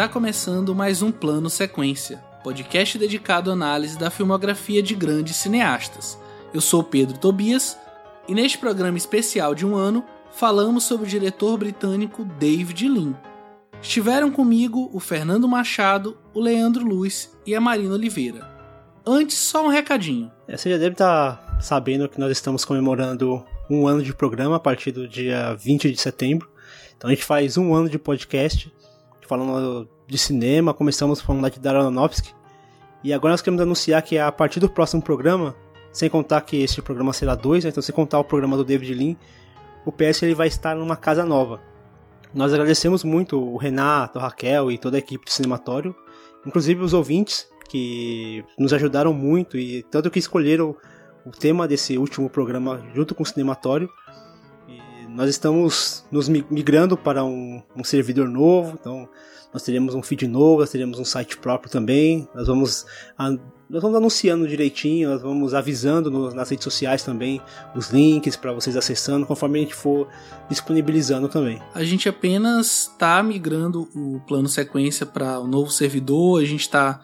Está começando mais um Plano Sequência, podcast dedicado à análise da filmografia de grandes cineastas. Eu sou Pedro Tobias e neste programa especial de um ano falamos sobre o diretor britânico David Lean. Estiveram comigo o Fernando Machado, o Leandro Luiz e a Marina Oliveira. Antes, só um recadinho. É, você já deve estar tá sabendo que nós estamos comemorando um ano de programa a partir do dia 20 de setembro. Então a gente faz um ano de podcast falando de cinema, começamos falando de Darren Aronofsky. E agora nós queremos anunciar que a partir do próximo programa, sem contar que este programa será dois, né, então sem contar o programa do David Lean, o PS ele vai estar numa casa nova. Nós agradecemos muito o Renato, a Raquel e toda a equipe do Cinematório, inclusive os ouvintes que nos ajudaram muito e tanto que escolheram o tema desse último programa junto com o Cinematório nós estamos nos migrando para um, um, servidor novo, então nós teremos um feed novo, nós teremos um site próprio também, nós vamos, nós vamos anunciando direitinho, nós vamos avisando no, nas redes sociais também os links para vocês acessando, conforme a gente for disponibilizando também. A gente apenas está migrando o plano sequência para o um novo servidor, a gente está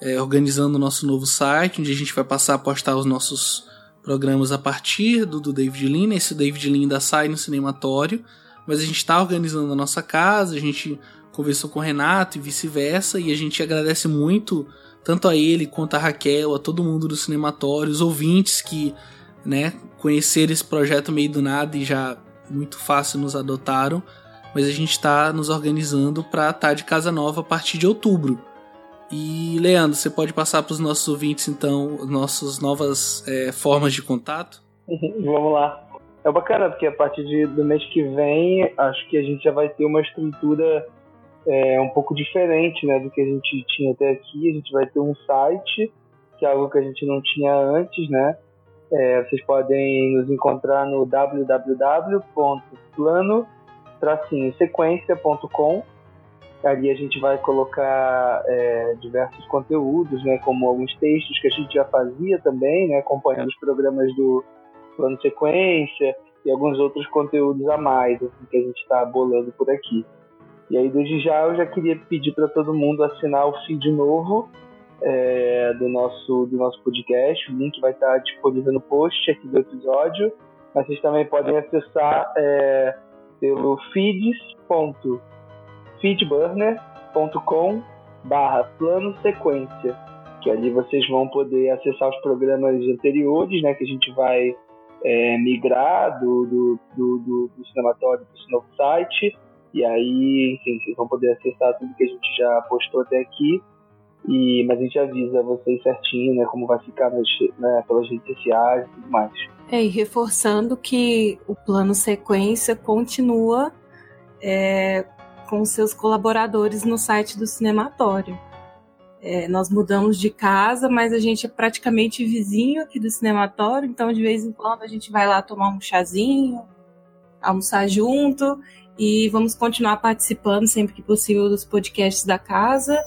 é, organizando o nosso novo site, onde a gente vai passar a postar os nossos programas a partir do, do David Lean. Esse David Lean ainda sai no cinematório, mas a gente está organizando a nossa casa, a gente conversou com o Renato e vice-versa, e a gente agradece muito tanto a ele quanto a Raquel, a todo mundo do cinematório, os ouvintes que né, conheceram esse projeto meio do nada e já muito fácil nos adotaram, mas a gente está nos organizando para estar tá de casa nova a partir de outubro. E Leandro, você pode passar para os nossos ouvintes então nossas novas é, formas de contato? Vamos lá. É bacana porque a partir de, do mês que vem acho que a gente já vai ter uma estrutura é, um pouco diferente né, do que a gente tinha até aqui. A gente vai ter um site que é algo que a gente não tinha antes, né? É, vocês podem nos encontrar no www.plano-sequência.com Ali a gente vai colocar é, diversos conteúdos, né, como alguns textos que a gente já fazia também, né, acompanhando os programas do Plano Sequência e alguns outros conteúdos a mais assim, que a gente está bolando por aqui. E aí, desde já, eu já queria pedir para todo mundo assinar o feed novo é, do, nosso, do nosso podcast. O link vai estar disponível no post aqui do episódio. Mas vocês também podem acessar é, pelo feeds.com feedburner.com barra plano sequência, que ali vocês vão poder acessar os programas anteriores, né, que a gente vai é, migrar do, do, do, do, do cinematório para esse novo site, e aí, enfim, vocês vão poder acessar tudo que a gente já postou até aqui, e, mas a gente avisa vocês certinho, né, como vai ficar nas, né, pelas redes sociais e tudo mais. É, e reforçando que o plano sequência continua é, com seus colaboradores no site do Cinematório. É, nós mudamos de casa, mas a gente é praticamente vizinho aqui do Cinematório, então de vez em quando a gente vai lá tomar um chazinho, almoçar junto e vamos continuar participando sempre que possível dos podcasts da casa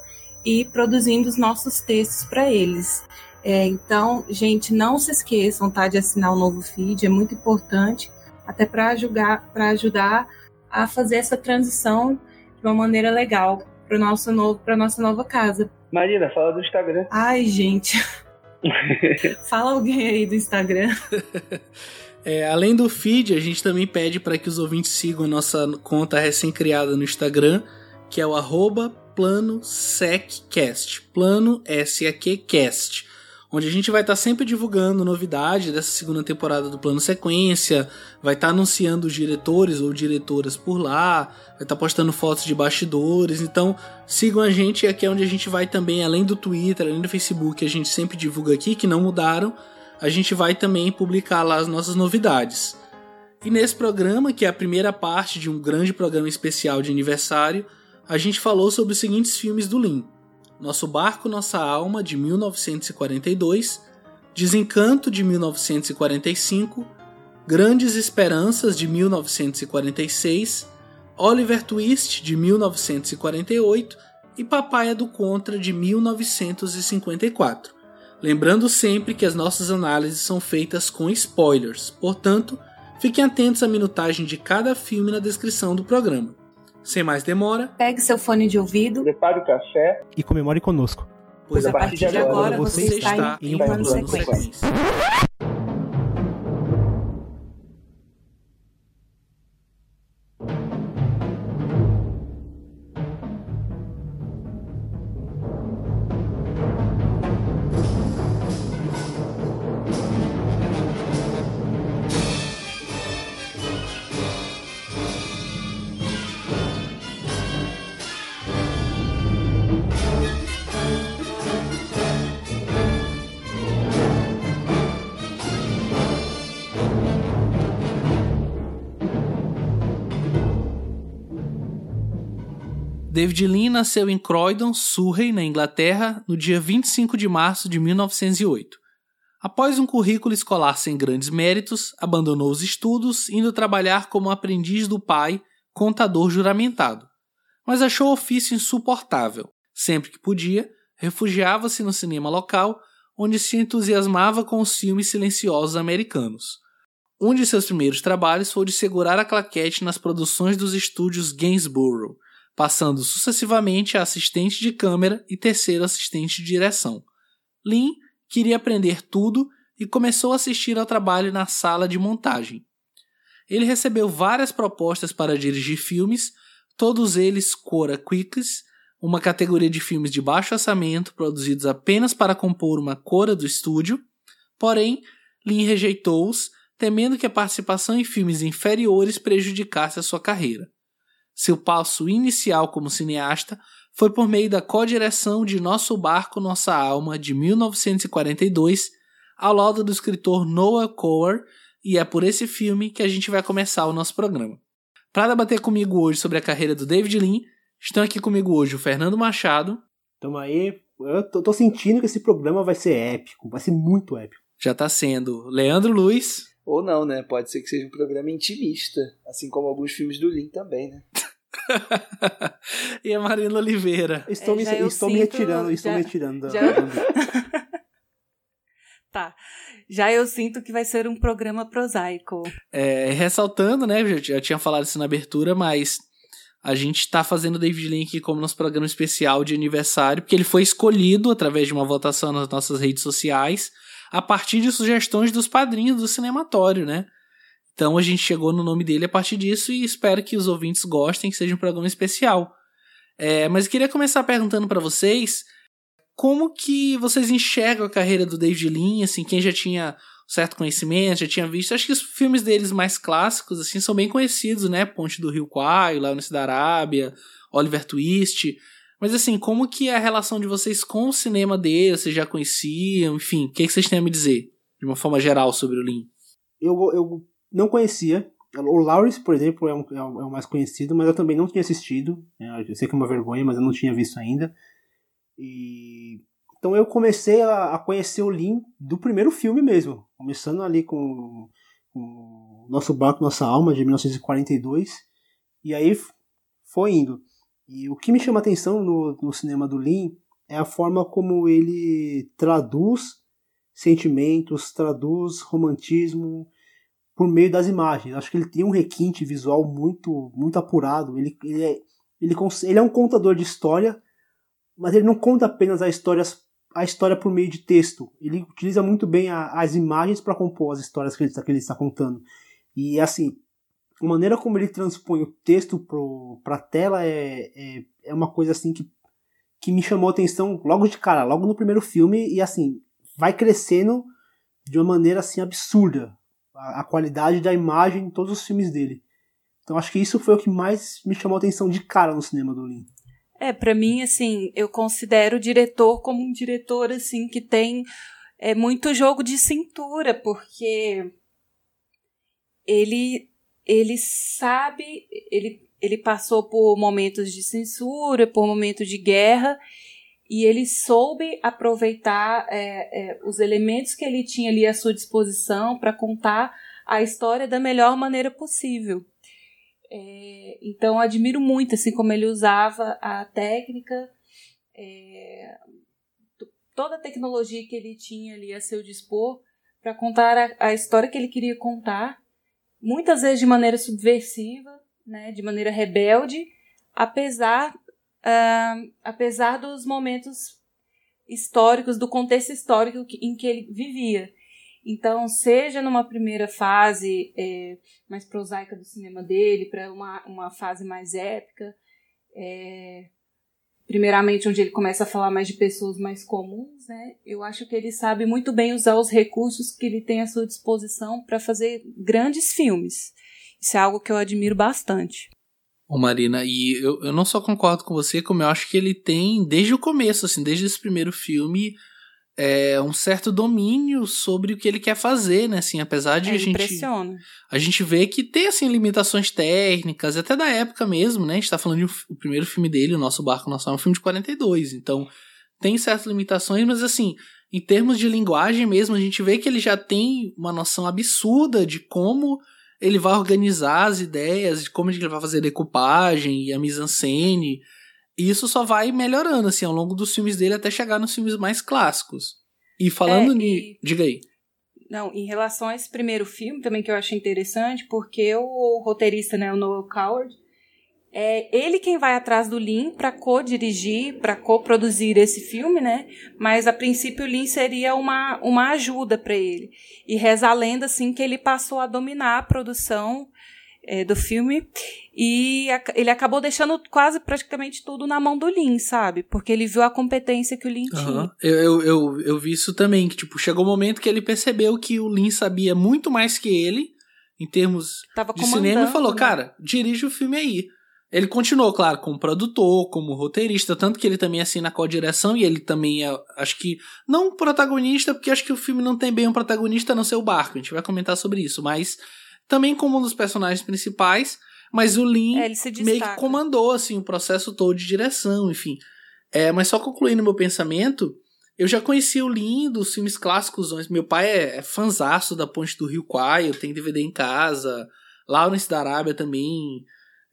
e produzindo os nossos textos para eles. É, então, gente, não se esqueçam tá, de assinar o novo feed, é muito importante, até para ajudar, ajudar a fazer essa transição de uma maneira legal para nosso novo para nossa nova casa. Marina, fala do Instagram. Ai, gente. fala alguém aí do Instagram. É, além do feed, a gente também pede para que os ouvintes sigam a nossa conta recém-criada no Instagram, que é o arroba plano seccast, plano onde a gente vai estar tá sempre divulgando novidade dessa segunda temporada do Plano Sequência, vai estar tá anunciando os diretores ou diretoras por lá, vai estar tá postando fotos de bastidores, então sigam a gente, aqui é onde a gente vai também, além do Twitter, além do Facebook, a gente sempre divulga aqui, que não mudaram, a gente vai também publicar lá as nossas novidades. E nesse programa, que é a primeira parte de um grande programa especial de aniversário, a gente falou sobre os seguintes filmes do Lean. Nosso Barco, Nossa Alma, de 1942, Desencanto, de 1945, Grandes Esperanças, de 1946, Oliver Twist, de 1948 e Papaya do Contra, de 1954. Lembrando sempre que as nossas análises são feitas com spoilers, portanto, fiquem atentos à minutagem de cada filme na descrição do programa. Sem mais demora, Pegue seu fone de ouvido, Prepare o café. E comemore conosco. pois a partir de agora você você está em plano sequência. David Lean nasceu em Croydon, Surrey, na Inglaterra, no dia 25 de março de 1908. Após um currículo escolar sem grandes méritos, abandonou os estudos, indo trabalhar como aprendiz do pai, contador juramentado. Mas achou o ofício insuportável. Sempre que podia, refugiava-se no cinema local, onde se entusiasmava com os filmes silenciosos americanos. Um de seus primeiros trabalhos foi de segurar a claquete nas produções dos estúdios Gainsborough, passando sucessivamente a assistente de câmera e terceiro assistente de direção. Lin queria aprender tudo e começou a assistir ao trabalho na sala de montagem. Ele recebeu várias propostas para dirigir filmes, todos eles Cora Quicks, uma categoria de filmes de baixo orçamento produzidos apenas para compor uma cora do estúdio, porém, Lin rejeitou-os, temendo que a participação em filmes inferiores prejudicasse a sua carreira. Seu passo inicial como cineasta foi por meio da co-direção de Nosso Barco, Nossa Alma, de 1942, ao lado do escritor Noah Coward, e é por esse filme que a gente vai começar o nosso programa. Para debater comigo hoje sobre a carreira do David Lean, estão aqui comigo hoje o Fernando Machado. Tamo aí. Eu tô, tô sentindo que esse programa vai ser épico. Vai ser muito épico. Já está sendo Leandro Luiz. Ou não, né? Pode ser que seja um programa intimista, assim como alguns filmes do Lin também, né? e a Marina Oliveira. Estou, É, me, já eu estou me sinto- retirando, estou já- me retirando já- Tá. Já eu sinto que vai ser um programa prosaico. É, ressaltando, né? Eu já, tinha falado isso na abertura, mas a gente tá fazendo o David aqui como nosso programa especial de aniversário, porque ele foi escolhido através de uma votação nas nossas redes sociais, a partir de sugestões dos padrinhos do Cinematório, né? Então a gente chegou no nome dele a partir disso e espero que os ouvintes gostem, que seja um programa especial. É, mas eu queria começar perguntando para vocês como que vocês enxergam a carreira do David Lean, assim, quem já tinha certo conhecimento, já tinha visto. Acho que os filmes deles mais clássicos, assim, são bem conhecidos, né? Ponte do Rio Quai, Leonis da Arábia, Oliver Twist. Mas assim, como que é a relação de vocês com o cinema dele? Vocês já conheciam? Enfim, o que, que vocês têm a me dizer? De uma forma geral sobre o Lean. Eu, eu não conhecia. O Lawrence, por exemplo, é, um, é, o, é mais conhecido, mas eu também não tinha assistido. né? Eu sei que é uma vergonha, mas eu não tinha visto ainda. E então eu comecei a, a conhecer o Lean do primeiro filme mesmo, começando ali com, com Nosso Barco, Nossa Alma, de 1942, e aí foi indo. E o que me chama atenção no, no cinema do Lean é a forma como ele traduz sentimentos, traduz romantismo por meio das imagens. Acho que ele tem um requinte visual muito muito apurado. Ele, ele, é, ele, ele é um contador de história, mas ele não conta apenas a história, a história por meio de texto. Ele utiliza muito bem a- as imagens para compor as histórias que ele, está- que ele está contando. E assim, a maneira como ele transpõe o texto para a tela é, é, é uma coisa assim que, que me chamou a atenção logo de cara, logo no primeiro filme, e assim, vai crescendo de uma maneira assim absurda a, qualidade da imagem em todos os filmes dele. Então acho que isso foi o que mais me chamou a atenção de cara no cinema do Lin. É, pra mim, assim, eu considero o diretor como um diretor, assim, que tem é, muito jogo de cintura, porque ele, ele sabe, ele, ele passou por momentos de censura, por momentos de guerra, e ele soube aproveitar é, é, os elementos que ele tinha ali à sua disposição para contar a história da melhor maneira possível. É, então, admiro muito assim como ele usava a técnica, é, toda a tecnologia que ele tinha ali a seu dispor para contar a, a história que ele queria contar, muitas vezes de maneira subversiva, né, de maneira rebelde, apesar, uh, apesar dos momentos históricos, do contexto histórico em que ele vivia. Então, seja numa primeira fase é, mais prosaica do cinema dele, para uma, uma fase mais épica, é, primeiramente onde ele começa a falar mais de pessoas mais comuns, né? Eu acho que ele sabe muito bem usar os recursos que ele tem à sua disposição para fazer grandes filmes. Isso é algo que eu admiro bastante. Ô Marina, e eu, eu não só concordo com você, como eu acho que ele tem, desde o começo, assim, desde esse primeiro filme, é, um certo domínio sobre o que ele quer fazer, né? Assim, apesar de é, a gente impressiona. a gente ver que tem assim limitações técnicas, até da época mesmo, né? A gente tá falando de o primeiro filme dele, o Nosso Barco Nosso é um filme de 42, então tem certas limitações, mas assim, em termos de linguagem mesmo, a gente vê que ele já tem uma noção absurda de como ele vai organizar as ideias, de como ele vai fazer a decupagem e a mise-en-scène, e isso só vai melhorando, assim, ao longo dos filmes dele até chegar nos filmes mais clássicos. E falando É, Diga aí. Não, em relação a esse primeiro filme também que eu achei interessante, porque o roteirista, né, o Noel Coward, é ele quem vai atrás do Lin para co-dirigir, para co-produzir esse filme, né? Mas a princípio o Lin seria uma, uma ajuda para ele. E reza a lenda assim que ele passou a dominar a produção é, do filme e ac- ele acabou deixando quase praticamente tudo na mão do Lin, sabe? Porque ele viu a competência que o Lin tinha. Eu, eu, eu, eu vi isso também, que tipo, chegou o momento que ele percebeu que o Lin sabia muito mais que ele, em termos de cinema, e falou, né? cara, dirige o filme aí. Ele continuou, claro, como produtor, como roteirista, tanto que ele também assina a co-direção e ele também é, acho que, não protagonista, porque acho que o filme não tem bem um protagonista a não ser o barco, a gente vai comentar sobre isso, mas também como um dos personagens principais, mas o Lin É, meio que comandou assim o processo todo de direção, enfim. É, mas só concluindo meu pensamento, eu já conheci o Lin dos filmes clássicos. Meu pai é, é fanzaço da Ponte do Rio Kwai, eu tenho DVD em casa. Lawrence da Arábia também.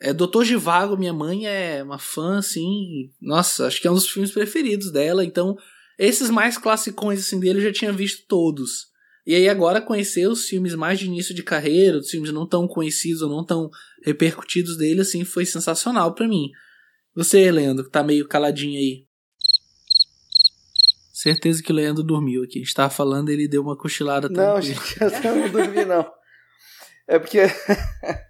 É, Doutor Givago, minha mãe é uma fã, assim. Nossa, acho que é um dos filmes preferidos dela. Então, esses mais classicões assim, dele eu já tinha visto todos. E aí agora conhecer os filmes mais de início de carreira, os filmes não tão conhecidos ou não tão repercutidos dele, assim, foi sensacional pra mim. Você, Leandro, que tá meio caladinho aí. Certeza que o Leandro dormiu aqui. A gente tava falando ele deu uma cochilada Não, tranquila. gente, eu não dormi, não. É porque que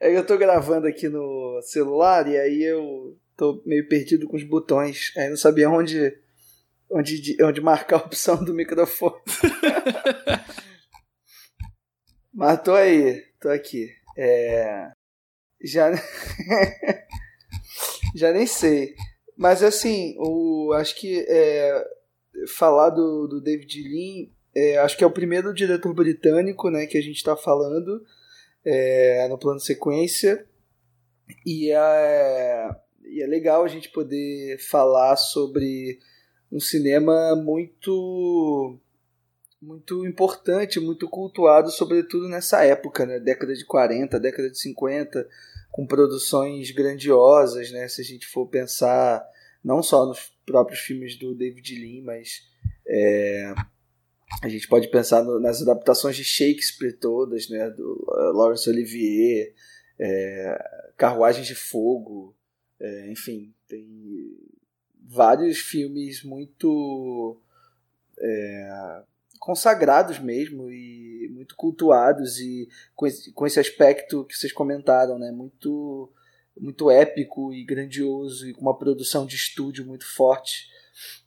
eu tô gravando aqui no celular e aí eu tô meio perdido com os botões. Aí não sabia onde, onde, onde marcar a opção do microfone. Mas tô aí, tô aqui. É... Já... Já nem sei. Mas assim, o... acho que é... falar do, do David Lean é, acho que é o primeiro diretor britânico né, que a gente está falando é, no plano sequência. E é, e é legal a gente poder falar sobre um cinema muito muito importante, muito cultuado, sobretudo nessa época, né? década de 40, década de 50, com produções grandiosas, né? se a gente for pensar não só nos próprios filmes do David Lean, mas é, a gente pode pensar no, nas adaptações de Shakespeare todas, né, do uh, Laurence Olivier, é, Carruagens de Fogo, é, enfim, tem vários filmes muito é, consagrados mesmo e muito cultuados e com esse, com esse aspecto que vocês comentaram, né, muito muito épico e grandioso e com uma produção de estúdio muito forte.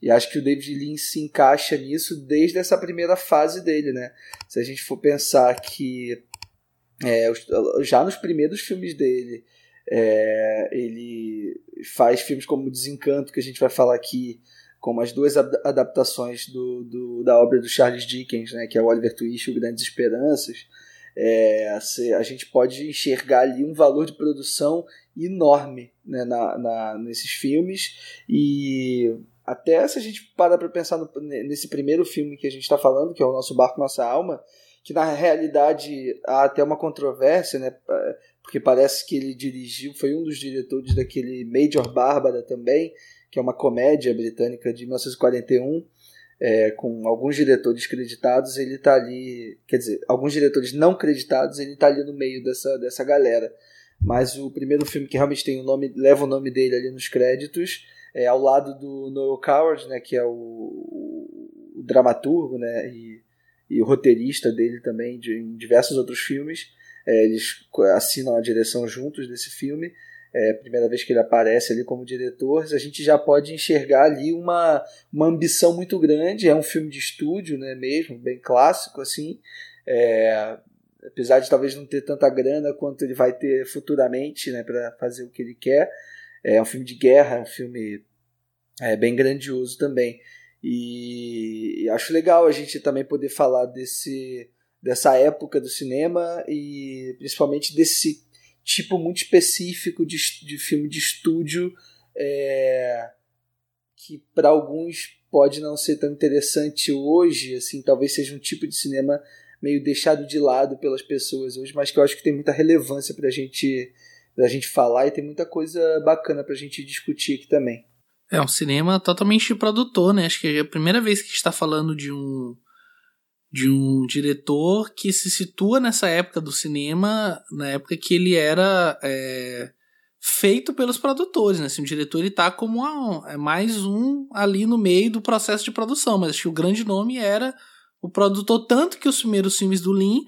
E acho que o David Lean se encaixa nisso desde essa primeira fase dele, né? Se a gente for pensar que é, já nos primeiros filmes dele, é, ele faz filmes como Desencanto, que a gente vai falar aqui, como as duas adaptações do, do, da obra do Charles Dickens, né? Que é o Oliver Twist e o Grandes Esperanças. É, a gente pode enxergar ali um valor de produção enorme né, na, na, nesses filmes e até se a gente para para pensar no, nesse primeiro filme que a gente está falando, que é o Nosso Barco, Nossa Alma, que na realidade há até uma controvérsia, né? Porque parece que ele dirigiu, foi um dos diretores daquele Major Bárbara também, que é uma comédia britânica de 1941, é, com alguns diretores creditados, ele está ali, quer dizer, alguns diretores não creditados, ele está ali no meio dessa, dessa galera. mas o primeiro filme que realmente tem o nome, leva o nome dele ali nos créditos, é ao lado do Noel Coward, né, que é o, o dramaturgo, né, e, e, o roteirista dele também de, em diversos outros filmes. É, eles assinam a direção juntos desse filme. É a primeira vez que ele aparece ali como diretor, a gente já pode enxergar ali uma, uma ambição muito grande. É um filme de estúdio, né, mesmo, bem clássico assim. É, apesar de talvez não ter tanta grana quanto ele vai ter futuramente, né, para fazer o que ele quer. É um filme de guerra, é um filme é, bem grandioso também. E, e acho legal a gente também poder falar desse dessa época do cinema e principalmente desse tipo muito específico de, de filme de estúdio é, que para alguns pode não ser tão interessante hoje, assim, talvez seja um tipo de cinema meio deixado de lado pelas pessoas hoje, mas que eu acho que tem muita relevância para gente, a gente falar e tem muita coisa bacana para a gente discutir aqui também. É um cinema totalmente produtor, né? Acho que é a primeira vez que está falando de um de um diretor que se situa nessa época do cinema, na época que ele era é, feito pelos produtores, né? Assim, o diretor ele tá como é mais um ali no meio do processo de produção, mas acho que o grande nome era o produtor, tanto que os primeiros filmes do Lin,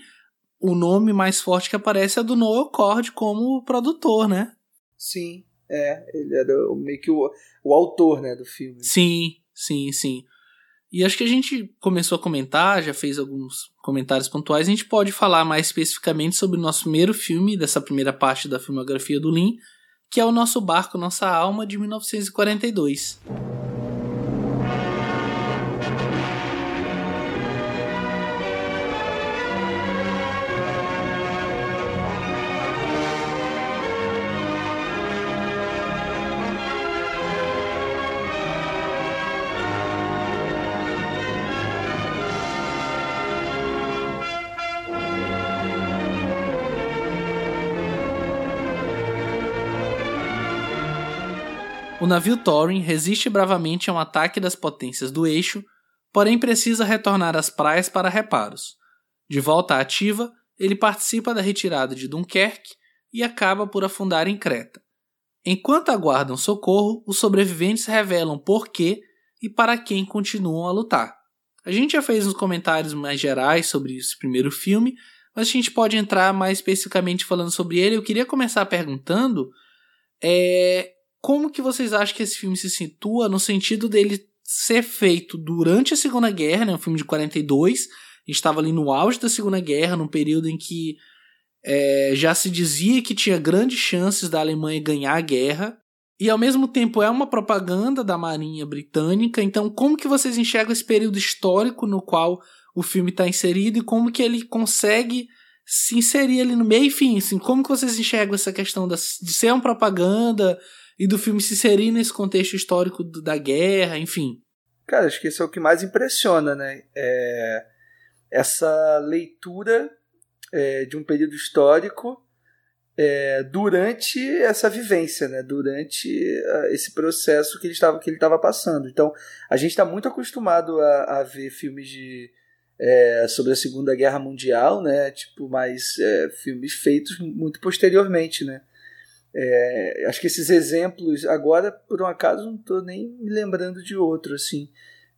o nome mais forte que aparece é do Noel Cord como produtor, né? Sim, é, ele era meio que o, o autor, né, do filme. Sim, sim, sim. E acho que a gente começou a comentar, já fez alguns comentários pontuais, a gente pode falar mais especificamente sobre o nosso primeiro filme, dessa primeira parte da filmografia do Lin, que é o Nosso Barco, Nossa Alma, de 1942. O navio Thorin resiste bravamente a um ataque das potências do eixo, porém precisa retornar às praias para reparos. De volta ativa, ele participa da retirada de Dunkerque e acaba por afundar em Creta. Enquanto aguardam socorro, os sobreviventes revelam por que e para quem continuam a lutar. A gente já fez uns comentários mais gerais sobre esse primeiro filme, mas a gente pode entrar mais especificamente falando sobre ele. Eu queria começar perguntando é, como que vocês acham que esse filme se situa no sentido dele ser feito durante a Segunda Guerra, né, um filme de 42, a gente estava ali no auge da Segunda Guerra, num período em que é, já se dizia que tinha grandes chances da Alemanha ganhar a guerra, e ao mesmo tempo é uma propaganda da Marinha Britânica, então como que vocês enxergam esse período histórico no qual o filme está inserido e como que ele consegue se inserir ali no meio, enfim, assim, como que vocês enxergam essa questão de ser uma propaganda, e do filme se inserir nesse contexto histórico da guerra, enfim. Cara, acho que isso é o que mais impressiona, né? É essa leitura é, de um período histórico é, durante essa vivência, né? Durante uh, esse processo que ele estava que ele estava passando. Então, a gente está muito acostumado a, a, ver filmes de é, sobre a Segunda Guerra Mundial, né? Tipo, mais é, filmes feitos muito posteriormente, né? É, acho que esses exemplos, agora por um acaso não estou nem me lembrando de outro assim,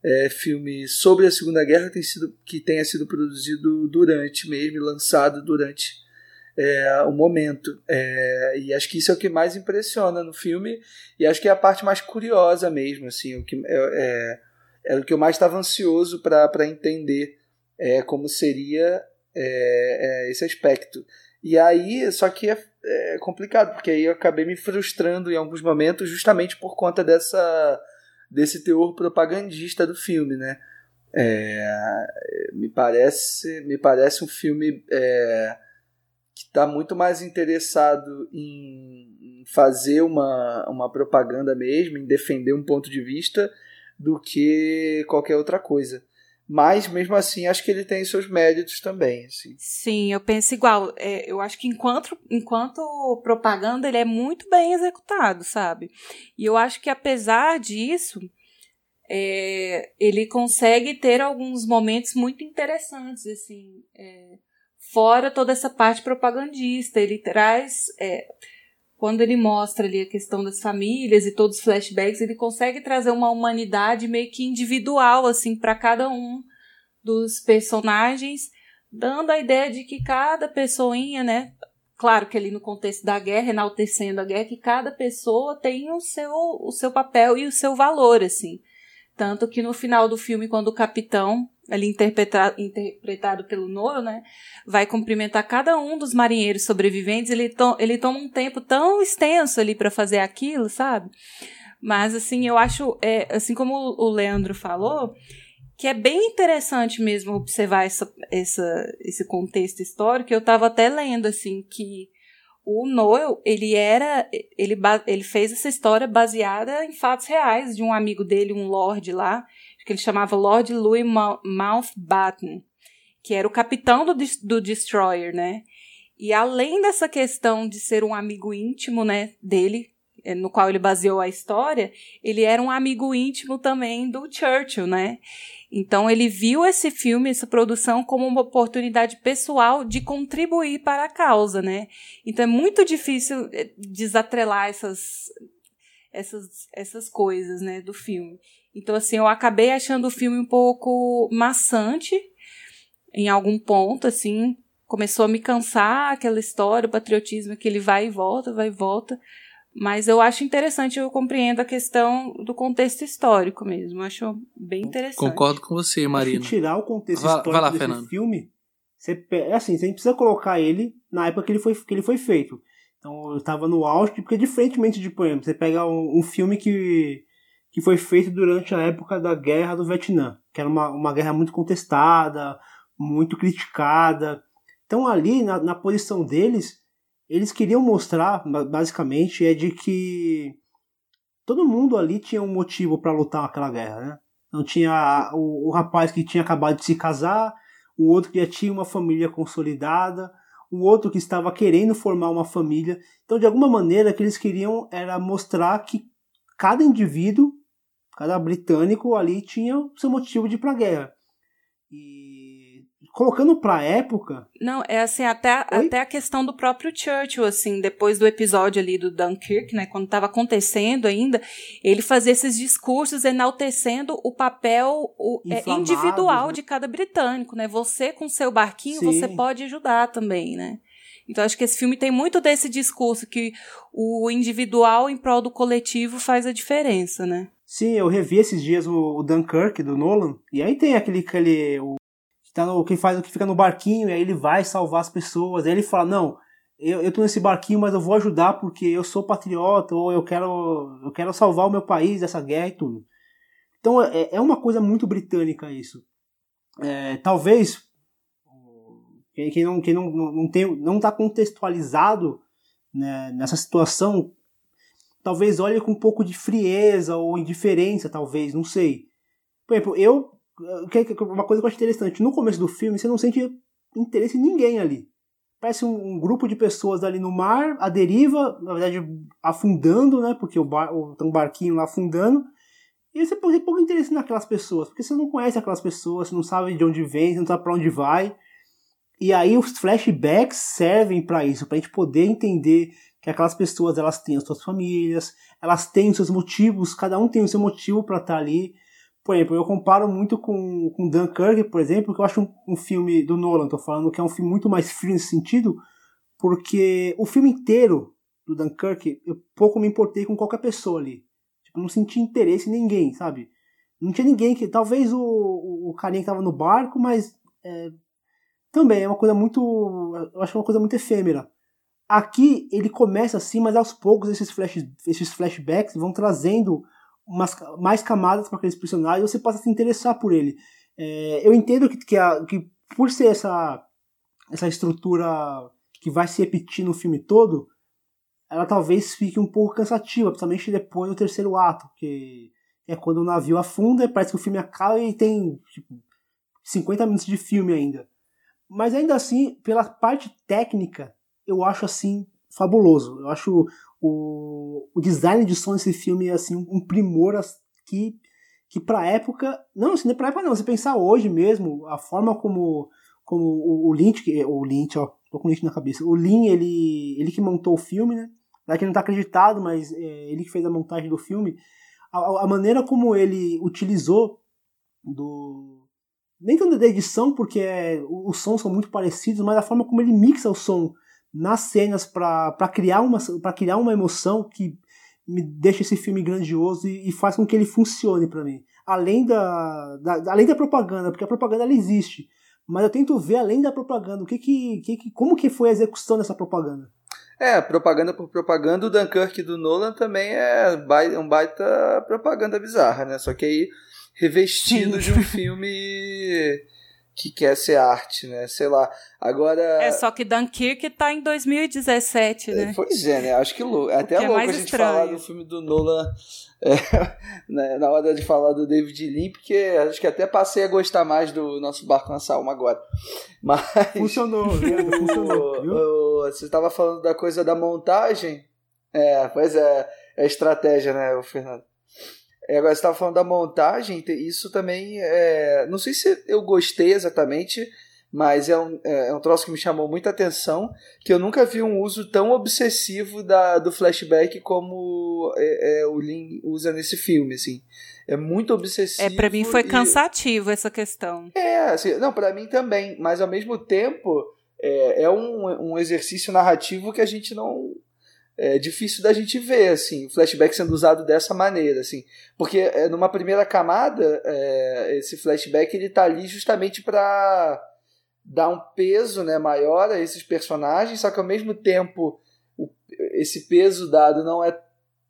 é, filme sobre a Segunda Guerra tem sido, que tenha sido produzido durante mesmo, lançado durante é, o momento. É, e acho que isso é o que mais impressiona no filme e acho que é a parte mais curiosa mesmo, assim, o que é, é, é o que eu mais estava ansioso para entender é, como seria é, esse aspecto. E aí, só que é, é, complicado, porque aí eu acabei me frustrando em alguns momentos justamente por conta dessa desse teor propagandista do filme, né? É, me parece me parece um filme é, que está muito mais interessado em, em fazer uma, uma propaganda mesmo, em defender um ponto de vista do que qualquer outra coisa. Mas, mesmo assim, acho que ele tem seus méritos também. Assim. Sim, eu penso igual. É, eu acho que enquanto, enquanto propaganda, ele é muito bem executado, sabe? E eu acho que, apesar disso, é, ele consegue ter alguns momentos muito interessantes, assim. É, Fora toda essa parte propagandista, ele traz. É, quando ele mostra ali a questão das famílias e todos os flashbacks, ele consegue trazer uma humanidade meio que individual, assim, para cada um dos personagens, dando a ideia de que cada pessoinha, né? Claro que ali no contexto da guerra, enaltecendo a guerra, que cada pessoa tem o seu, o seu papel e o seu valor, assim. Tanto que no final do filme, quando o capitão ali interpretado, interpretado pelo Noro, né, vai cumprimentar cada um dos marinheiros sobreviventes, ele, to, ele toma um tempo tão extenso ali para fazer aquilo, sabe? Mas, assim, eu acho, é, assim como o Leandro falou, que é bem interessante mesmo observar essa, essa, esse contexto histórico. Eu estava até lendo, assim, que o Noel, ele era, ele, ele fez essa história baseada em fatos reais de um amigo dele, um lord lá, que ele chamava Lord Louis Mountbatten, que era o capitão do, do Destroyer, né? E além dessa questão de ser um amigo íntimo, né, dele, eh, no qual ele baseou a história, ele era um amigo íntimo também do Churchill, né? Então ele viu esse filme, essa produção, como uma oportunidade pessoal de contribuir para a causa, né? Então é muito difícil eh, desatrelar essas, essas, essas coisas, né, do filme. Então, assim, eu acabei achando o filme um pouco maçante em algum ponto, assim. Começou a me cansar aquela história, o patriotismo que ele vai e volta, vai e volta. Mas eu acho interessante, eu compreendo a questão do contexto histórico mesmo. Acho bem interessante. Concordo com você, Marina. tirar o contexto vai, histórico vai lá, desse Fernando. filme, você, é assim, você precisa colocar ele na época que ele foi, que ele foi feito. Então, eu estava no auge, porque diferentemente de, por exemplo, você pega um, um filme que que foi feito durante a época da Guerra do Vietnã, que era uma, uma guerra muito contestada, muito criticada. Então ali, na, na posição deles, eles queriam mostrar, basicamente, é de que todo mundo ali tinha um motivo para lutar aquela guerra, né? Não tinha o, o, rapaz que tinha acabado de se casar, o outro que já tinha uma família consolidada, o outro que estava querendo formar uma família. Então, de alguma maneira, o que eles queriam era mostrar que cada indivíduo Cada britânico ali tinha o seu motivo de ir pra guerra. Colocando pra época. Não, é assim, até, até a questão do próprio Churchill, assim, depois do episódio ali do Dunkirk, né, quando estava acontecendo ainda, ele fazia esses discursos enaltecendo o papel o, é, individual né? de cada britânico, né? Você com seu barquinho, Sim. você pode ajudar também, né? Então acho que esse filme tem muito desse discurso que o individual em prol do coletivo faz a diferença, né? Sim, eu revi esses dias o, o Dunkirk do Nolan, e aí tem aquele, aquele o, tá no, que faz o que fica no barquinho, e aí ele vai salvar as pessoas, aí ele fala, não, eu, eu tô nesse barquinho, mas eu vou ajudar porque eu sou patriota, ou eu quero, eu quero salvar o meu país dessa guerra e tudo. Então é, é uma coisa muito britânica isso. É, talvez quem, quem, não, quem não, não, tem, não tá contextualizado né, nessa situação talvez olhe com um pouco de frieza ou indiferença, talvez, não sei. Por exemplo, eu. Uma coisa que eu acho interessante, no começo do filme você não sente interesse em ninguém ali. Parece um, um grupo de pessoas ali no mar, à deriva, na verdade afundando, né? Porque o bar, o, tem um barquinho lá afundando. E você tem pouco interesse naquelas pessoas, porque você não conhece aquelas pessoas, você não sabe de onde vem, você não sabe para onde vai. E aí os flashbacks servem para isso, para a gente poder entender que aquelas pessoas elas têm as suas famílias, elas têm os seus motivos, cada um tem o seu motivo para estar tá ali. Por exemplo, eu comparo muito com, com Dunkirk, por exemplo, que eu acho um, um filme do Nolan, tô falando que é um filme muito mais frio nesse sentido, porque o filme inteiro do Dunkirk, eu pouco me importei com qualquer pessoa ali. Tipo, não senti interesse em ninguém, sabe? Não tinha ninguém que. Talvez o, o, carinha que tava no barco, mas. É, também é uma coisa muito. Eu acho é uma coisa muito efêmera. Aqui ele começa assim, mas aos poucos esses, flash, esses flashbacks vão trazendo umas, mais camadas para aqueles personagens você passa a se interessar por ele. É, eu entendo que, que, a, que por ser essa, essa estrutura que vai se repetir no filme todo, ela talvez fique um pouco cansativa, principalmente depois do terceiro ato, que é quando o navio afunda parece que o filme acaba e tem tipo, 50 minutos de filme ainda. Mas ainda assim, pela parte técnica, eu acho assim fabuloso. Eu acho o, o design de som desse filme assim um primor que que para época, não, assim, para época não, você pensar hoje mesmo, a forma como como o, o Lynch, o Lynch, ó, tô com o Lynch na cabeça. O Lin, ele, ele que montou o filme, né? Daqui não tá acreditado, mas é, ele que fez a montagem do filme. A, a maneira como ele utilizou do. Nem tanto da edição, porque é, os sons são muito parecidos, mas a forma como ele mixa o som nas cenas para criar, uma, criar uma emoção que me deixa esse filme grandioso e, e faz com que ele funcione para mim. Além da, da, além da propaganda, porque a propaganda ela existe, mas eu tento ver além da propaganda, o que que, que, como que foi a execução dessa propaganda. É, propaganda por propaganda, o Dunkirk do Nolan também é um baita propaganda bizarra, né? Só que aí revestido de um filme que quer ser arte, né? Sei lá. Agora. É, só que Dunkirk tá em 2017, né? É, pois é, né? Acho que louco. É até é louco a gente estranho. falar do filme do Nolan é, né? na hora de falar do David Lean, porque acho que até passei a gostar mais do nosso barco na salma agora. Mas. Funcionou, viu? Funcionou. Viu? Você estava falando da coisa da montagem. É, pois é. É estratégia, né, o Fernando? É, agora você estava falando da montagem, isso também é, não sei se eu gostei exatamente, mas é um, é, é um troço que me chamou muita atenção, que eu nunca vi um uso tão obsessivo da, do flashback como é, é, o Lin usa nesse filme, assim. É muito obsessivo. É, para mim foi cansativo essa questão. É, assim, não, para mim também, mas ao mesmo tempo é, é um, um exercício narrativo que a gente não é difícil da gente ver assim o flashback sendo usado dessa maneira assim porque é, numa primeira camada é, esse flashback ele tá ali justamente para dar um peso né maior a esses personagens só que ao mesmo tempo o, esse peso dado não é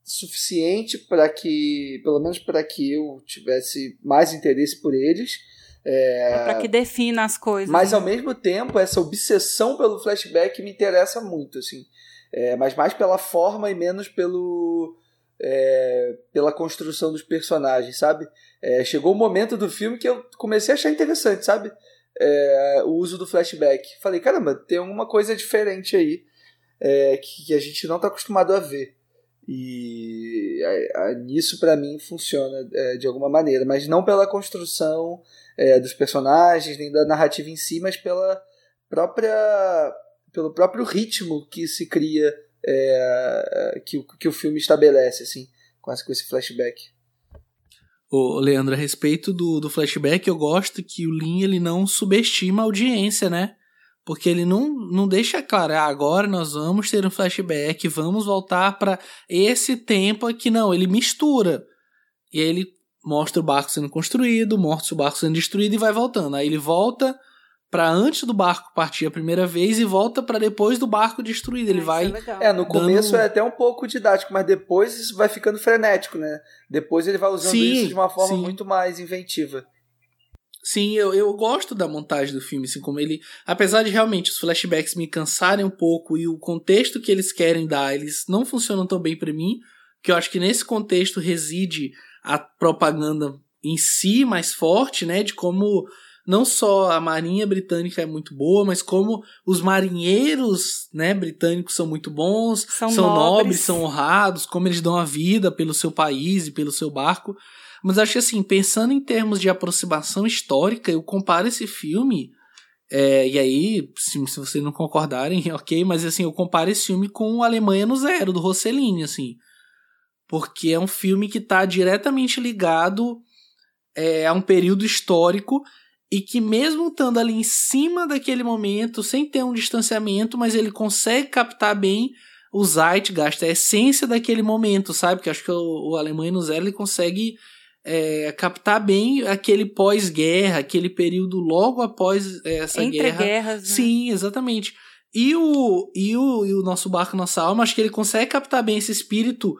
suficiente para que pelo menos para que eu tivesse mais interesse por eles é, é para que defina as coisas mas né? ao mesmo tempo essa obsessão pelo flashback me interessa muito assim é, mas mais pela forma e menos pelo é, pela construção dos personagens, sabe? É, chegou o um momento do filme que eu comecei a achar interessante, sabe? É, o uso do flashback. Falei, caramba, tem alguma coisa diferente aí é, que, que, a gente não está acostumado a ver. E a, a, nisso, para mim, funciona é, de alguma maneira, mas não pela construção dos personagens, nem da narrativa em si, mas pela própria pelo próprio ritmo que se cria, é, que, que o filme estabelece, assim, com esse flashback. Ô, Leandro, a respeito do, do flashback, eu gosto que o Lin ele não subestima a audiência, né? Porque ele não, não deixa claro, ah, agora nós vamos ter um flashback, vamos voltar para esse tempo aqui. Não, ele mistura. E aí ele mostra o barco sendo construído, mostra o barco sendo destruído e vai voltando. Aí ele volta para antes do barco partir a primeira vez e volta para depois do barco destruído. Ele ah, vai. É, é, no começo dando... é até um pouco didático, mas depois isso vai ficando frenético, né? Depois ele vai usando sim, isso de uma forma sim. muito mais inventiva. Sim, eu, eu gosto da montagem do filme, assim como ele. Apesar de realmente os flashbacks me cansarem um pouco e o contexto que eles querem dar, eles não funcionam tão bem para mim, que eu acho que nesse contexto reside a propaganda em si mais forte, né? De como não só a marinha britânica é muito boa, mas como os marinheiros, né, britânicos são muito bons, são, são nobres. nobres, são honrados, como eles dão a vida pelo seu país e pelo seu barco. Mas acho que assim, pensando em termos de aproximação histórica, eu comparo esse filme é, e aí, se, se vocês não concordarem, ok, mas assim, eu comparo esse filme com Alemanha no Zero, do Rossellini, assim. Porque é um filme que está diretamente ligado é, a um período histórico e que mesmo estando ali em cima daquele momento, sem ter um distanciamento, mas ele consegue captar bem o Zeitgeist, a essência daquele momento, sabe? Que acho que o, o Alemanha no Zero ele consegue é, captar bem aquele pós-guerra, aquele período logo após é, essa Entre guerra. guerras, né? Sim, exatamente. E o, e, o, e o nosso barco, nossa alma, acho que ele consegue captar bem esse espírito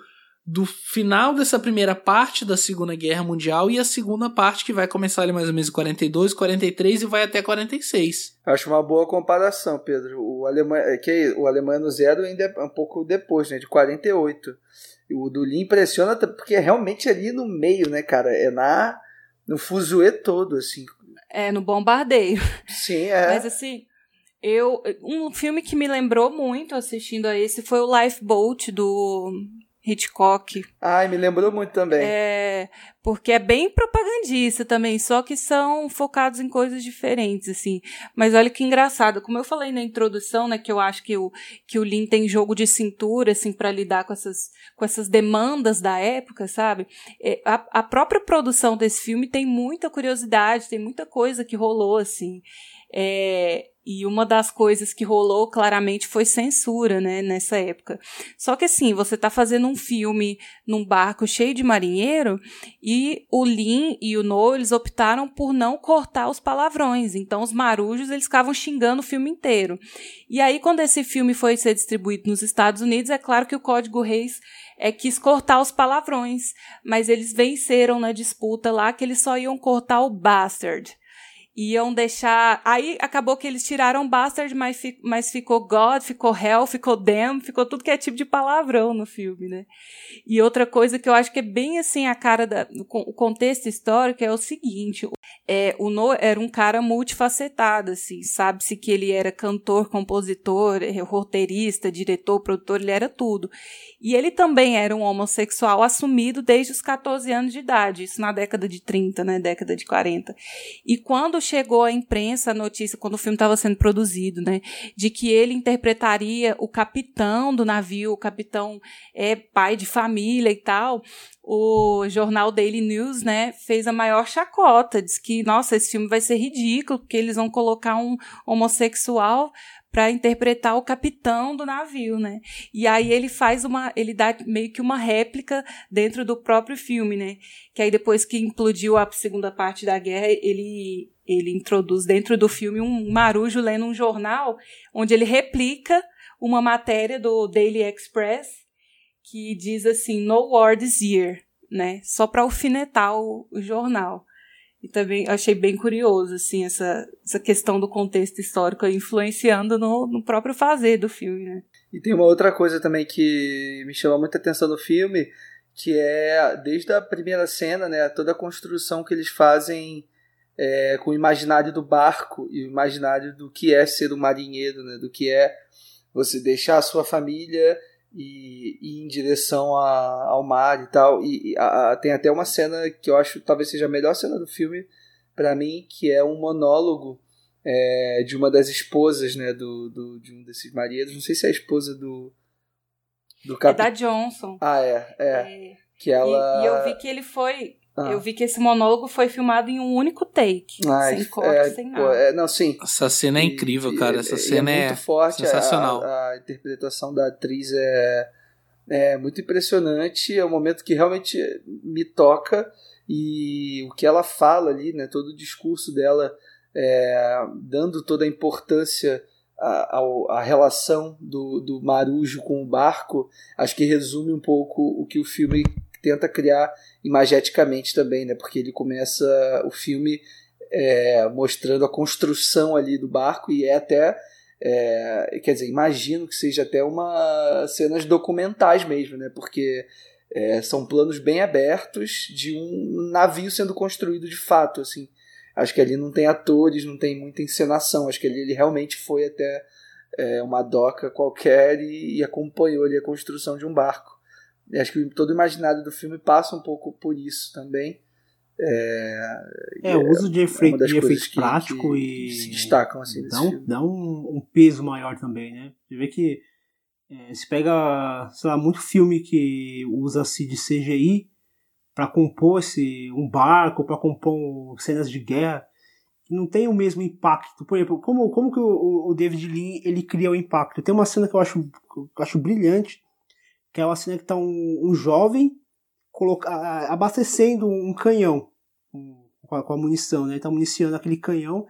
do final dessa primeira parte da Segunda Guerra Mundial e a segunda parte que vai começar ali mais ou menos em 42, 43 e vai até 46. Acho uma boa comparação, Pedro. O Alemanha, é que o Alemanha no zero ainda é um pouco depois, né, de 48. E o do Lee impressiona porque é realmente ali no meio, né, cara? É na no fuzuê todo, assim. É, no bombardeio. Sim, é. Mas assim, eu um filme que me lembrou muito assistindo a esse foi o Lifeboat do Hitchcock. Ai, me lembrou muito também. É, porque é bem propagandista também, só que são focados em coisas diferentes, assim. Mas olha que engraçado, como eu falei na introdução, né, que eu acho que o, que o Lean tem jogo de cintura, assim, para lidar com essas, com essas demandas da época, sabe? É, a, a própria produção desse filme tem muita curiosidade, tem muita coisa que rolou, assim. É, e uma das coisas que rolou claramente foi censura, né, nessa época. Só que assim, você está fazendo um filme num barco cheio de marinheiro e o Lin e o No, eles optaram por não cortar os palavrões. Então os marujos, eles ficavam xingando o filme inteiro. E aí quando esse filme foi ser distribuído nos Estados Unidos, é claro que o Código Reis é, quis cortar os palavrões, mas eles venceram na disputa lá que eles só iam cortar o bastard iam deixar. Aí acabou que eles tiraram Bastard, mas, fi... mas ficou God, ficou Hell, ficou Damn, ficou tudo que é tipo de palavrão no filme, né? E outra coisa que eu acho que é bem assim a cara da. O contexto histórico é o seguinte: é, o Noah era um cara multifacetado, assim, sabe-se que ele era cantor, compositor, é, roteirista, diretor, produtor, ele era tudo. E ele também era um homossexual assumido desde os 14 anos de idade, isso na década de 30, né, década de 40. E quando chegou à imprensa a notícia, quando o filme estava sendo produzido, né, de que ele interpretaria o capitão do navio, o capitão é pai de família e tal, o jornal Daily News, né, fez a maior chacota, diz que, nossa, esse filme vai ser ridículo, porque eles vão colocar um homossexual para interpretar o capitão do navio, né? E aí ele faz uma, ele dá meio que uma réplica dentro do próprio filme, né? Que aí depois que implodiu a segunda parte da guerra, ele ele introduz dentro do filme um marujo lendo um jornal onde ele replica uma matéria do Daily Express que diz assim, no this year, né? Só para alfinetar o, o, jornal. E também achei bem curioso, assim, essa, essa questão do contexto histórico influenciando no, no próprio fazer do filme, né? E tem uma outra coisa também que me chama muita atenção no filme, que é desde a primeira cena, né, toda a construção que eles fazem é, com o imaginário do barco e o imaginário do que é ser um marinheiro, né, do que é você deixar a sua família e, e em direção a, ao mar e tal. E, e a, tem até uma cena que eu acho talvez seja a melhor cena do filme para mim, que é um monólogo é, de uma das esposas, né, do, do, de um desses maridos. Não sei se é a esposa do do cap... É da Johnson. Ah, é, é. é. Que ela... E, e, eu vi que ele foi ah. Eu vi que esse monólogo foi filmado em um único take. sem corte, é, sem nada. É, não, sim. Essa cena é incrível, e, cara. Essa e, cena é, muito forte. Sensacional. A, a, interpretação da atriz é, é muito impressionante. É um momento que realmente me toca. E o que ela fala ali, né, todo o discurso dela, é, dando toda a importância a, a, a, relação do, do Marujo com o barco, acho que resume um pouco o que o filme tenta criar imageticamente também, né? Porque ele começa o filme é, mostrando a construção ali do barco e é até é, quer dizer, imagino que seja até uma cenas documentais mesmo, né? Porque é, são planos bem abertos de um navio sendo construído de fato, assim. Acho que ali não tem atores, não tem muita encenação. Acho que ali ele realmente foi até é, uma doca qualquer e, e acompanhou ali a construção de um barco acho que todo o imaginário do filme passa um pouco por isso também. É, é o uso de, efe é de efeito prático que, e. Que se destacam assim. Dá, um, dá um, um, peso maior também, né? Você vê que é, se pega, sei lá, muito filme que usa-se de CGI para compor esse, um barco, para compor cenas de guerra, não tem o mesmo impacto. Por exemplo, como, como que o, o David Lean ele cria o impacto? Tem uma cena que eu acho, eu acho brilhante, que é uma cena que está um, um, jovem coloca, abastecendo um canhão com a, com a munição, né? Ele tá municiando aquele canhão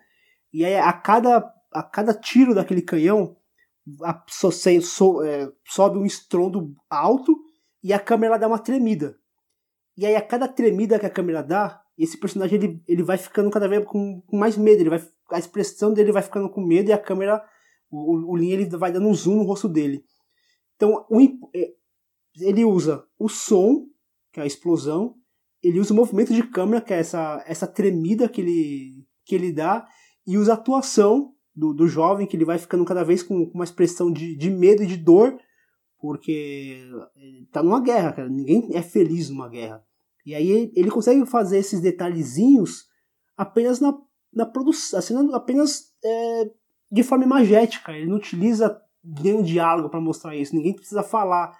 e aí a cada, a cada tiro daquele canhão a, so, so, é, sobe um estrondo alto e a câmera dá uma tremida. E aí a cada tremida que a câmera dá, esse personagem ele, ele vai ficando cada vez com, com mais medo, ele vai, a expressão dele vai ficando com medo e a câmera, o, o, ele vai dando um zoom no rosto dele. Então, o, é, ele usa o som, que é a explosão, ele usa o movimento de câmera, que é essa, essa tremida que ele, que ele dá, e usa a atuação do, do jovem, que ele vai ficando cada vez com, uma expressão de, de medo e de dor, porque tá numa guerra, cara. Ninguém é feliz numa guerra. E aí ele consegue fazer esses detalhezinhos apenas na, na produção, assim, apenas é, de forma imagética. Ele não utiliza nenhum diálogo para mostrar isso. Ninguém precisa falar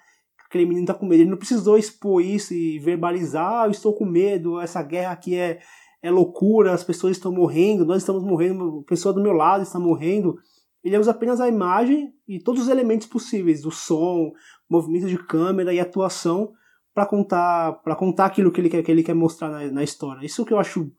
aquele menino tá com medo. Ele não precisou expor isso e verbalizar: ah, eu estou com medo, essa guerra aqui é, é loucura, as pessoas estão morrendo, nós estamos morrendo, a pessoa do meu lado está morrendo. Ele usa apenas a imagem e todos os elementos possíveis, do som, movimento de câmera e atuação para contar para contar aquilo que ele quer que ele quer mostrar na, na, história. Isso que eu acho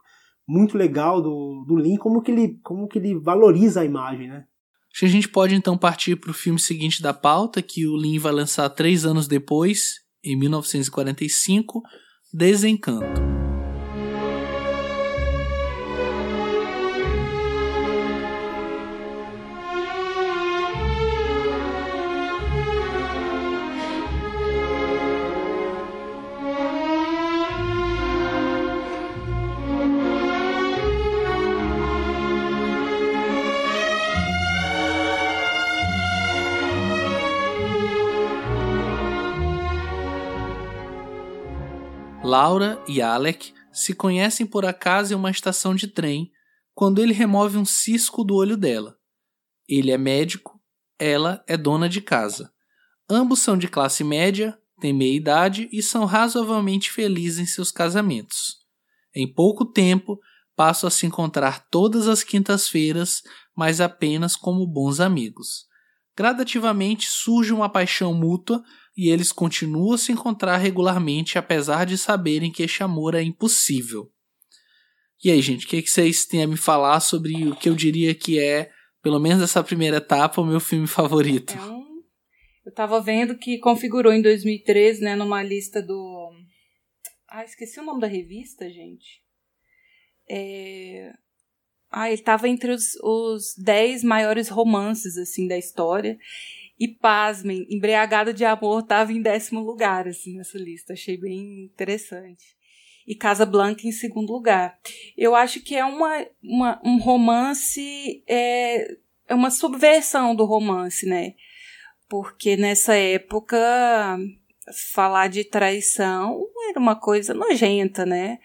muito legal do, do Lin, como que ele como que ele valoriza a imagem, né? Acho que a gente pode então partir para o filme seguinte da pauta, que o Lin vai lançar três anos depois, em 1945, Desencanto. Laura e Alec se conhecem por acaso em uma estação de trem quando ele remove um cisco do olho dela. Ele é médico, ela é dona de casa. Ambos são de classe média, têm meia idade e são razoavelmente felizes em seus casamentos. Em pouco tempo, passam a se encontrar todas as quintas-feiras, mas apenas como bons amigos. Gradativamente surge uma paixão mútua e eles continuam a se encontrar regularmente, apesar de saberem que este amor é impossível. E aí, gente, o que, que vocês têm a me falar sobre o que eu diria que é, pelo menos essa primeira etapa, o meu filme favorito? É um... Eu tava vendo que configurou em 2013, né, numa lista do. Ah, esqueci o nome da revista, gente. É... Ah, ele tava entre os, os 10 maiores romances, assim, da história. E pasmem, Embriagado de Amor estava em décimo lugar, assim, nessa lista. Achei bem interessante. E Casa Blanca em segundo lugar. Eu acho que é uma, uma um romance, é, é uma subversão do romance, né? Porque nessa época falar de traição era uma coisa nojenta, né?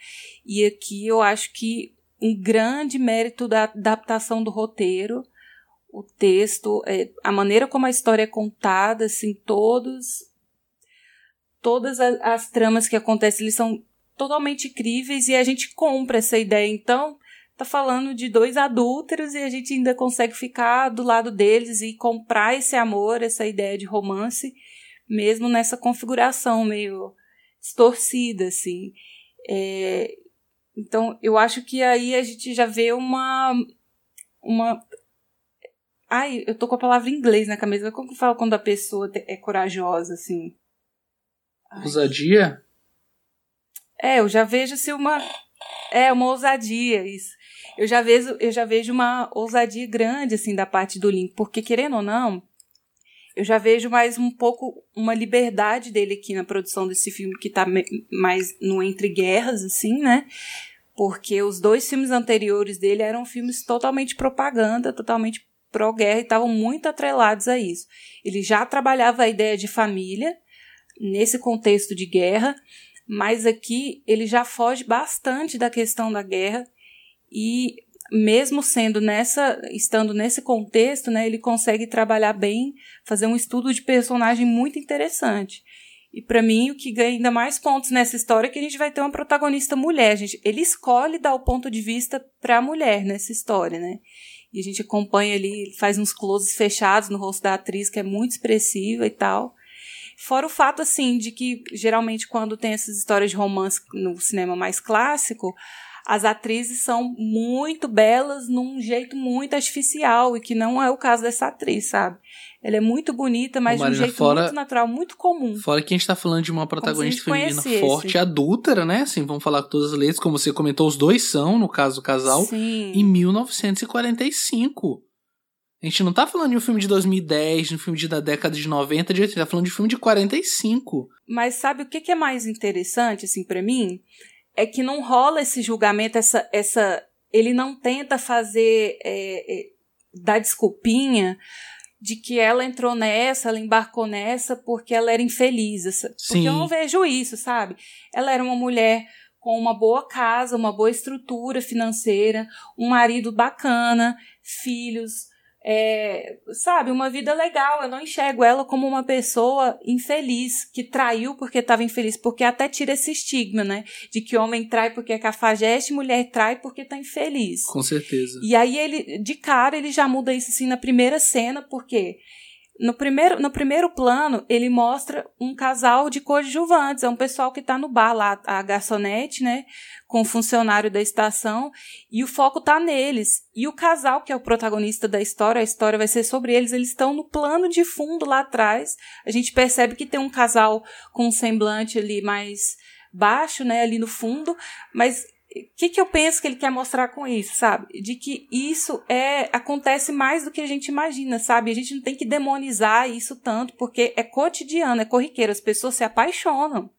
E aqui eu acho que um grande mérito da adaptação do roteiro o texto, é, a maneira como a história é contada, assim, todos, todas as, as tramas que acontecem, eles são totalmente incríveis e a gente compra essa ideia. Então, tá falando de dois adúlteros e a gente ainda consegue ficar do lado deles e comprar esse amor, essa ideia de romance, mesmo nessa configuração meio distorcida, assim. É, então, eu acho que aí a gente já vê uma, uma Ai, eu tô com a palavra em inglês na cabeça. Como que fala quando a pessoa é corajosa, assim? Ai. Ousadia? É, eu já vejo assim uma. É, uma ousadia, isso. Eu já vejo, eu já vejo uma ousadia grande, assim, da parte do Link, porque querendo ou não, eu já vejo mais um pouco uma liberdade dele aqui na produção desse filme, que tá mais no entre guerras, assim, né? Porque os dois filmes anteriores dele eram filmes totalmente propaganda, totalmente pró-guerra e estavam muito atrelados a isso. Ele já trabalhava a ideia de família nesse contexto de guerra, mas aqui ele já foge bastante da questão da guerra e mesmo sendo nessa, estando nesse contexto, né, ele consegue trabalhar bem, fazer um estudo de personagem muito interessante. E para mim, o que ganha ainda mais pontos nessa história é que a gente vai ter uma protagonista mulher, gente. Ele escolhe dar o ponto de vista para a mulher nessa história, né? E a gente acompanha ali, faz uns closes fechados no rosto da atriz, que é muito expressiva e tal. Fora o fato, assim, de que geralmente quando tem essas histórias de romance no cinema mais clássico, as atrizes são muito belas num jeito muito artificial e que não é o caso dessa atriz, sabe? Ela é muito bonita, mas Marina, de um jeito fora, muito natural, muito comum. Fora que a gente tá falando de uma protagonista feminina forte, adúltera, né? Assim, vamos falar com todas as letras, como você comentou, os dois são, no caso do casal, Sim. em 1945. A gente não tá falando de um filme de 2010, de um filme de, da década de 90, de 80, tá falando de um filme de 45. Mas sabe o que, que é mais interessante, assim, para mim? É que não rola esse julgamento, essa, essa ele não tenta fazer é, é, dar desculpinha de que ela entrou nessa, ela embarcou nessa porque ela era infeliz. Porque Sim. eu não vejo isso, sabe? Ela era uma mulher com uma boa casa, uma boa estrutura financeira, um marido bacana, filhos, é, sabe, uma vida legal. Eu não enxergo ela como uma pessoa infeliz, que traiu porque estava infeliz, porque até tira esse estigma, né? De que homem trai porque é cafajeste, mulher trai porque está infeliz. Com certeza. E aí ele, de cara, ele já muda isso assim na primeira cena, porque no primeiro, no primeiro plano, ele mostra um casal de coadjuvantes. É um pessoal que está no bar lá, a garçonete, né? Com o funcionário da estação. E o foco tá neles. E o casal, que é o protagonista da história, a história vai ser sobre eles, eles estão no plano de fundo lá atrás. A gente percebe que tem um casal com um semblante ali mais baixo, né? Ali no fundo. Mas o que, que eu penso que ele quer mostrar com isso, sabe? De que isso é acontece mais do que a gente imagina, sabe? A gente não tem que demonizar isso tanto, porque é cotidiano, é corriqueiro, as pessoas se apaixonam.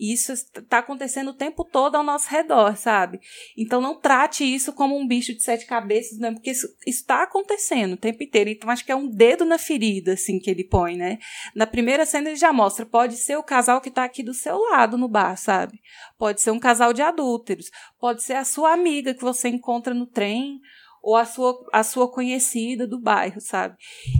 E isso está acontecendo o tempo todo ao nosso redor, sabe? Então não trate isso como um bicho de sete cabeças, né? Porque isso está acontecendo o tempo inteiro. Então acho que é um dedo na ferida, assim, que ele põe, né? Na primeira cena ele já mostra, pode ser o casal que está aqui do seu lado no bar, sabe? Pode ser um casal de adúlteros, pode ser a sua amiga que você encontra no trem, ou a sua, a sua conhecida do bairro, sabe?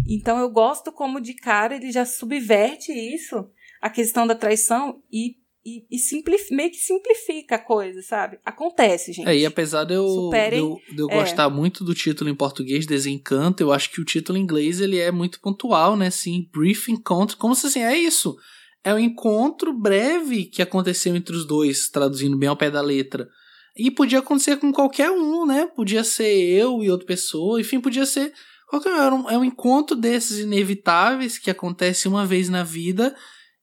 Então eu gosto como de cara ele já subverte isso, a questão da traição, e e, e meio que simplifica a coisa, sabe? Acontece, gente. É, e apesar de eu, de Superem, eu, de eu é. gostar muito do título em português, Desencanto, eu acho que o título em inglês ele é muito pontual, né? Assim, Brief Encounter, como se assim, é isso. É um encontro breve que aconteceu entre os dois, traduzindo bem ao pé da letra. E podia acontecer com qualquer um, né? Podia ser eu e outra pessoa, enfim, podia ser qualquer um. É um, é um encontro desses inevitáveis que acontece uma vez na vida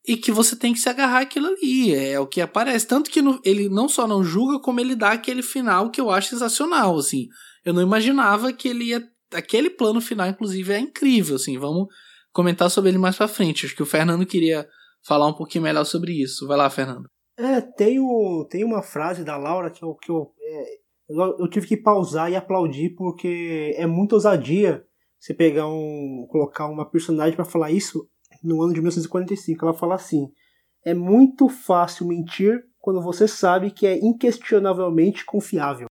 e que você tem que se agarrar aquilo ali. É o que aparece. Tanto que no- ele não só não julga, como ele dá aquele final que eu acho sensacional, assim. Eu não imaginava que ele ia... Aquele plano final, inclusive, é incrível, assim. Vamos comentar sobre ele mais pra frente. Acho que o Fernando queria falar um pouquinho melhor sobre isso. Vai lá, Fernando. É, tem, o, tem uma frase da Laura que eu, que eu, é, eu, eu tive que pausar e aplaudir porque é muita ousadia você pegar um. colocar uma personagem pra falar isso no ano de 1945. Ela fala assim: é muito fácil mentir quando você sabe que é inquestionavelmente confiável.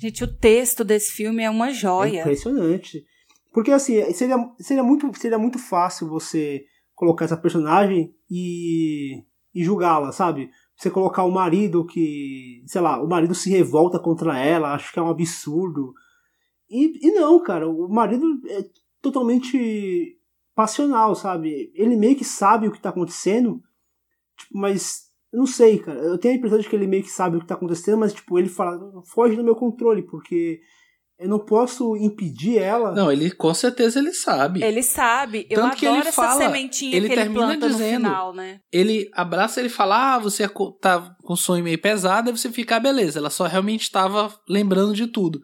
Gente, o texto desse filme é uma É joia. impressionante. Porque assim, seria, seria, muito, seria muito fácil você colocar essa personagem e, e julgá-la, sabe? Você colocar o marido que, sei lá, o marido se revolta contra ela, acho que é um absurdo. E, e não, cara, o marido é totalmente passional, sabe? Ele meio que sabe o que tá acontecendo, tipo, mas eu não sei, cara. Eu tenho a impressão de que ele meio que sabe o que tá acontecendo, mas tipo, ele fala, foge do meu controle, porque eu não posso impedir ela. Não, ele com certeza ele sabe. Ele sabe. Eu Tanto que adoro ele essa fala, sementinha ele que ele termina planta dizendo, no final, né? Ele abraça ele fala: Ah, você aco- tá com um sonho meio pesado, aí você fica, ah, beleza. Ela só realmente estava lembrando de tudo.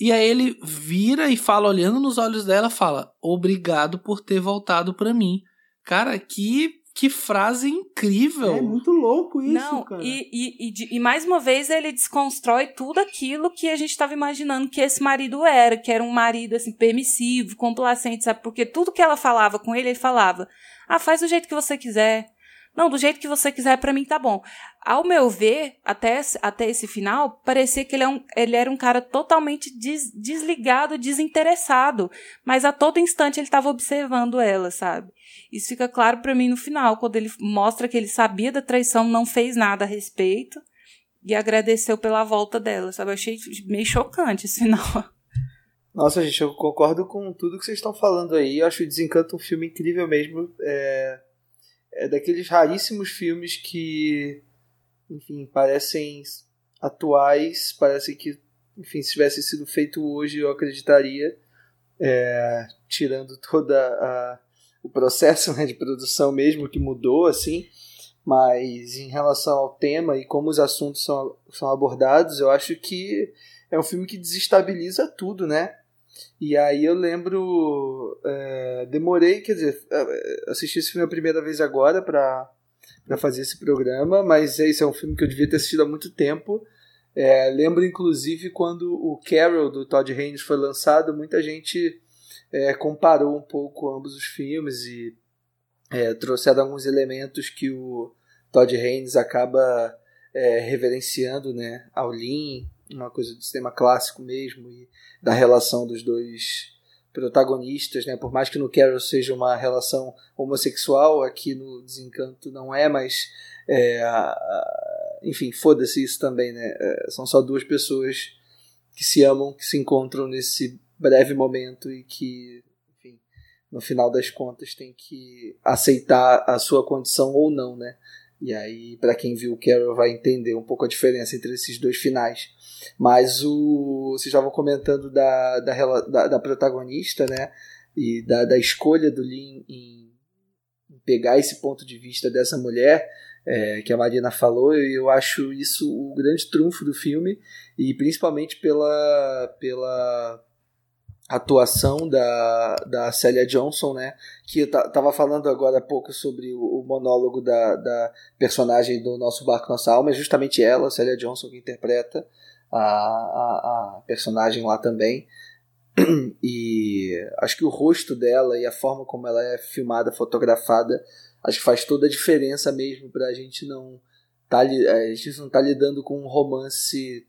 E aí ele vira e fala, olhando nos olhos dela, fala: Obrigado por ter voltado pra mim. Cara, que, que frase incrível. É muito louco isso, Não, cara. e, e, e, e mais uma vez ele desconstrói tudo aquilo que a gente estava imaginando que esse marido era, que era um marido assim permissivo, complacente, sabe? Porque tudo que ela falava com ele, ele falava: "Ah, faz do jeito que você quiser. Não, do jeito que você quiser, pra mim tá bom." Ao meu ver, até, até esse final, parecia que ele, é um, ele era um cara totalmente des- desligado, desinteressado. Mas a todo instante ele estava observando ela, sabe? Isso fica claro pra mim no final, quando ele mostra que ele sabia da traição, não fez nada a respeito e agradeceu pela volta dela, sabe? Eu achei meio chocante esse final. Nossa, gente, eu concordo com tudo que vocês estão falando aí. Eu acho o Desencanto um filme incrível mesmo. É, é daqueles raríssimos filmes que, enfim, parecem atuais, parece que, enfim, se tivesse sido feito hoje, eu acreditaria. É, tirando toda a, o processo né, de produção mesmo que mudou, assim. Mas em relação ao tema e como os assuntos são, são abordados, eu acho que é um filme que desestabiliza tudo, né? E aí eu lembro. é, demorei, quer dizer, é, assisti esse filme a primeira vez agora pra, pra fazer esse programa, mas esse é um filme que eu devia ter assistido há muito tempo. É, lembro inclusive quando o Carol do Todd Haynes foi lançado, muita gente é, comparou um pouco ambos os filmes e é, trouxeram alguns elementos que o Todd Haynes acaba é, reverenciando né, ao Lean, uma coisa do cinema clássico mesmo, e da relação dos dois protagonistas, né? Por mais que no Carol seja uma relação homossexual, aqui no Desencanto não é, mas é, enfim, foda-se isso também, né? É, são só duas pessoas que se amam, que se encontram nesse breve momento e que, enfim, no final das contas tem que aceitar a sua condição ou não, né? E aí, para quem viu o Carol vai entender um pouco a diferença entre esses dois finais. Mas o. Vocês estavam comentando da, da, da, da protagonista, né? E da, da escolha do Lin em, em pegar esse ponto de vista dessa mulher. É, que a Marina falou, e eu acho isso o grande trunfo do filme, e principalmente pela, pela atuação da, da Célia Johnson, né? Que eu tava falando agora há pouco sobre o, o monólogo da, da, personagem do Nosso Barco Nossa Alma, é justamente ela, Célia Johnson, que interpreta a, a, a personagem lá também. E acho que o rosto dela e a forma como ela é filmada, fotografada, acho que faz toda a diferença mesmo para a gente não tá, a gente não tá lidando com um romance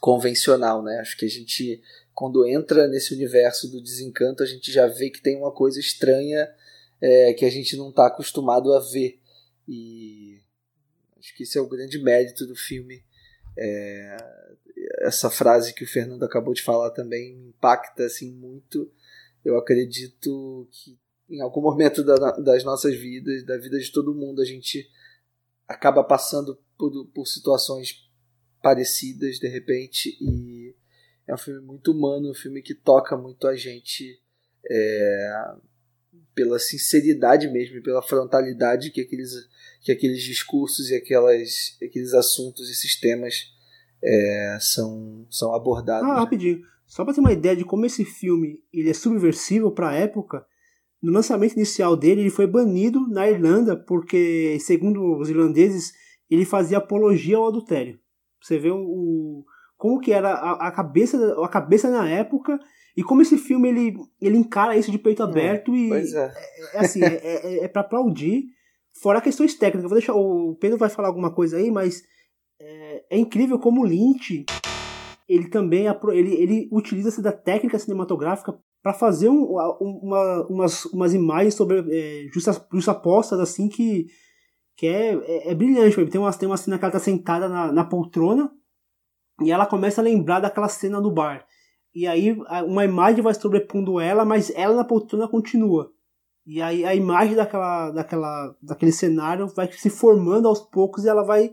convencional, né? Acho que a gente quando entra nesse universo do desencanto, a gente já vê que tem uma coisa estranha é, que a gente não está acostumado a ver. E acho que esse é o grande mérito do filme. É, essa frase que o Fernando acabou de falar também me impacta assim muito. Eu acredito que em algum momento da, das nossas vidas, da vida de todo mundo, a gente acaba passando por, por situações parecidas de repente e é um filme muito humano, um filme que toca muito a gente é, pela sinceridade mesmo, pela frontalidade que aqueles, que aqueles discursos e aquelas, aqueles assuntos, esses temas é, são, são abordados. Ah, rapidinho. Só para ter uma ideia de como esse filme ele é subversivo para a época, no lançamento inicial dele ele foi banido na Irlanda porque, segundo os irlandeses, ele fazia apologia ao adultério. Você vê o, como que era a, a, cabeça a cabeça na época e como esse filme ele, ele encara isso de peito é, aberto é, e é. É, é, assim é, é, é para aplaudir fora questões técnicas vou deixar o Pedro vai falar alguma coisa aí mas é, é incrível como o Lynch ele também ele, ele utiliza-se da técnica cinematográfica para fazer um, uma, umas, umas imagens sobre é, justas, justapostas assim que que é, é, é brilhante tem uma, tem uma cena que ela tá sentada na, na poltrona e ela começa a lembrar daquela cena do bar. E aí uma imagem vai sobrepondo ela, mas ela na poltrona continua. E aí a imagem daquela, daquela, daquele cenário vai se formando aos poucos e ela vai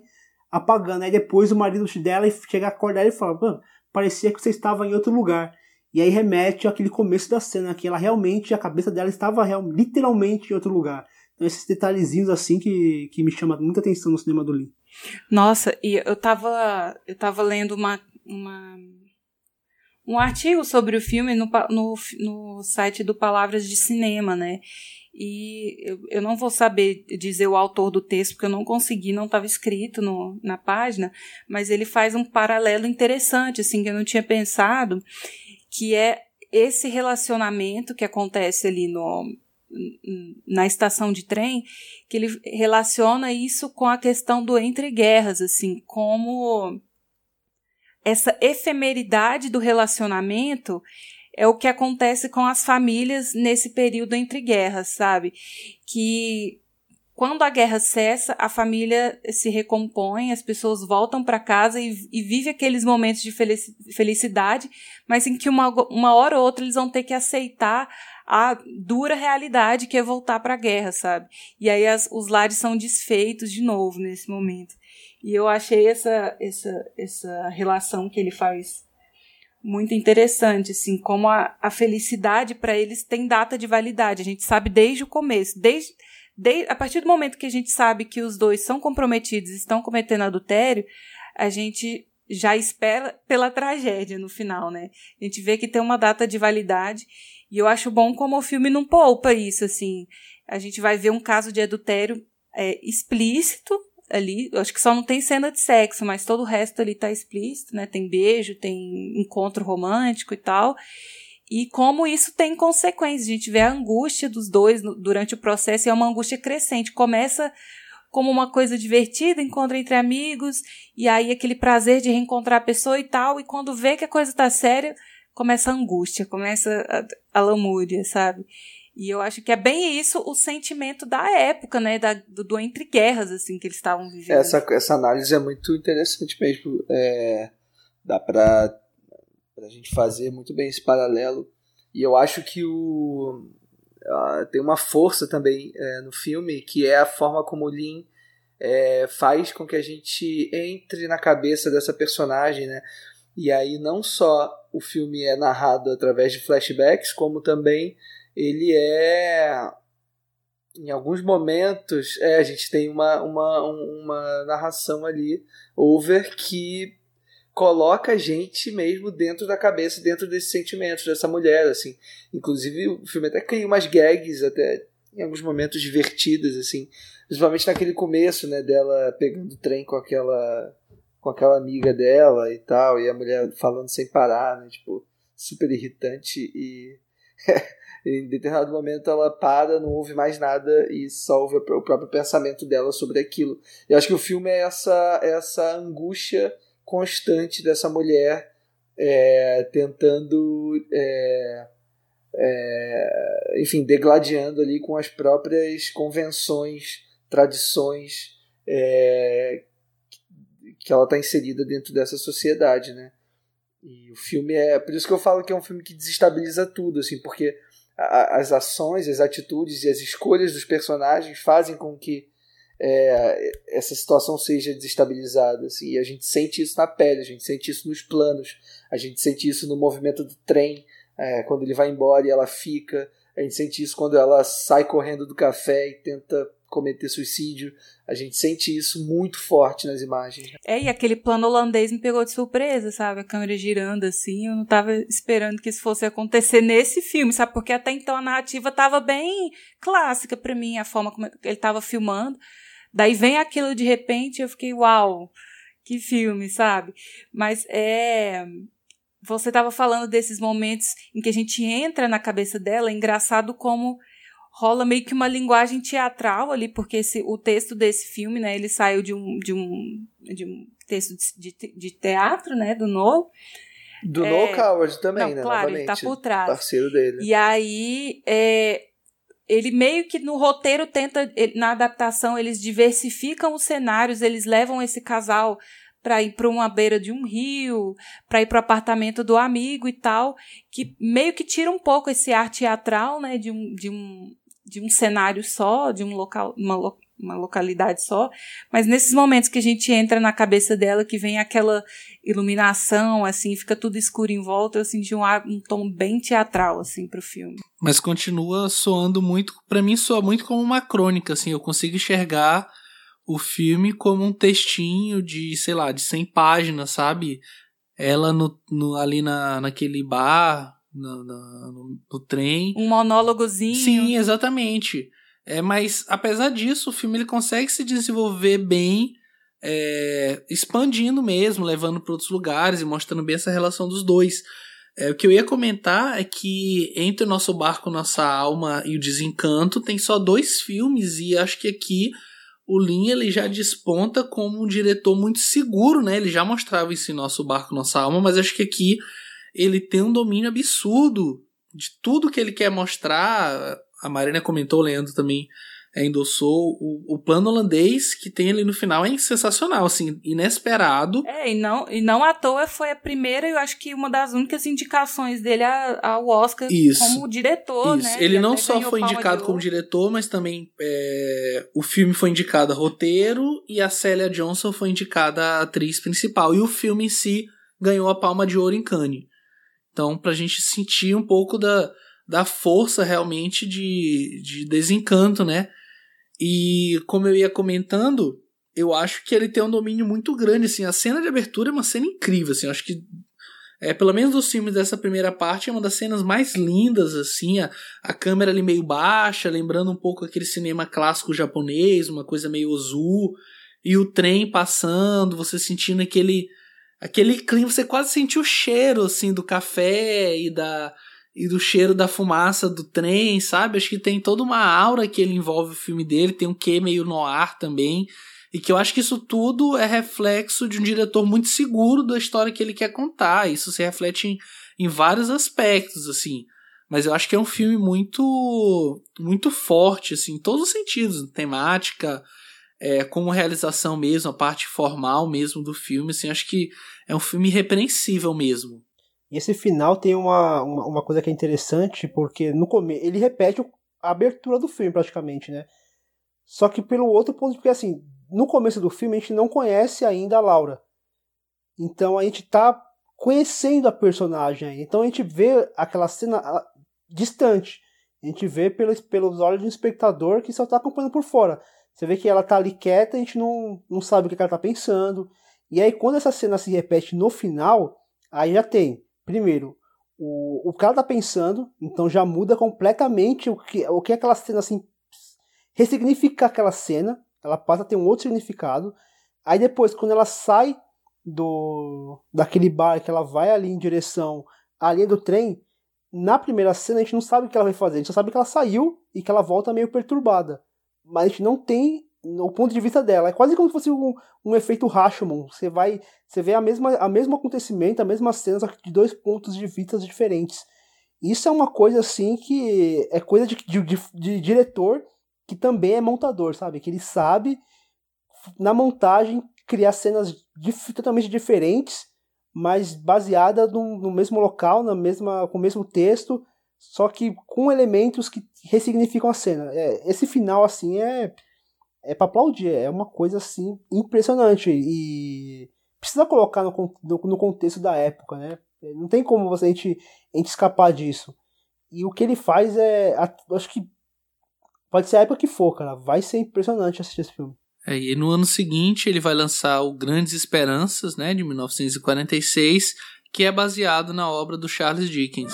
apagando. Aí depois o marido dela chega a acordar e fala: parecia que você estava em outro lugar. E aí remete àquele começo da cena, que ela realmente, a cabeça dela estava real, literalmente em outro lugar. Então esses detalhezinhos assim que, que me chamam muita atenção no cinema do Lee. Nossa, e eu tava, eu tava lendo uma, uma, um artigo sobre o filme no, no, no site do Palavras de Cinema, né? E eu, eu não vou saber dizer o autor do texto, porque eu não consegui, não estava escrito no, na página, mas ele faz um paralelo interessante, assim, que eu não tinha pensado, que é esse relacionamento que acontece ali no, na estação de trem, que ele relaciona isso com a questão do entre guerras, assim, como essa efemeridade do relacionamento é o que acontece com as famílias nesse período entre guerras, sabe? Que quando a guerra cessa, a família se recompõe, as pessoas voltam para casa e, e vivem aqueles momentos de felicidade, mas em que uma, uma hora ou outra eles vão ter que aceitar a dura realidade que é voltar para a guerra, sabe? E aí as, os lares são desfeitos de novo nesse momento. E eu achei essa, essa, essa relação que ele faz muito interessante, assim, como a, a felicidade para eles tem data de validade. A gente sabe desde o começo, desde, desde a partir do momento que a gente sabe que os dois são comprometidos, estão cometendo adultério, a gente já espera pela tragédia no final, né? A gente vê que tem uma data de validade e eu acho bom como o filme não poupa isso, assim. A gente vai ver um caso de adultério é, explícito ali. Eu acho que só não tem cena de sexo, mas todo o resto ali tá explícito, né? Tem beijo, tem encontro romântico e tal. e como isso tem consequências. A gente vê a angústia dos dois durante o processo e é uma angústia crescente. Começa como uma coisa divertida, encontro entre amigos, e aí aquele prazer de reencontrar a pessoa e tal, e quando vê que a coisa tá séria, começa a angústia, começa a, a lamúria, sabe? E eu acho que é bem isso o sentimento da época, né? Da, do, do entre guerras, assim, que eles estavam vivendo. Essa, essa análise é muito interessante mesmo. É, dá pra, pra gente fazer muito bem esse paralelo. E eu acho que o, tem uma força também é, no filme, que é a forma como o Lin é, faz com que a gente entre na cabeça dessa personagem, né? E aí não só o filme é narrado através de flashbacks, como também ele é em alguns momentos é, a gente tem uma, uma, uma narração ali over que coloca a gente mesmo dentro da cabeça, dentro desses sentimentos dessa mulher, assim. Inclusive o filme até cria umas gags até em alguns momentos divertidas, assim, principalmente naquele começo, né, dela pegando o trem com aquela com aquela amiga dela e tal, e a mulher falando sem parar, né, tipo, super irritante e em determinado momento ela para, não ouve mais nada e ouve o próprio pensamento dela sobre aquilo. Eu acho que o filme é essa, essa angústia constante dessa mulher é, tentando. É, é, enfim, degladiando ali com as próprias convenções, tradições é, que ela está inserida dentro dessa sociedade, né? E o filme é. Por isso que eu falo que é um filme que desestabiliza tudo, assim, porque as ações, as atitudes e as escolhas dos personagens fazem com que é, essa situação seja desestabilizada. Assim, e a gente sente isso na pele, a gente sente isso nos planos, a gente sente isso no movimento do trem, é, quando ele vai embora e ela fica, a gente sente isso quando ela sai correndo do café e tenta cometer suicídio. A gente sente isso muito forte nas imagens. É, e aquele plano holandês me pegou de surpresa, sabe? A câmera girando assim, eu não tava esperando que isso fosse acontecer nesse filme, sabe? Porque até então a narrativa tava bem clássica para mim, a forma como ele tava filmando. Daí vem aquilo de repente, eu fiquei, uau, que filme, sabe? Mas é. Você estava falando desses momentos em que a gente entra na cabeça dela, é engraçado como rola meio que uma linguagem teatral ali, porque esse, o texto desse filme, né, ele saiu de um, de um, de um texto de, de teatro, né, do Novo. Do é, Noel Coward também, não, né? Claro, Novamente, ele tá por trás. Parceiro dele. E aí, é, ele meio que no roteiro tenta, na adaptação, eles diversificam os cenários, eles levam esse casal para ir para uma beira de um rio, para ir para o apartamento do amigo e tal, que meio que tira um pouco esse ar teatral, né, de um, de um, de um cenário só, de um local, uma, uma localidade só, mas nesses momentos que a gente entra na cabeça dela, que vem aquela iluminação, assim, fica tudo escuro em volta, eu senti um, um tom bem teatral, assim, pro filme. Mas continua soando muito, para mim soa muito como uma crônica, assim, eu consigo enxergar o filme como um textinho de, sei lá, de 100 páginas, sabe? Ela no, no ali na, naquele bar, no, no, no, trem. Um monólogozinho. Sim, exatamente. É, mas apesar disso, o filme ele consegue se desenvolver bem, é, expandindo mesmo, levando para outros lugares e mostrando bem essa relação dos dois. É, o que eu ia comentar é que entre o nosso barco, nossa alma e o desencanto tem só dois filmes e acho que aqui o Lin ele já desponta como um diretor muito seguro, né? Ele já mostrava isso em nosso barco, nossa alma, mas acho que aqui ele tem um domínio absurdo de tudo que ele quer mostrar a Marina comentou, o Leandro também é, endossou o, o plano holandês que tem ali no final é sensacional, assim, inesperado. É, e não, e não à toa foi a primeira, eu acho que uma das únicas indicações dele ao Oscar Isso. como diretor, Isso. né? Ele não só foi indicado como diretor, mas também é, o filme foi indicado a roteiro e a Célia Johnson foi indicada a atriz principal. E o filme em si ganhou a palma de ouro em Cannes. Então, pra gente sentir um pouco da da força realmente de, de desencanto, né? E como eu ia comentando, eu acho que ele tem um domínio muito grande, assim, a cena de abertura é uma cena incrível, assim, eu acho que é, pelo menos dos filmes dessa primeira parte, é uma das cenas mais lindas, assim, a, a câmera ali meio baixa, lembrando um pouco aquele cinema clássico japonês, uma coisa meio azul, e o trem passando, você sentindo aquele aquele clima, você quase sentiu o cheiro, assim, do café e da, e do cheiro da fumaça do trem, sabe? Acho que tem toda uma aura que ele envolve o filme dele, tem um quê meio no ar também. E que eu acho que isso tudo é reflexo de um diretor muito seguro da história que ele quer contar. Isso se reflete em, em vários aspectos, assim. Mas eu acho que é um filme muito muito forte, assim, em todos os sentidos. Temática, é, como realização mesmo, a parte formal mesmo do filme, assim, acho que é um filme irrepreensível mesmo. E esse final tem uma, uma, uma coisa que é interessante, porque no começo ele repete a abertura do filme praticamente, né? Só que pelo outro ponto, porque assim, no começo do filme a gente não conhece ainda a Laura. Então a gente tá conhecendo a personagem. Então a gente vê aquela cena distante. A gente vê pelos, pelos olhos de um espectador que só tá acompanhando por fora. Você vê que ela tá ali quieta, a gente não, não sabe o que ela tá pensando. E aí quando essa cena se repete no final, aí já tem primeiro, o, o cara tá pensando, então já muda completamente o que, o que aquela cena assim ressignifica aquela cena, ela passa a ter um outro significado. Aí depois, quando ela sai do daquele bar que ela vai ali em direção à linha do trem, na primeira cena a gente não sabe o que ela vai fazer, a gente só sabe que ela saiu e que ela volta meio perturbada. Mas a gente não tem no ponto de vista dela. É quase como se fosse um, um efeito Rashomon. Você vai, você vê a mesma, a mesmo acontecimento, a mesma cena, só que de dois pontos de vista diferentes. Isso é uma coisa assim que é coisa de, de, de, de diretor que também é montador, sabe? Que ele sabe na montagem criar cenas dif totalmente diferentes, mas baseada no, no, mesmo local, na mesma, com o mesmo texto, só que com elementos que ressignificam a cena. É, esse final assim é é para aplaudir, é uma coisa assim impressionante e precisa colocar no, no, no, contexto da época, né? Não tem como você, a, gente, a gente escapar disso. E o que ele faz é. Acho que pode ser a época que for, cara. Vai ser impressionante assistir esse filme. É, e no ano seguinte ele vai lançar o Grandes Esperanças, né, de 1946, que é baseado na obra do Charles Dickens.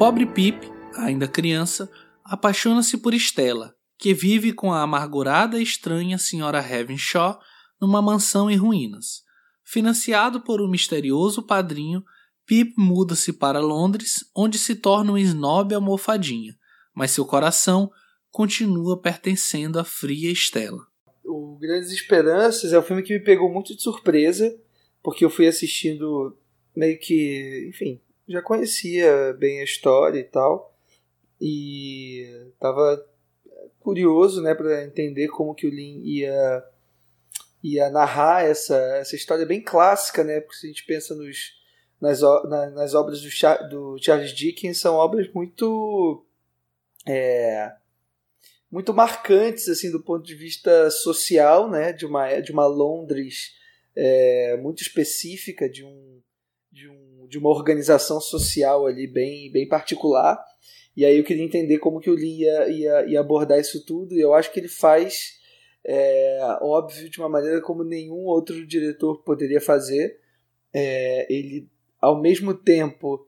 Pobre Pip, ainda criança, apaixona-se por Stella, que vive com a amargurada e estranha senhora Heavenshaw numa mansão em ruínas. Financiado por um misterioso padrinho, Pip muda-se para Londres, onde se torna um snob almofadinha, mas seu coração continua pertencendo à fria Stella. O Grandes Esperanças é um filme que me pegou muito de surpresa, porque eu fui assistindo meio que, enfim, já conhecia bem a história e tal. E tava curioso, né, para entender como que o Lin ia ia narrar essa, essa história bem clássica, né? Porque se a gente pensa nos, nas, na, nas obras do, do, Charles Dickens, são obras muito é, muito marcantes assim do ponto de vista social, né? De uma de uma Londres é, muito específica, de um de um de uma organização social ali bem, bem particular. E aí eu queria entender como que o Lin ia, ia, ia abordar isso tudo. E eu acho que ele faz, é, óbvio, de uma maneira como nenhum outro diretor poderia fazer. É, ele, ao mesmo tempo,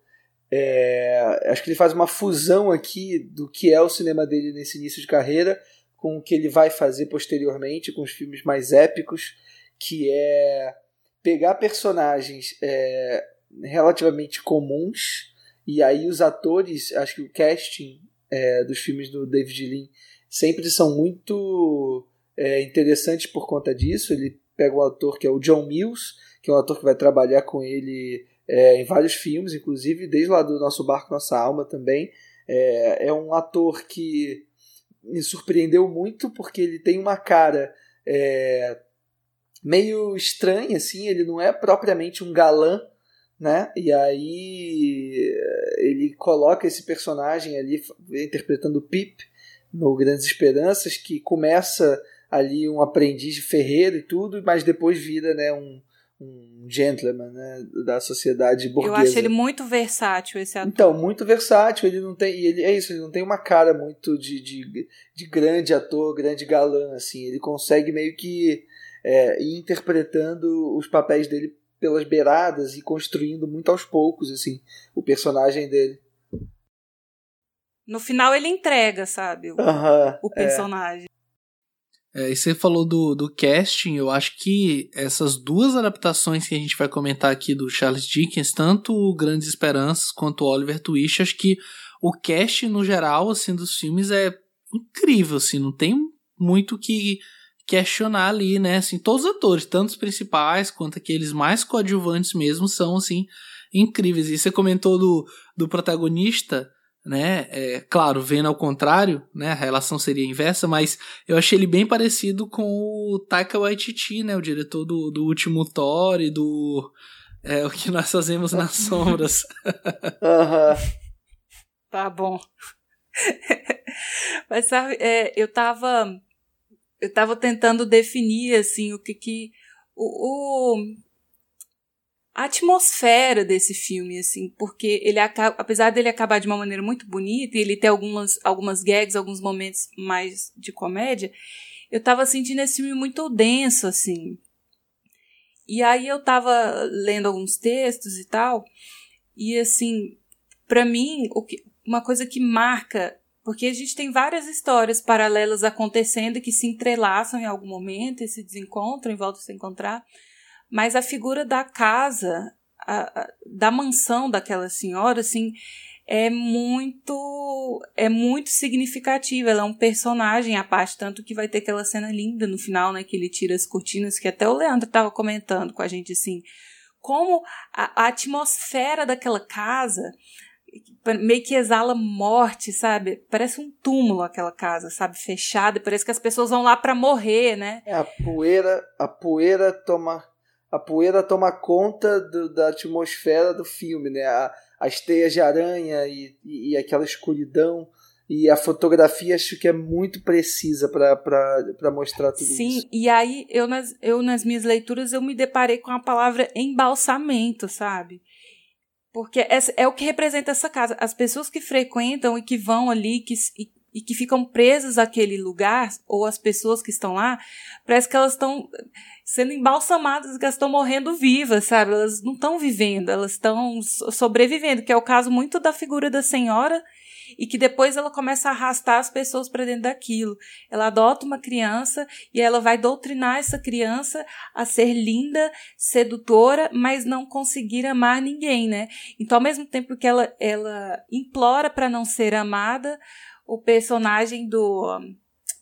é, acho que ele faz uma fusão aqui do que é o cinema dele nesse início de carreira com o que ele vai fazer posteriormente, com os filmes mais épicos, que é pegar personagens é, relativamente comuns. E aí os atores, acho que o casting é, dos filmes do David Lean sempre são muito é, interessantes por conta disso. Ele pega um ator que é o John Mills, que é um ator que vai trabalhar com ele é, em vários filmes, inclusive desde lá do Nosso Barco, Nossa Alma também. É, é um ator que me surpreendeu muito porque ele tem uma cara é, meio estranha, assim, ele não é propriamente um galã, né? E aí ele coloca esse personagem ali interpretando o Pip no Grandes Esperanças, que começa ali um aprendiz de ferreiro e tudo, mas depois vira né, um, um gentleman, né, da sociedade burguesa. Eu acho ele muito versátil, esse ator. Então, muito versátil, ele não tem, ele, é isso, ele não tem uma cara muito de, de, de grande ator, grande galã, assim, ele consegue meio que é, ir interpretando os papéis dele pelas beiradas e construindo muito aos poucos, assim, o personagem dele. No final ele entrega, sabe, o, uh -huh, o personagem. É, e você falou do, do casting, eu acho que essas duas adaptações que a gente vai comentar aqui do Charles Dickens, tanto o Grandes Esperanças quanto o Oliver Twist, acho que o cast no geral, assim, dos filmes é incrível, assim, não tem muito que questionar ali, né, assim, todos os atores, tanto os principais quanto aqueles mais coadjuvantes mesmo, são, assim, incríveis. E você comentou do, do protagonista, né? É, claro, vendo ao contrário, né? A relação seria inversa, mas eu achei ele bem parecido com o Taika Waititi, né? O diretor do, do último Thor e do é, O que nós fazemos nas sombras. uhum. Tá bom. mas sabe, é, eu tava eu tava tentando definir assim o que que o, o a atmosfera desse filme, assim, porque ele acaba, apesar dele acabar de uma maneira muito bonita e ele ter algumas, algumas gags, alguns momentos mais de comédia, eu tava sentindo esse filme muito denso, assim. E aí eu tava lendo alguns textos e tal, e assim, para mim, que, uma coisa que marca, porque a gente tem várias histórias paralelas acontecendo que se entrelaçam em algum momento e se desencontram e voltam a se encontrar. Mas a figura da casa, a, a, da mansão daquela senhora, assim, é muito é muito significativa. Ela é um personagem à parte, tanto que vai ter aquela cena linda no final, né, que ele tira as cortinas, que até o Leandro estava comentando com a gente assim, como a, a atmosfera daquela casa meio que exala morte, sabe? Parece um túmulo aquela casa, sabe? Fechada, parece que as pessoas vão lá para morrer, né? É, a poeira, a poeira toma a poeira toma conta do, da atmosfera do filme, né? A, as teias de aranha e, e, e, aquela escuridão. E a fotografia acho que é muito precisa para mostrar tudo Sim, isso. Sim, e aí eu nas, eu nas minhas leituras eu me deparei com a palavra embalsamento, sabe? Porque é o que representa essa casa. As pessoas que frequentam e que vão ali que, e, e que ficam presas àquele lugar, ou as pessoas que estão lá, parece que elas estão sendo embalsamadas, que elas estão morrendo vivas, sabe? Elas não estão vivendo, elas estão sobrevivendo, que é o caso muito da figura da senhora e que depois ela começa a arrastar as pessoas para dentro daquilo. Ela adota uma criança e ela vai doutrinar essa criança a ser linda, sedutora, mas não conseguir amar ninguém, né? Então, ao mesmo tempo que ela, ela implora para não ser amada, o personagem do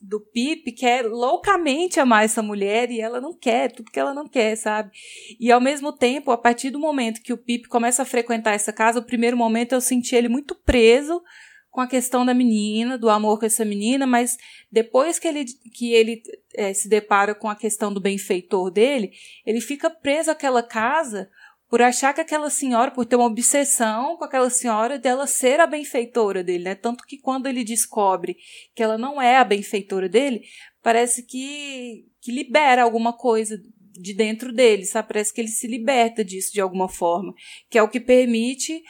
do Pip quer loucamente amar essa mulher e ela não quer, tudo que ela não quer, sabe? E ao mesmo tempo, a partir do momento que o Pip começa a frequentar essa casa, o primeiro momento eu senti ele muito preso com a questão da menina, do amor com essa menina, mas depois que ele, que ele é, se depara com a questão do benfeitor dele, ele fica preso àquela casa por achar que aquela senhora, por ter uma obsessão com aquela senhora, dela ser a benfeitora dele, né? Tanto que quando ele descobre que ela não é a benfeitora dele, parece que, que libera alguma coisa de dentro dele, sabe? Parece que ele se liberta disso de alguma forma, que é o que permite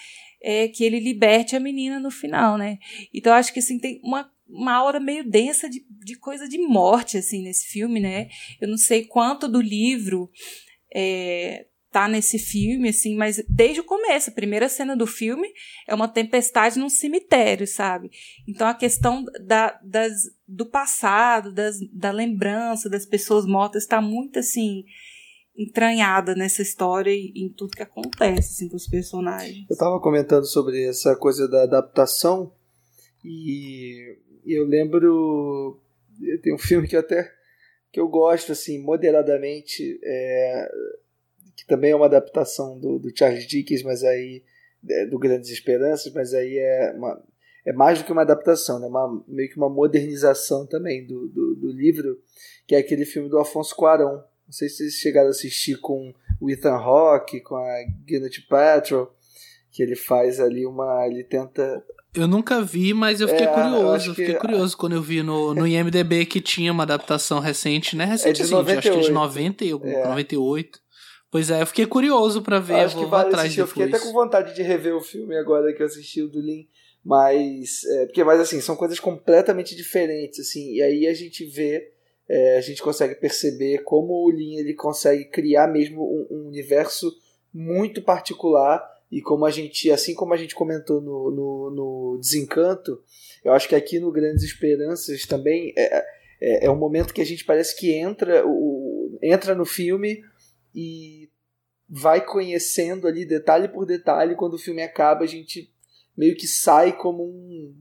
é, que ele liberte a menina no final, né? Então acho que assim tem uma uma hora meio densa de, de coisa de morte assim nesse filme, né? Eu não sei quanto do livro é, tá nesse filme, assim, mas desde o começo, a primeira cena do filme é uma tempestade num cemitério, sabe? Então a questão da, das, do passado, das, da lembrança das pessoas mortas está muito assim entranhada nessa história e em tudo que acontece assim, com os personagens. Eu estava comentando sobre essa coisa da adaptação e eu lembro tem um filme que até que eu gosto assim moderadamente é que também é uma adaptação do, do Charles Dickens, mas aí é, do Grandes Esperanças, mas aí é, uma, é mais do que uma adaptação, né? Uma, meio que uma modernização também do, do, do, livro, que é aquele filme do Afonso Cuarón. Não sei se vocês chegaram a assistir com o Ethan Hawke, com a Gwyneth Paltrow, que ele faz ali uma, ele tenta eu nunca vi, mas eu fiquei é, curioso. Eu fiquei que... curioso quando eu vi no, no IMDB que tinha uma adaptação recente, né? Recente, é de assim, 98. acho que é de 90 e algum, é. 98. Pois é, eu fiquei curioso para ver, acho vou, que vale atrás assistir. Eu fiquei até com vontade de rever o filme agora que eu assisti o do Lin, mas é, porque mas assim são coisas completamente diferentes assim e aí a gente vê é, a gente consegue perceber como o Lin ele consegue criar mesmo um, um, universo muito particular e como a gente assim como a gente comentou no, no, no Desencanto eu acho que aqui no Grandes Esperanças também é, é, é um momento que a gente parece que entra o, entra no filme e vai conhecendo ali detalhe por detalhe quando o filme acaba a gente meio que sai como um.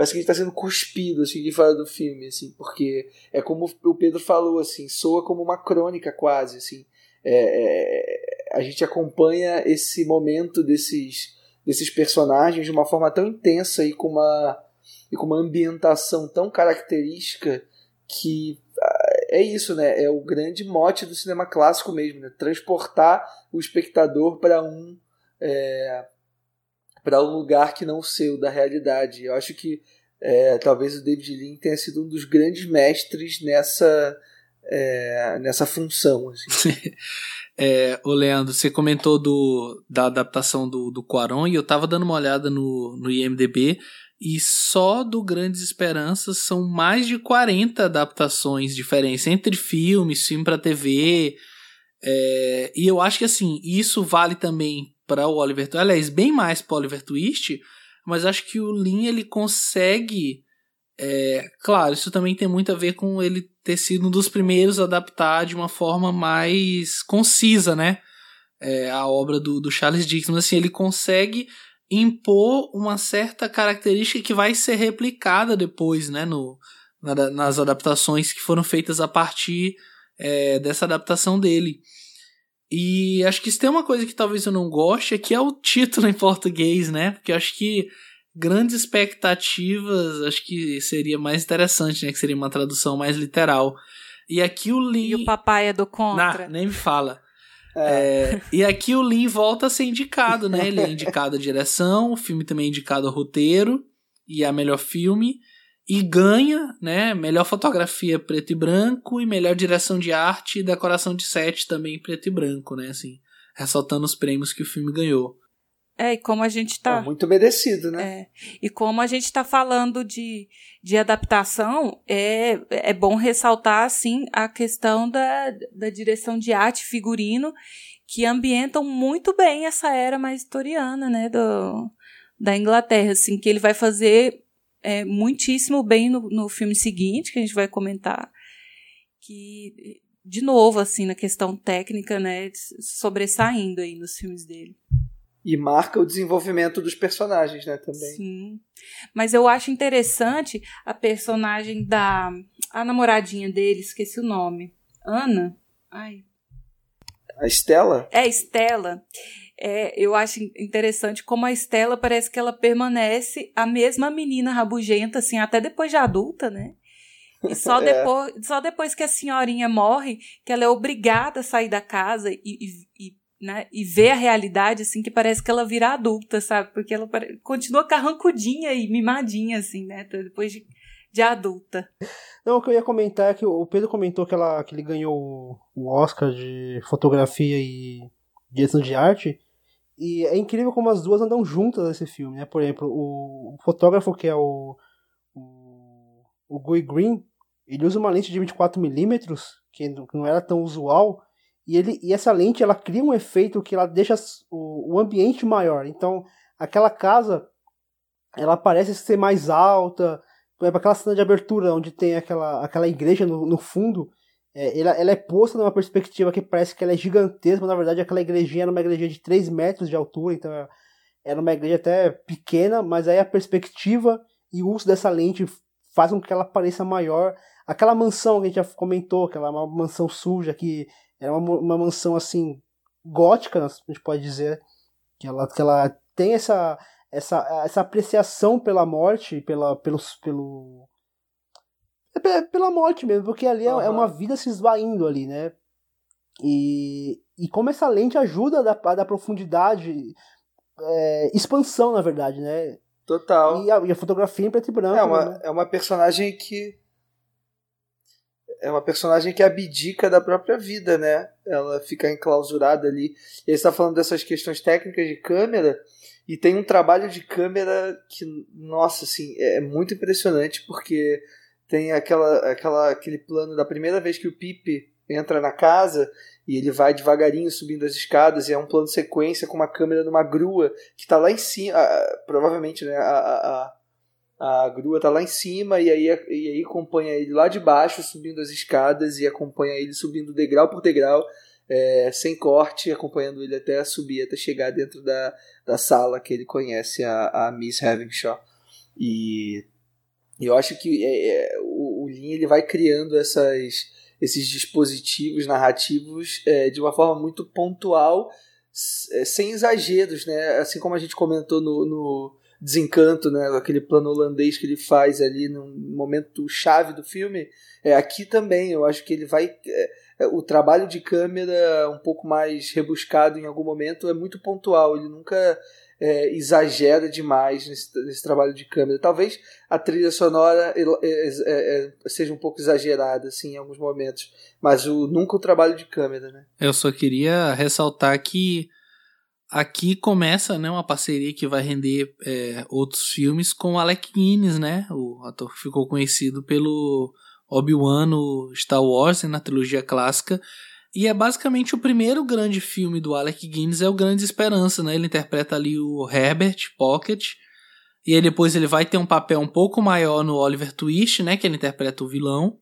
Parece que a gente tá sendo cuspido assim, de fora do filme, assim, porque é como o Pedro falou, assim, soa como uma crônica quase, assim. É, é, a gente acompanha esse momento desses, desses personagens de uma forma tão intensa e com uma, e com uma ambientação tão característica que ah, é isso, né? É o grande mote do cinema clássico mesmo, né? Transportar o espectador para um é, para um lugar que não o seu, da realidade. Eu acho que é, talvez o David Lean tenha sido um dos grandes mestres nessa, é, nessa função. Assim. é, Leandro, você comentou do, da adaptação do, do Quaron e eu estava dando uma olhada no, no IMDB e só do Grandes Esperanças são mais de 40 adaptações diferentes entre filmes, filme para TV. É, e eu acho que assim, isso vale também para o Oliver Twist, aliás, bem mais para o Oliver Twist, mas acho que o Lin ele consegue. É, claro, isso também tem muito a ver com ele ter sido um dos primeiros a adaptar de uma forma mais concisa, né? É, a obra do, do Charles Dickens. Mas assim, ele consegue impor uma certa característica que vai ser replicada depois, né? No, na, nas adaptações que foram feitas a partir é, dessa adaptação dele. E acho que isso tem uma coisa que talvez eu não goste, é que é o título em português, né? Porque acho que grandes expectativas, acho que seria mais interessante, né? Que seria uma tradução mais literal. E aqui o Lin. E o papai é do contra. Não, nem me fala. É. É, e aqui o Lin volta a ser indicado, né? Ele é indicado a direção, o filme também é indicado a roteiro e a melhor filme e ganha, né, melhor fotografia preto e branco e melhor direção de arte e decoração de set também preto e branco, né, assim, ressaltando os prêmios que o filme ganhou. É, e como a gente tá. É muito merecido, né? É. E como a gente tá falando de, de adaptação, é, é bom ressaltar, assim, a questão da, da direção de arte, figurino, que ambientam muito bem essa era mais historiana, né, do, da Inglaterra, assim, que ele vai fazer é, muitíssimo bem no, no filme seguinte, que a gente vai comentar, que, de novo, assim, na questão técnica, né, sobressaindo aí nos filmes dele. E marca o desenvolvimento dos personagens, né, também. Sim. Mas eu acho interessante a personagem da. A namoradinha dele, esqueci o nome. Ana? Ai. A Estela? É, Estela é, eu acho interessante como a Estela parece que ela permanece a mesma menina rabugenta, assim, até depois de adulta, né? E só, é. depois, só depois que a senhorinha morre, que ela é obrigada a sair da casa e, e, e, né, e ver a realidade, assim, que parece que ela vira adulta, sabe? Porque ela continua carrancudinha e mimadinha, assim, né? Depois de, de adulta. Não, o que eu ia comentar é que o Pedro comentou que, ela, que ele ganhou o Oscar de fotografia e direção de arte. E é incrível como as duas andam juntas nesse filme, né? Por exemplo, o, fotógrafo que é o, o, o Guy Green, ele usa uma lente de 24mm, que não era tão usual, e, ele, e essa lente ela cria um efeito que ela deixa o, o ambiente maior. Então, aquela casa, ela parece ser mais alta, por exemplo, aquela cena de abertura onde tem aquela, aquela igreja no, no fundo, é, ela, ela, é posta numa perspectiva que parece que ela é gigantesca, mas na verdade aquela igrejinha era uma igreja de 3 metros de altura, então era uma igreja até pequena, mas aí a perspectiva e o uso dessa lente faz com que ela pareça maior. Aquela mansão que a gente já comentou, aquela é uma mansão suja, que era uma, uma mansão assim, gótica, a gente pode dizer, que ela, que ela tem essa, essa, essa apreciação pela morte, pela, pelo, pelo, é pela morte mesmo, porque ali uhum. é, uma vida se esvaindo ali, né? E, e como essa lente ajuda a dar, a dar profundidade, é, expansão, na verdade, né? Total. E a, e a fotografia em preto e branco. É uma, né? é uma personagem que. É uma personagem que abdica da própria vida, né? ela ficar enclausurada ali. E aí está falando dessas questões técnicas de câmera e tem um trabalho de câmera que, nossa, assim, é muito impressionante porque tem aquela, aquela, aquele plano da primeira vez que o Pipe entra na casa e ele vai devagarinho subindo as escadas e é um plano sequência com uma câmera numa grua que está lá em cima, provavelmente, né, a, a, a grua está lá em cima e aí, e aí acompanha ele lá de baixo subindo as escadas e acompanha ele subindo degrau por degrau é, sem corte, acompanhando ele até subir, até chegar dentro da, da sala que ele conhece a, a Miss Havenshaw. E eu acho que é, é, o, o Lin ele vai criando essas esses dispositivos narrativos é, de uma forma muito pontual, é, sem exageros, né? Assim como a gente comentou no, no Desencanto, né? Aquele plano holandês que ele faz ali no momento chave do filme. É, aqui também, eu acho que ele vai. É, é, o trabalho de câmera um pouco mais rebuscado em algum momento é muito pontual. Ele nunca é, exagera demais nesse, nesse, trabalho de câmera. Talvez a trilha sonora é, é, é, seja um pouco exagerada assim, em alguns momentos, mas o, nunca o trabalho de câmera. Né? Eu só queria ressaltar que aqui começa né, uma parceria que vai render é, outros filmes com Alec Guinness, né? o ator que ficou conhecido pelo Obi-Wan no Star Wars, na trilogia clássica, e é basicamente o primeiro grande filme do Alec Guinness, é o Grande Esperança, né? Ele interpreta ali o Herbert Pocket. E aí depois ele vai ter um papel um pouco maior no Oliver Twist, né? Que ele interpreta o vilão.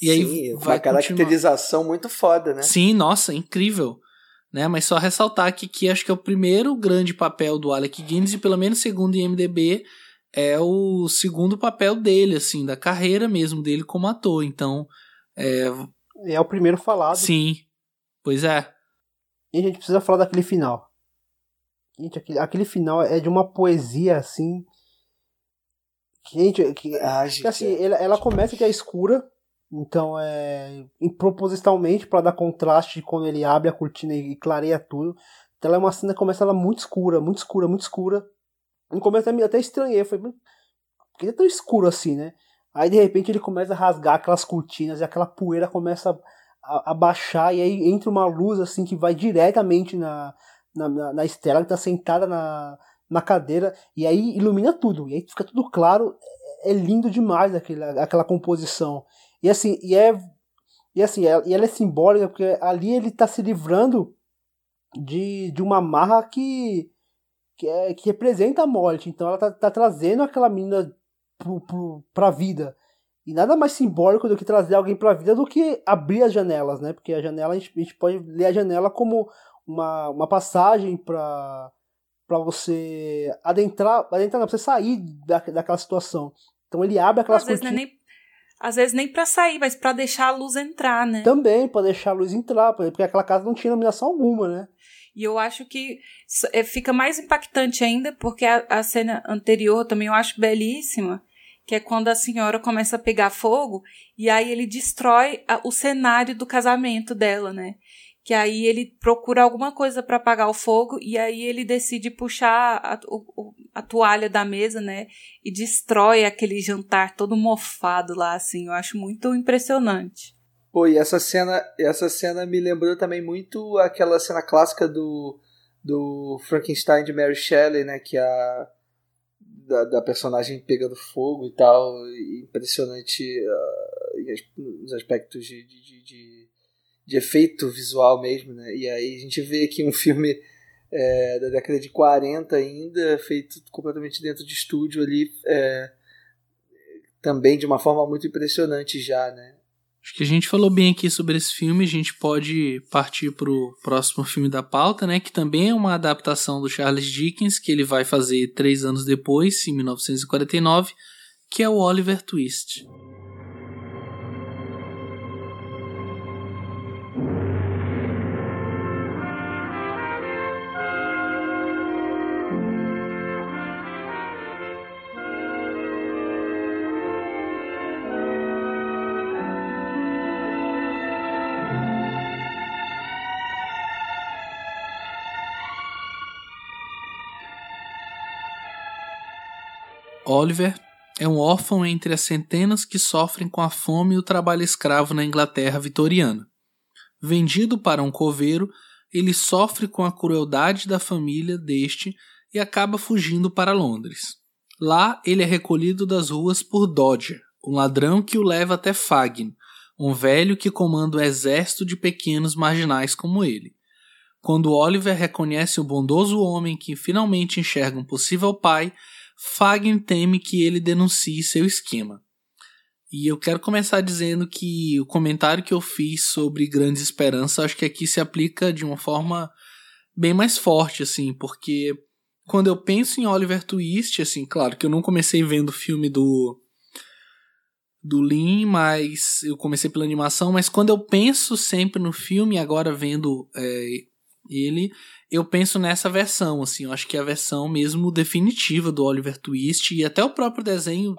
E Sim, aí vai uma caracterização continuar. muito foda, né? Sim, nossa, incrível. Né? Mas só ressaltar que, que acho que é o primeiro grande papel do Alec Guinness, e pelo menos segundo o IMDB, é o segundo papel dele, assim, da carreira mesmo dele como ator. Então, é, é o primeiro falado. Sim. Pois é. E a gente precisa falar daquele final. Gente, aquele, aquele final é de uma poesia assim. Gente, que, ah, gente, que assim, é. ela, ela começa que é escura, então é propositalmente para dar contraste quando ele abre a cortina e clareia tudo. Então ela é uma cena que começa ela muito escura, muito escura, muito escura. No começo até, até estranhei, foi por que é tão escuro assim, né? Aí de repente ele começa a rasgar aquelas cortinas e aquela poeira começa a, a baixar e aí entra uma luz assim que vai diretamente na, na, na, na Estela que está sentada na, na cadeira e aí ilumina tudo. E aí fica tudo claro. É, é lindo demais aquela, aquela composição. E assim e é e assim é, e ela é simbólica porque ali ele está se livrando de, de uma marra que que, é, que representa a morte. Então ela está tá trazendo aquela menina pro, pra vida. E nada mais simbólico do que trazer alguém pra vida do que abrir as janelas, né? Porque a janela, a gente, a gente pode ler a janela como uma, uma passagem para para você adentrar, adentrar não, pra você sair da, daquela situação. Então ele abre aquelas às vezes, é nem, às vezes nem para sair, mas para deixar a luz entrar, né? Também, para deixar a luz entrar, porque aquela casa não tinha iluminação alguma, né? E eu acho que é, fica mais impactante ainda, porque a, a cena anterior também eu acho belíssima, que é quando a senhora começa a pegar fogo e aí ele destrói a, o cenário do casamento dela, né? Que aí ele procura alguma coisa para apagar o fogo e aí ele decide puxar a, o, a toalha da mesa, né? E destrói aquele jantar todo mofado lá, assim. Eu acho muito impressionante. Pô, e essa cena, essa cena me lembrou também muito aquela cena clássica do, do Frankenstein de Mary Shelley, né? Que a da, da, personagem pegando fogo e tal. Impressionante uh, os aspectos de, de, de, de, efeito visual mesmo, né? E aí a gente vê aqui um filme é, da década de 40 ainda, feito completamente dentro de estúdio ali, é, também de uma forma muito impressionante já, né? Acho que a gente falou bem aqui sobre esse filme, a gente pode partir para o próximo filme da pauta, né? Que também é uma adaptação do Charles Dickens, que ele vai fazer três anos depois, em 1949, que é o Oliver Twist. Oliver é um órfão entre as centenas que sofrem com a fome e o trabalho escravo na Inglaterra vitoriana. Vendido para um coveiro, ele sofre com a crueldade da família deste e acaba fugindo para Londres. Lá, ele é recolhido das ruas por Dodger, um ladrão que o leva até Fagin, um velho que comanda o exército de pequenos marginais como ele. Quando Oliver reconhece o bondoso homem que finalmente enxerga um possível pai, Fagin teme que ele denuncie seu esquema. E eu quero começar dizendo que o comentário que eu fiz sobre Grandes Esperanças, acho que aqui se aplica de uma forma bem mais forte, assim, porque quando eu penso em Oliver Twist, assim, claro que eu não comecei vendo o filme do do Lin, mas eu comecei pela animação, mas quando eu penso sempre no filme, agora vendo é, ele, eu penso nessa versão, assim, eu acho que é a versão mesmo definitiva do Oliver Twist, e até o próprio desenho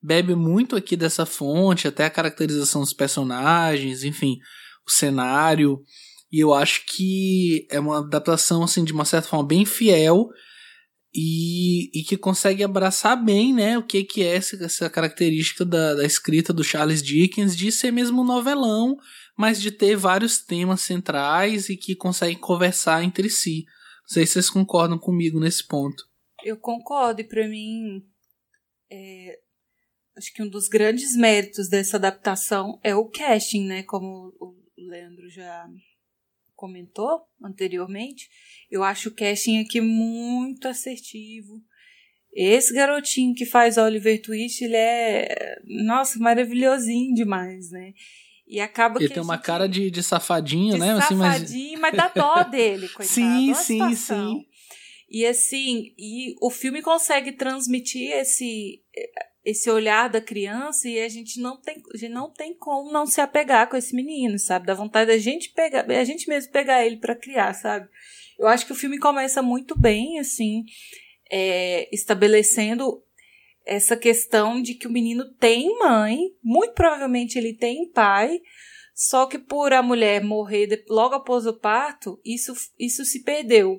bebe muito aqui dessa fonte, até a caracterização dos personagens, enfim, o cenário, e eu acho que é uma adaptação, assim, de uma certa forma bem fiel, e, e que consegue abraçar bem né, o que, que é essa, essa característica da, da escrita do Charles Dickens de ser mesmo novelão, mas de ter vários temas centrais e que conseguem conversar entre si. Não sei se vocês concordam comigo nesse ponto. Eu concordo, e para mim, é, acho que um dos grandes méritos dessa adaptação é o casting, né? Como o Leandro já comentou anteriormente, eu acho o casting aqui muito assertivo. Esse garotinho que faz Oliver Twist, ele é, nossa, maravilhosinho demais, né? E acaba ele tem uma gente... cara de, de safadinho, de né? Safadinho, assim, mas... mas dá dó dele, coitado. sim, sim, sim. E assim, e o filme consegue transmitir esse esse olhar da criança e a gente não tem, a gente não tem como não se apegar com esse menino, sabe? Da vontade da gente pegar, a gente mesmo pegar ele para criar, sabe? Eu acho que o filme começa muito bem, assim, é, estabelecendo essa questão de que o menino tem mãe, muito provavelmente ele tem pai, só que por a mulher morrer logo após o parto, isso, isso se perdeu.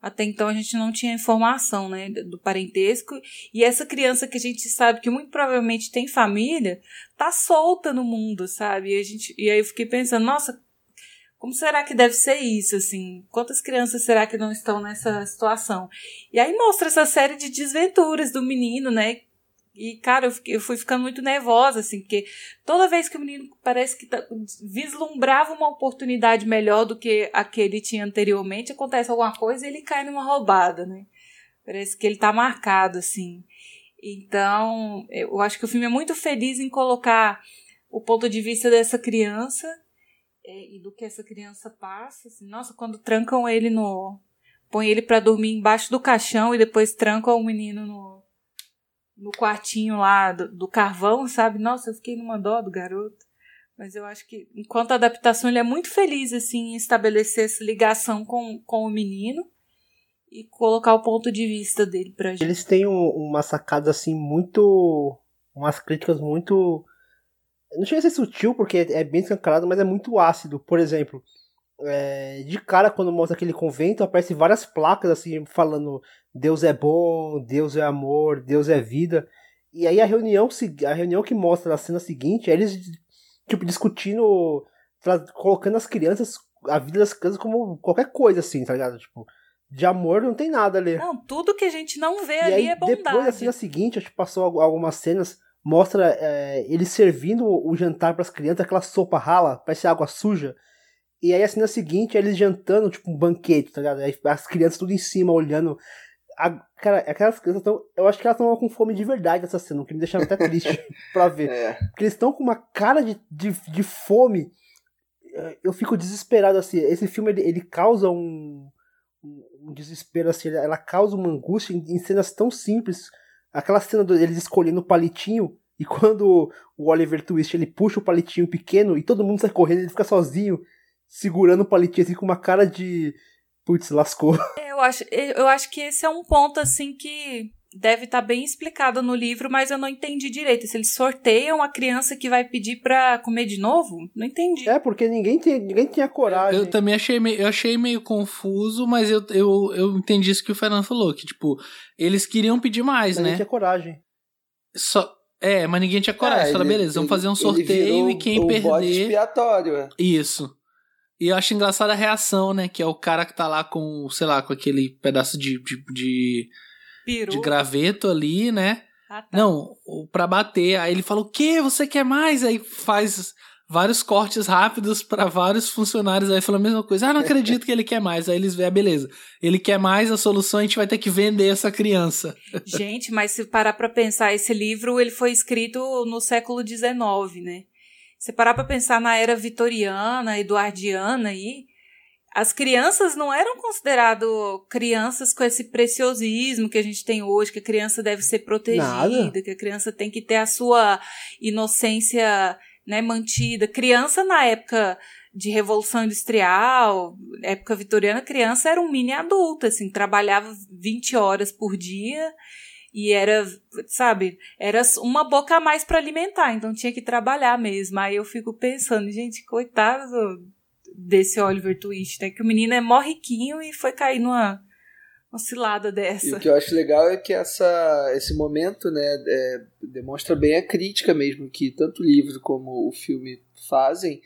Até então a gente não tinha informação, né, do parentesco. E essa criança que a gente sabe que muito provavelmente tem família, tá solta no mundo, sabe? E, a gente, e aí eu fiquei pensando, nossa, como será que deve ser isso, assim? Quantas crianças será que não estão nessa situação? E aí mostra essa série de desventuras do menino, né? E, cara, eu, fui ficando muito nervosa, assim, porque toda vez que o menino parece que tá, vislumbrava uma oportunidade melhor do que a que ele tinha anteriormente, acontece alguma coisa e ele cai numa roubada, né? Parece que ele tá marcado, assim. Então, eu acho que o filme é muito feliz em colocar o ponto de vista dessa criança e do que essa criança passa. Assim. Nossa, quando trancam ele no. põe ele para dormir embaixo do caixão e depois trancam o menino no no quartinho lá do, do, carvão, sabe? Nossa, eu fiquei numa dó do garoto. Mas eu acho que, enquanto adaptação, ele é muito feliz assim, em estabelecer essa ligação com, com o menino e colocar o ponto de vista dele pra gente. Eles têm um, uma sacada assim muito. umas críticas muito. Não chega a ser sutil, porque é bem escancarado, mas é muito ácido. Por exemplo, é, de cara, quando mostra aquele convento, aparece várias placas assim, falando Deus é bom, Deus é amor, Deus é vida. E aí a reunião, a reunião que mostra na cena seguinte, é eles tipo discutindo, colocando as crianças, a vida das crianças como qualquer coisa assim, tá ligado? Tipo, de amor não tem nada ali. Não, tudo que a gente não vê e ali aí, é bondade. Depois da cena seguinte, acho que passou algumas cenas, mostra é, eles servindo o jantar para as crianças, aquela sopa rala, parece água suja. E aí a cena seguinte, eles jantando, tipo, um banquete, tá ligado? Aí as crianças tudo em cima, olhando. A, cara, aquelas crianças estão. Eu acho que elas estão com fome de verdade nessa cena, o que me deixa até triste pra ver. É. Porque eles estão com uma cara de, de, de, fome. Eu fico desesperado, assim. Esse filme, ele, ele causa um, um desespero, assim. Ela causa uma angústia em, em cenas tão simples. Aquela cena deles escolhendo o palitinho. E quando o Oliver Twist ele puxa o palitinho pequeno e todo mundo sai correndo, ele fica sozinho segurando o palitinho assim com uma cara de. Putz, lascou. Eu acho, eu acho que esse é um ponto assim que deve estar tá bem explicado no livro, mas eu não entendi direito. Se eles sorteiam a criança que vai pedir pra comer de novo, não entendi. É, porque ninguém, tinha, ninguém tinha coragem. Eu também achei meio, eu achei meio confuso, mas eu, eu, eu entendi isso que o Fernando falou, que tipo, eles queriam pedir mais, ninguém né? tinha coragem. Só, é, mas ninguém tinha coragem. É, Fala, beleza, vamos fazer um sorteio e quem o perder. Bode expiatório. É. Isso. E eu acho engraçada a reação, né? Que é o cara que tá lá com, sei lá, com aquele pedaço de, de, de, de graveto ali, né? Ah, tá. Não, pra bater. Aí ele fala: O que? Você quer mais? Aí faz vários cortes rápidos para vários funcionários. Aí fala a mesma coisa: Ah, não acredito que ele quer mais. Aí eles veem, ah, beleza. Ele quer mais, a solução a gente vai ter que vender essa criança. Gente, mas se parar pra pensar, esse livro ele foi escrito no século XIX, né? Se parar pra pensar na era vitoriana, eduardiana aí. As crianças não eram consideradas crianças com esse preciosismo que a gente tem hoje, que a criança deve ser protegida, Nada. que a criança tem que ter a sua inocência né, mantida. Criança na época de Revolução Industrial, época vitoriana, criança era um mini adulto, assim, trabalhava 20 horas por dia e era, sabe, era uma boca a mais para alimentar, então tinha que trabalhar mesmo. Aí eu fico pensando, gente, coitado desse Oliver Twist, né? Que o menino é mó riquinho e foi cair numa oscilada dessa. E o que eu acho legal é que essa, esse momento, né, é, demonstra bem a crítica mesmo que tanto o livro como o filme fazem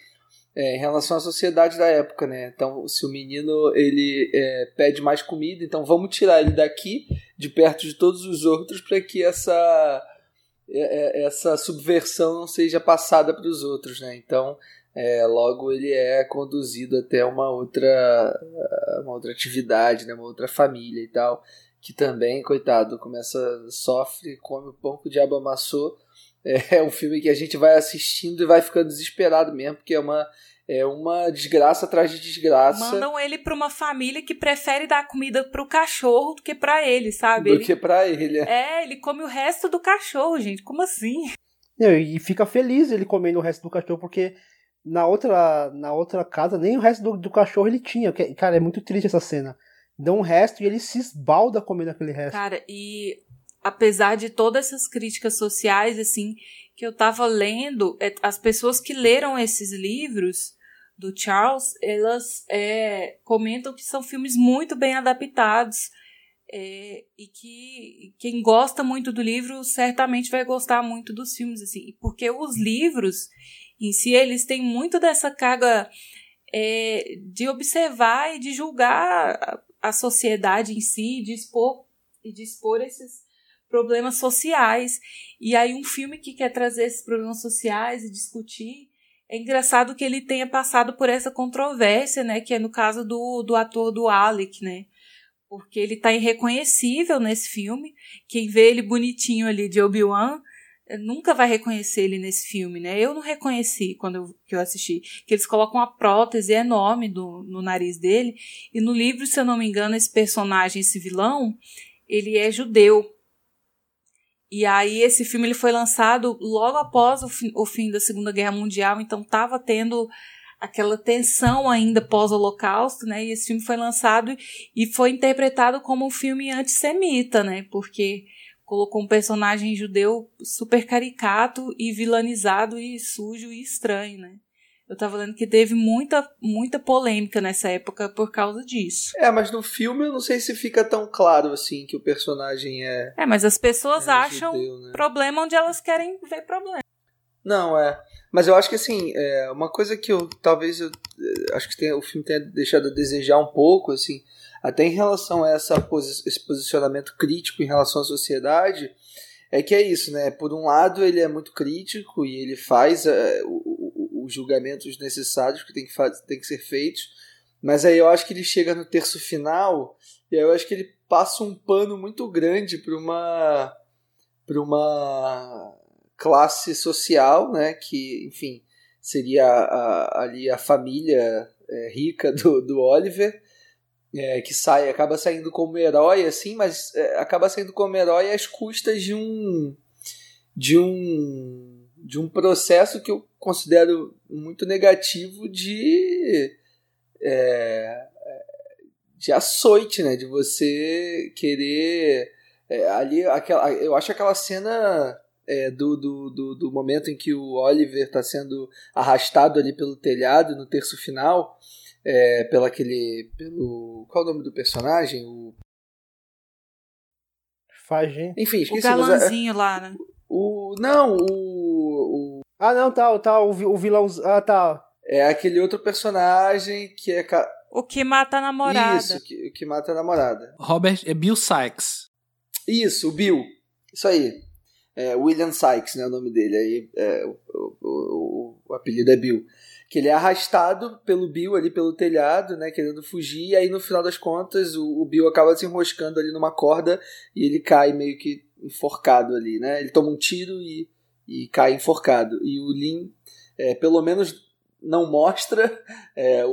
é, em relação à sociedade da época, né? Então, se o menino ele é, pede mais comida, então vamos tirar ele daqui, de perto de todos os outros, para que essa é, é, essa subversão não seja passada para os outros, né? Então, é, logo ele é conduzido até uma outra uma outra atividade, né, uma outra família e tal, que também, coitado, começa sofre, come o pão que o diabo amassou. É um filme que a gente vai assistindo e vai ficando desesperado mesmo, porque é uma é uma desgraça atrás de desgraça. Mandam ele para uma família que prefere dar comida pro cachorro do que para ele, sabe? Do ele... que para ele. É. é, ele come o resto do cachorro, gente. Como assim? E fica feliz ele comendo o resto do cachorro, porque na outra, na outra casa, nem o resto do, do cachorro ele tinha. Cara, é muito triste essa cena. Dão um resto e ele se esbalda comendo aquele resto. Cara, e apesar de todas essas críticas sociais, assim, que eu tava lendo, é, as pessoas que leram esses livros do Charles, elas é, comentam que são filmes muito bem adaptados. É, e que quem gosta muito do livro certamente vai gostar muito dos filmes, assim, porque os livros em si, eles têm muito dessa carga é, de observar e de julgar a sociedade em si, de expor, e de expor esses problemas sociais. E aí, um filme que quer trazer esses problemas sociais e discutir. É engraçado que ele tenha passado por essa controvérsia, né? Que é no caso do, do ator do Alec, né? Porque ele tá irreconhecível nesse filme. Quem vê ele bonitinho ali de Obi-Wan nunca vai reconhecer ele nesse filme, né? Eu não reconheci quando eu, que eu assisti. Que eles colocam uma prótese enorme do, no nariz dele. E no livro, se eu não me engano, esse personagem, esse vilão, ele é judeu. E aí esse filme ele foi lançado logo após o, fi, o fim da Segunda Guerra Mundial, então estava tendo aquela tensão ainda pós-holocausto, né? E esse filme foi lançado e foi interpretado como um filme antissemita, né? Porque colocou um personagem judeu super caricato e vilanizado e sujo e estranho, né? Eu tava lendo que teve muita, muita polêmica nessa época por causa disso. É, mas no filme eu não sei se fica tão claro assim que o personagem é. É, mas as pessoas é acham judeu, né? problema onde elas querem ver problema. Não, é. Mas eu acho que assim, é uma coisa que eu talvez eu é, acho que tem, o filme tenha deixado a desejar um pouco, assim, até em relação a essa posi esse posicionamento crítico em relação à sociedade, é que é isso, né? Por um lado, ele é muito crítico e ele faz uh, os julgamentos necessários que tem que, tem que ser feitos, mas aí eu acho que ele chega no terço final e aí eu acho que ele passa um pano muito grande para uma para uma classe social, né? Que, enfim, seria a, a, ali a família é, rica do, do Oliver é, que sai, acaba saindo como herói, assim, mas é, acaba saindo como herói às custas de um de um de um processo que eu considero muito negativo de é, de açoite, né? De você querer é, ali aquela, eu acho aquela cena é, do, do, do, do, momento em que o Oliver está sendo arrastado ali pelo telhado no terço final é, pelo aquele. pelo. Qual é o nome do personagem? O. Fagem. Enfim, esqueci. O galãzinho lá, né? O. Não, o. o... Ah, não, tá, tá, o, o vilão. Ah, tá. é aquele outro personagem que é. O que mata a namorada. Isso, que, que mata a namorada. Robert. É Bill Sykes. Isso, o Bill. Isso aí. É, William Sykes, né, o nome dele. Aí, é, o, o, o, o, apelido é Bill. Que ele é arrastado pelo Bill ali pelo telhado, né, querendo fugir. E aí, no final das contas, o, o Bill acaba se enroscando ali numa corda e ele cai meio que enforcado ali, né? Ele toma um tiro e, e cai enforcado. E o Lin, é, pelo menos, não mostra é, o,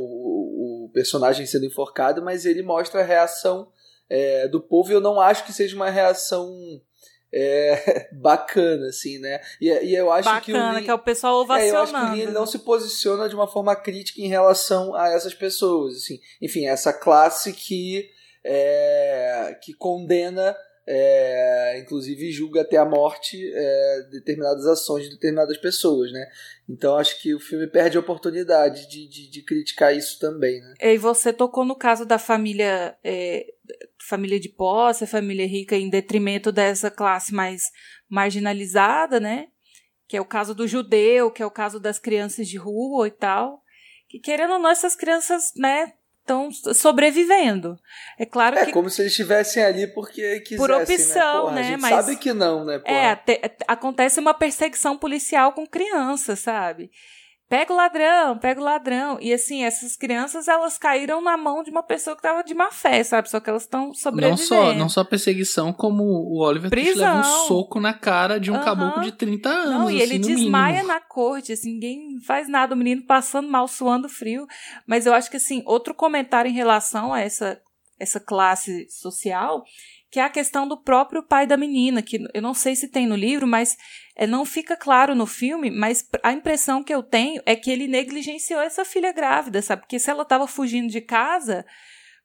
o, personagem sendo enforcado, mas ele mostra a reação é, do povo. E eu não acho que seja uma reação é, bacana, assim, né? E, e eu acho bacana, que Lin, que é o pessoal ovacionando. É, eu acho que o Lin, ele não se posiciona de uma forma crítica em relação a essas pessoas, assim. Enfim, essa classe que é, que condena é, inclusive julga até a morte é, determinadas ações de determinadas pessoas, né? Então acho que o filme perde a oportunidade de, de, de criticar isso também, né? E você tocou no caso da família é, família de posse, família rica, em detrimento dessa classe mais marginalizada, né? Que é o caso do judeu, que é o caso das crianças de rua e tal. Que querendo ou não, essas crianças, né, estão sobrevivendo. É claro é, que. É como se eles estivessem ali porque quisessem. Por né? opção, né? Porra, né? A gente Mas, sabe que não, né? Porra. É, te, acontece uma perseguição policial com crianças, sabe? Pega o ladrão, pega o ladrão. E assim, essas crianças, elas caíram na mão de uma pessoa que tava de má fé, sabe? Só que elas estão sobrevivendo. Não só, não só perseguição, como o Oliver Twist leva um soco na cara de um uhum. caboclo de 30 anos. Não, e ele assim, desmaia mínimo. na corte, assim, ninguém faz nada, o menino passando mal, suando frio. Mas eu acho que, assim, outro comentário em relação a essa, essa classe social que é a questão do próprio pai da menina, que eu não sei se tem no livro, mas é, não fica claro no filme, mas a impressão que eu tenho é que ele negligenciou essa filha grávida, sabe? Porque se ela estava fugindo de casa,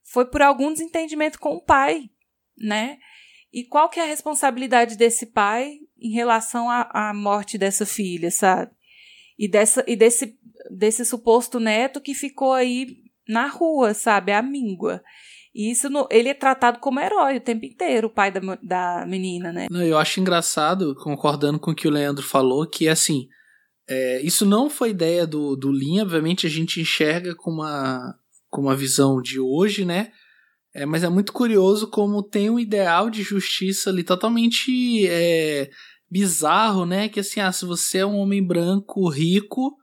foi por algum desentendimento com o pai, né? E qual que é a responsabilidade desse pai em relação à, à morte dessa filha, sabe? E, dessa, e desse, desse suposto neto que ficou aí na rua, sabe? A míngua. E isso no, ele é tratado como herói o tempo inteiro, o pai da, da menina, né? Não, eu acho engraçado, concordando com o que o Leandro falou, que assim, é, isso não foi ideia do, do Lin, obviamente a gente enxerga com uma, com uma visão de hoje, né? É, mas é muito curioso como tem um ideal de justiça ali totalmente é, bizarro, né? Que assim, ah, se você é um homem branco rico,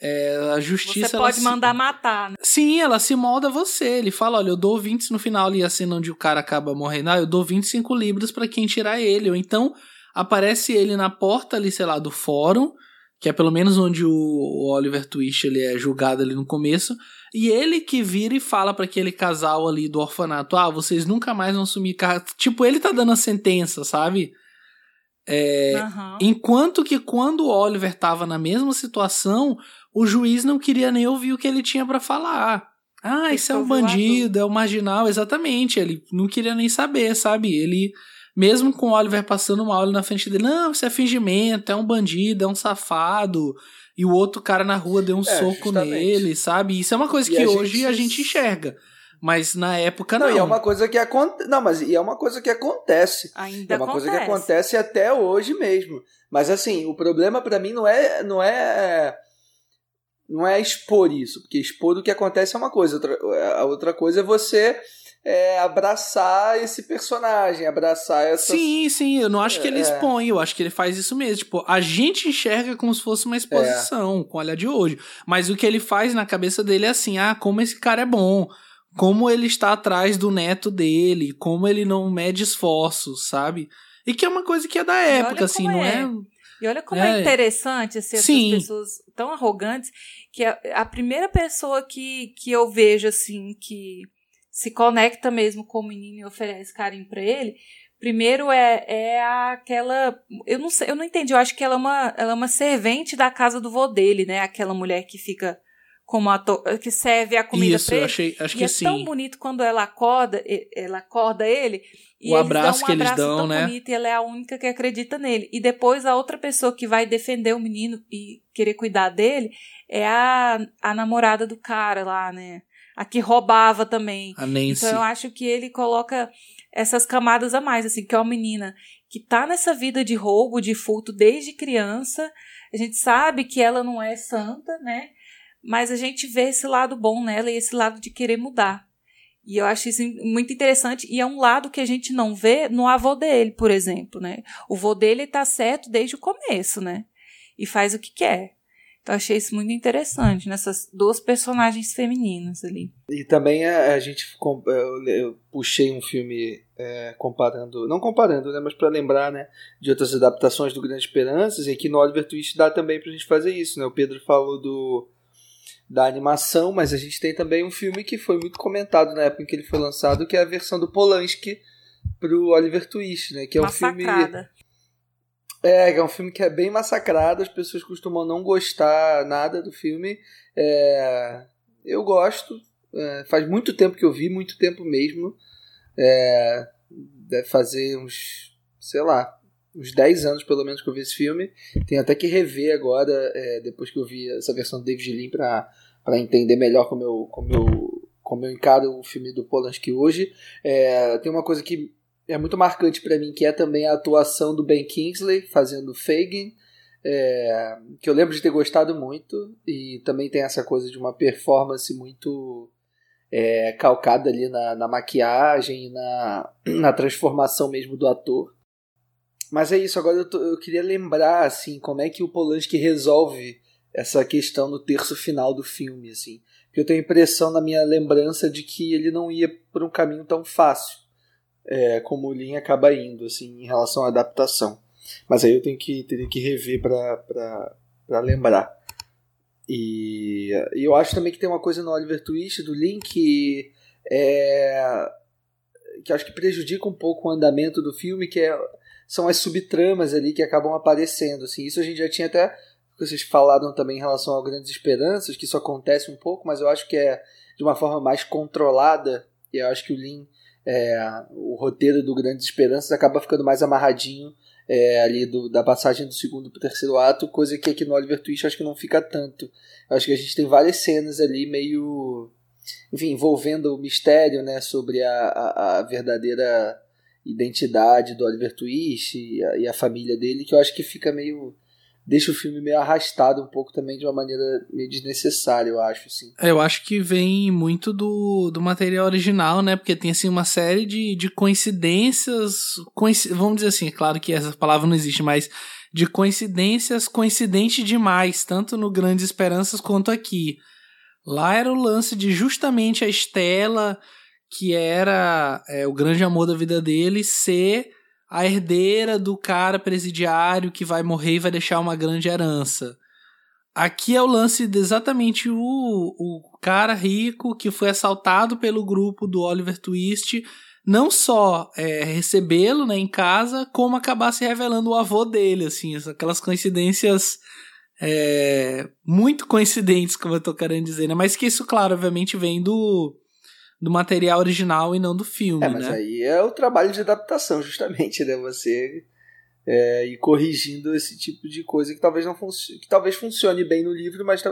é, a justiça. Você pode se... mandar matar, né? Sim, ela se molda você. Ele fala: olha, eu dou 20 no final ali, a cena onde o cara acaba morrendo. Ah, eu dou 25 libras para quem tirar ele. Ou então aparece ele na porta ali, sei lá, do fórum, que é pelo menos onde o Oliver Twist ele é julgado ali no começo. E ele que vira e fala para aquele casal ali do orfanato: ah, vocês nunca mais vão assumir carro. Tipo, ele tá dando a sentença, sabe? É, uhum. Enquanto que quando o Oliver tava na mesma situação, o juiz não queria nem ouvir o que ele tinha para falar. Ah, isso é um bandido, é um marginal, exatamente. Ele não queria nem saber, sabe? Ele, mesmo com o Oliver passando mal ali na frente dele, não, isso é fingimento, é um bandido, é um safado. E o outro cara na rua deu um é, soco justamente. nele, sabe? Isso é uma coisa e que a hoje gente... a gente enxerga. Mas na época não. não. E é uma coisa que acontece. Não, mas e é uma coisa que acontece. Ainda é uma acontece. coisa que acontece até hoje mesmo. Mas assim, o problema para mim não é não é não é expor isso, porque expor o que acontece é uma coisa, outra, a outra coisa é você é, abraçar esse personagem, abraçar essa. Sim, sim, eu não acho que ele é. expõe, eu acho que ele faz isso mesmo. Tipo, a gente enxerga como se fosse uma exposição, é. com olhar de hoje. Mas o que ele faz na cabeça dele é assim: ah, como esse cara é bom, como ele está atrás do neto dele, como ele não mede esforços, sabe? E que é uma coisa que é da época, assim, não é. E olha como é, é interessante assim, essas Sim. pessoas tão arrogantes que a, a, primeira pessoa que, que eu vejo assim que se conecta mesmo com o menino e oferece carinho para ele, primeiro é, é aquela, eu não sei, eu não entendi, eu acho que ela é uma ela é uma servente da casa do vô dele, né? Aquela mulher que fica como ator, que serve a comida Isso, pra ele. Achei, acho e que é sim. tão bonito quando ela acorda, ela acorda ele e o abraço um que eles dão, tão né? Bonito, e ela é a única que acredita nele. E depois a outra pessoa que vai defender o menino e querer cuidar dele é a, a namorada do cara lá, né? A que roubava também. A Nancy. Então eu acho que ele coloca essas camadas a mais, assim, que é uma menina que tá nessa vida de roubo, de furto desde criança. A gente sabe que ela não é santa, né? Mas a gente vê esse lado bom nela e esse lado de querer mudar. E eu acho isso muito interessante. E é um lado que a gente não vê no avô dele, por exemplo, né? O avô dele tá certo desde o começo, né? E faz o que quer. Então achei isso muito interessante nessas duas personagens femininas ali. E também a, a gente eu, eu, puxei um filme é, comparando, não comparando, né, mas para lembrar, né, de outras adaptações do Grande Esperanças e aqui no Oliver Twist dá também pra gente fazer isso, né? O Pedro falou do da animação, mas a gente tem também um filme que foi muito comentado na época em que ele foi lançado, que é a versão do Polanski pro Oliver Twist, né, que é um filme é, é um filme que é bem massacrado, as pessoas costumam não gostar nada do filme. É, eu gosto, é, faz muito tempo que eu vi, muito tempo mesmo. É, deve fazer uns, sei lá, uns 10 anos pelo menos que eu vi esse filme. Tenho até que rever agora, é, depois que eu vi essa versão do David Lean, pra entender melhor como eu, como, eu, como eu encaro o filme do Polanski hoje. É, tem uma coisa que é muito marcante para mim, que é também a atuação do Ben Kingsley fazendo Fagin, é, que eu lembro de ter gostado muito, e também tem essa coisa de uma performance muito é, calcada ali na, na maquiagem, na, na transformação mesmo do ator. Mas é isso, agora eu, tô, eu queria lembrar assim como é que o Polanski resolve essa questão no terço final do filme, assim. Porque eu tenho a impressão na minha lembrança de que ele não ia por um caminho tão fácil é, como o Lin acaba indo, assim, em relação à adaptação. Mas aí eu tenho que, tenho que rever para lembrar. E, e, eu acho também que tem uma coisa no Oliver Twist do Lin que é, que acho que prejudica um pouco o andamento do filme, que é, são as subtramas ali que acabam aparecendo. Assim. Isso a gente já tinha até vocês falaram também em relação ao Grandes Esperanças, que isso acontece um pouco, mas eu acho que é de uma forma mais controlada, e eu acho que o Lin é, o roteiro do Grandes Esperanças acaba ficando mais amarradinho é, ali do, da passagem do segundo para o terceiro ato, coisa que aqui no Oliver Twist acho que não fica tanto. Acho que a gente tem várias cenas ali meio. Enfim, envolvendo o mistério né, sobre a, a, a verdadeira identidade do Oliver Twist e a, e a família dele, que eu acho que fica meio deixa o filme meio arrastado um pouco também de uma maneira meio desnecessária, eu acho, assim. É, eu acho que vem muito do, do material original, né? Porque tem, assim, uma série de, de coincidências, coinc... vamos dizer assim, é claro que essa palavra não existe, mas de coincidências coincidente demais, tanto no Grandes Esperanças quanto aqui. Lá era o lance de justamente a Estela, que era é, o grande amor da vida dele, ser a herdeira do cara presidiário que vai morrer e vai deixar uma grande herança. Aqui é o lance de exatamente o, o cara rico que foi assaltado pelo grupo do Oliver Twist, não só é, recebê-lo né, em casa, como acabar se revelando o avô dele, assim, aquelas coincidências é, muito coincidentes, como eu tô querendo dizer, né? Mas que isso, claro, obviamente vem do, do material original e não do filme, é, mas né? aí é o trabalho de adaptação, justamente, né? Você é, ir corrigindo esse tipo de coisa que talvez não funcione, que talvez funcione bem no livro, mas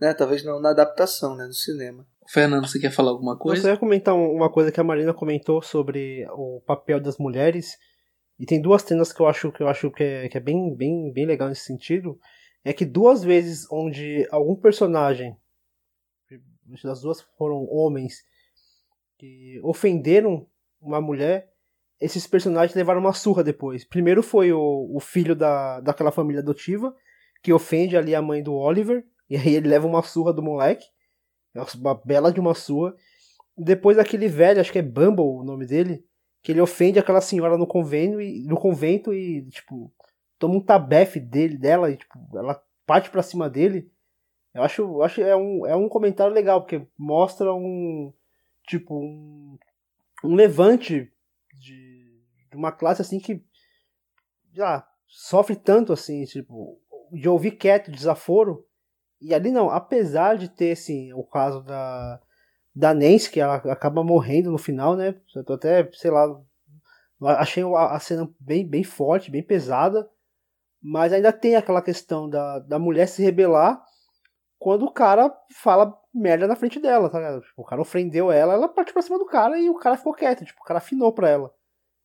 né, talvez não na adaptação, né, no cinema. Fernando, você quer falar alguma coisa? Eu ia comentar uma coisa que a Marina comentou sobre o papel das mulheres. E tem duas cenas que eu acho que eu acho que é, que é bem, bem, bem legal nesse sentido. É que duas vezes onde algum personagem, as duas foram homens, que ofenderam uma mulher, esses personagens levaram uma surra depois. Primeiro foi o, o filho da, daquela família adotiva, que ofende ali a mãe do Oliver, e aí ele leva uma surra do moleque, uma bela de uma surra. Depois aquele velho, acho que é Bumble o nome dele, que ele ofende aquela senhora no convênio e no convento e tipo toma um tabefe dele dela e tipo ela parte para cima dele. Eu acho, eu acho é um é um comentário legal porque mostra um tipo um, um levante de, de uma classe assim que já sofre tanto assim, tipo, de ouvir quieto, desaforo. E ali não, apesar de ter assim, o caso da da Nancy, que ela acaba morrendo no final, né? Eu tô até, sei lá, achei a, cena bem, bem forte, bem pesada, mas ainda tem aquela questão da, da mulher se rebelar quando o cara fala merda na frente dela, tá ligado? Tipo, o cara ofendeu ela, ela partiu pra cima do cara e o cara ficou quieto, tipo, o cara afinou pra ela.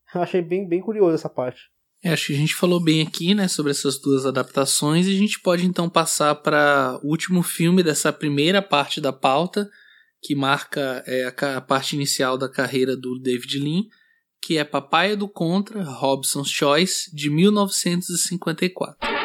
Eu achei bem, bem curioso essa parte. É, acho que a gente falou bem aqui, né, sobre essas duas adaptações e a gente pode então passar para o último filme dessa primeira parte da pauta, que marca é, a, a, parte inicial da carreira do David Lean, que é Papaya do Contra, Robson's Choice, de 1954.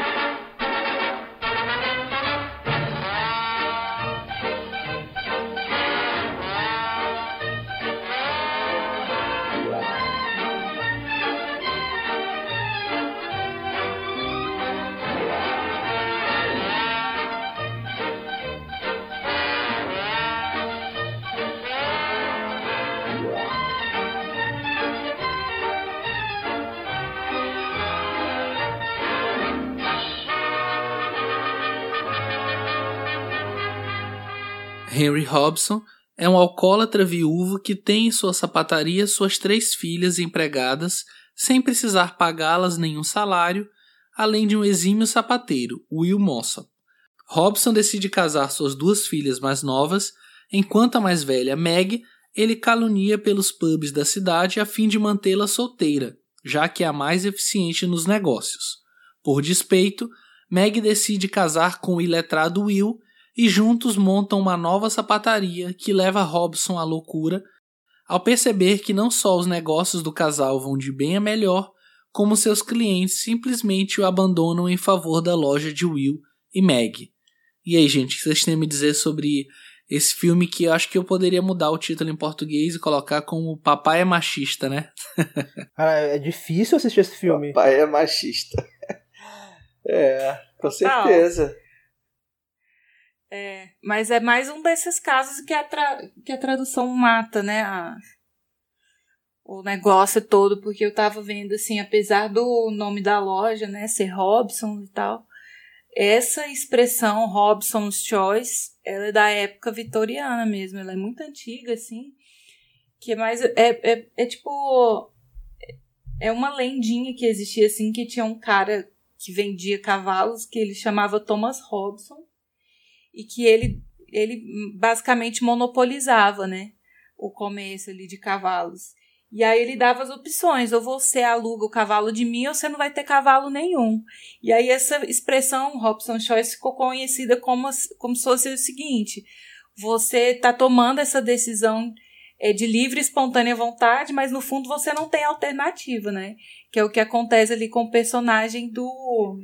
Henry Hobson é um alcoólatra viúvo que tem em sua sapataria suas três filhas empregadas sem precisar pagá-las nenhum salário, além de um exímio sapateiro, Will Mossop. Robson decide casar suas duas filhas mais novas, enquanto a mais velha, Meg, ele calunia pelos pubs da cidade a fim de mantê-la solteira, já que é a mais eficiente nos negócios. Por despeito, Meg decide casar com o iletrado Will e juntos montam uma nova sapataria que leva Robson à loucura ao perceber que não só os negócios do casal vão de bem a melhor, como seus clientes simplesmente o abandonam em favor da loja de Will e Meg. E aí, gente, o que vocês têm a me dizer sobre esse filme que eu acho que eu poderia mudar o título em português e colocar como Papai é Machista, né? Cara, é difícil assistir esse filme. Papai é machista. é, com certeza. É, mas é mais um desses casos que a, tra que a tradução mata, né? A, o negócio todo, porque eu tava vendo assim, apesar do nome da loja, né, ser Robson e tal, essa expressão Robson's Choice, ela é da época vitoriana mesmo, ela é muito antiga, assim, que é mais, é, é, é tipo, é uma lendinha que existia, assim, que tinha um cara que vendia cavalos, que ele chamava Thomas Robson, e que ele, ele basicamente monopolizava, né, o comércio ali de cavalos. E aí ele dava as opções, ou você aluga o cavalo de mim ou você não vai ter cavalo nenhum. E aí essa expressão Robson Choice ficou conhecida como, como se fosse o seguinte, você está tomando essa decisão é, de livre e espontânea vontade, mas no fundo você não tem alternativa, né? Que é o que acontece ali com o personagem do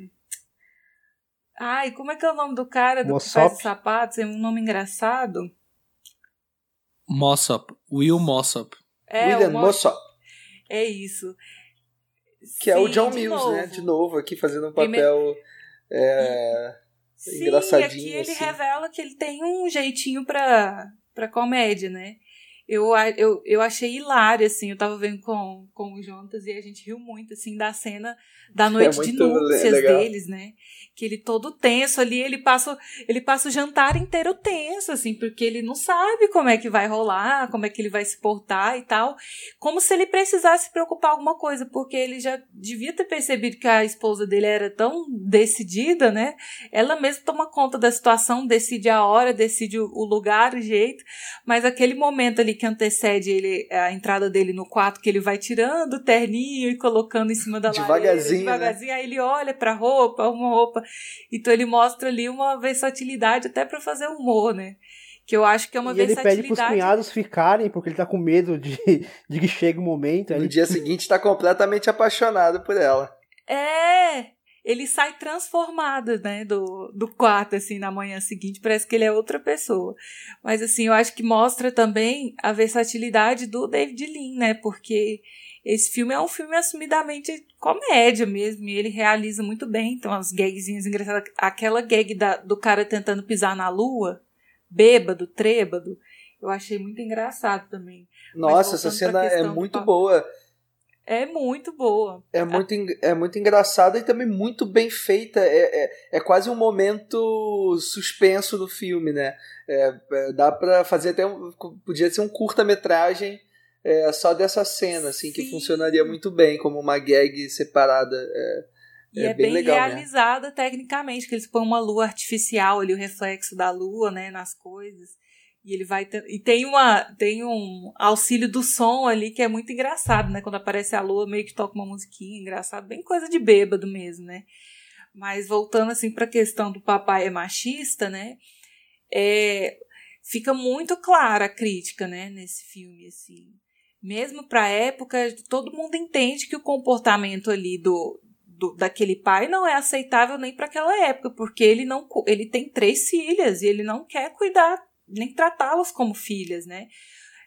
Ai, como é que é o nome do cara do Mossop. que faz sapatos? É um nome engraçado. Mossop. Will Mossop. É, William Mossop. É isso. Que Sim, é o John Mills, novo. né? De novo, aqui fazendo um papel é, Sim, engraçadinho. Sim, aqui ele assim. revela que ele tem um jeitinho pra, pra comédia, né? Eu, eu, eu achei hilário, assim, eu tava vendo com, com o Jontas e a gente riu muito, assim, da cena da é noite é de núpcias legal. deles, né? Que ele todo tenso ali, ele passa, ele passa o jantar inteiro tenso, assim, porque ele não sabe como é que vai rolar, como é que ele vai se portar e tal, como se ele precisasse preocupar alguma coisa, porque ele já devia ter percebido que a esposa dele era tão decidida, né? Ela mesma toma conta da situação, decide a hora, decide o lugar, o jeito, mas aquele momento ali que antecede ele, a entrada dele no quarto, que ele vai tirando o terninho e colocando em cima da devagarzinho, lareira, devagarzinho, né? aí ele olha pra roupa, uma roupa então ele mostra ali uma versatilidade até para fazer humor, né? Que eu acho que é uma e versatilidade. ele pede pros cunhados ficarem, porque ele tá com medo de, de que chegue o momento. No dia seguinte tá completamente apaixonado por ela. É! Ele sai transformado, né, do, do quarto, assim, na manhã seguinte. Parece que ele é outra pessoa. Mas, assim, eu acho que mostra também a versatilidade do David Lean, né? Porque esse filme é um filme assumidamente comédia mesmo, e ele realiza muito bem. Então, as gagzinhas engraçadas. Aquela gag da, do cara tentando pisar na lua, bêbado, trêbado, eu achei muito engraçado também. Nossa, essa cena é muito boa. É muito boa. É muito, é muito engraçada e também muito bem feita. É, é, é quase um momento suspenso do filme, né? É, é dá pra fazer até um. Podia ser um curta-metragem é, só dessa cena, assim, Sim. que funcionaria muito bem como uma gag separada. É, e é, é bem, bem legal, realizada né? tecnicamente, que eles põem uma lua artificial ali, o reflexo da lua, né, nas coisas. E ele vai e tem uma tem um auxílio do som ali que é muito engraçado, né? Quando aparece a lua, meio que toca uma musiquinha engraçado, bem coisa de bêbado mesmo, né? Mas voltando assim para a questão do papai é machista, né? É, fica muito clara a crítica, né, nesse filme assim. Mesmo para a época, todo mundo entende que o comportamento ali do, do, daquele pai não é aceitável nem para aquela época, porque ele não ele tem três filhas e ele não quer cuidar nem tratá-las como filhas, né?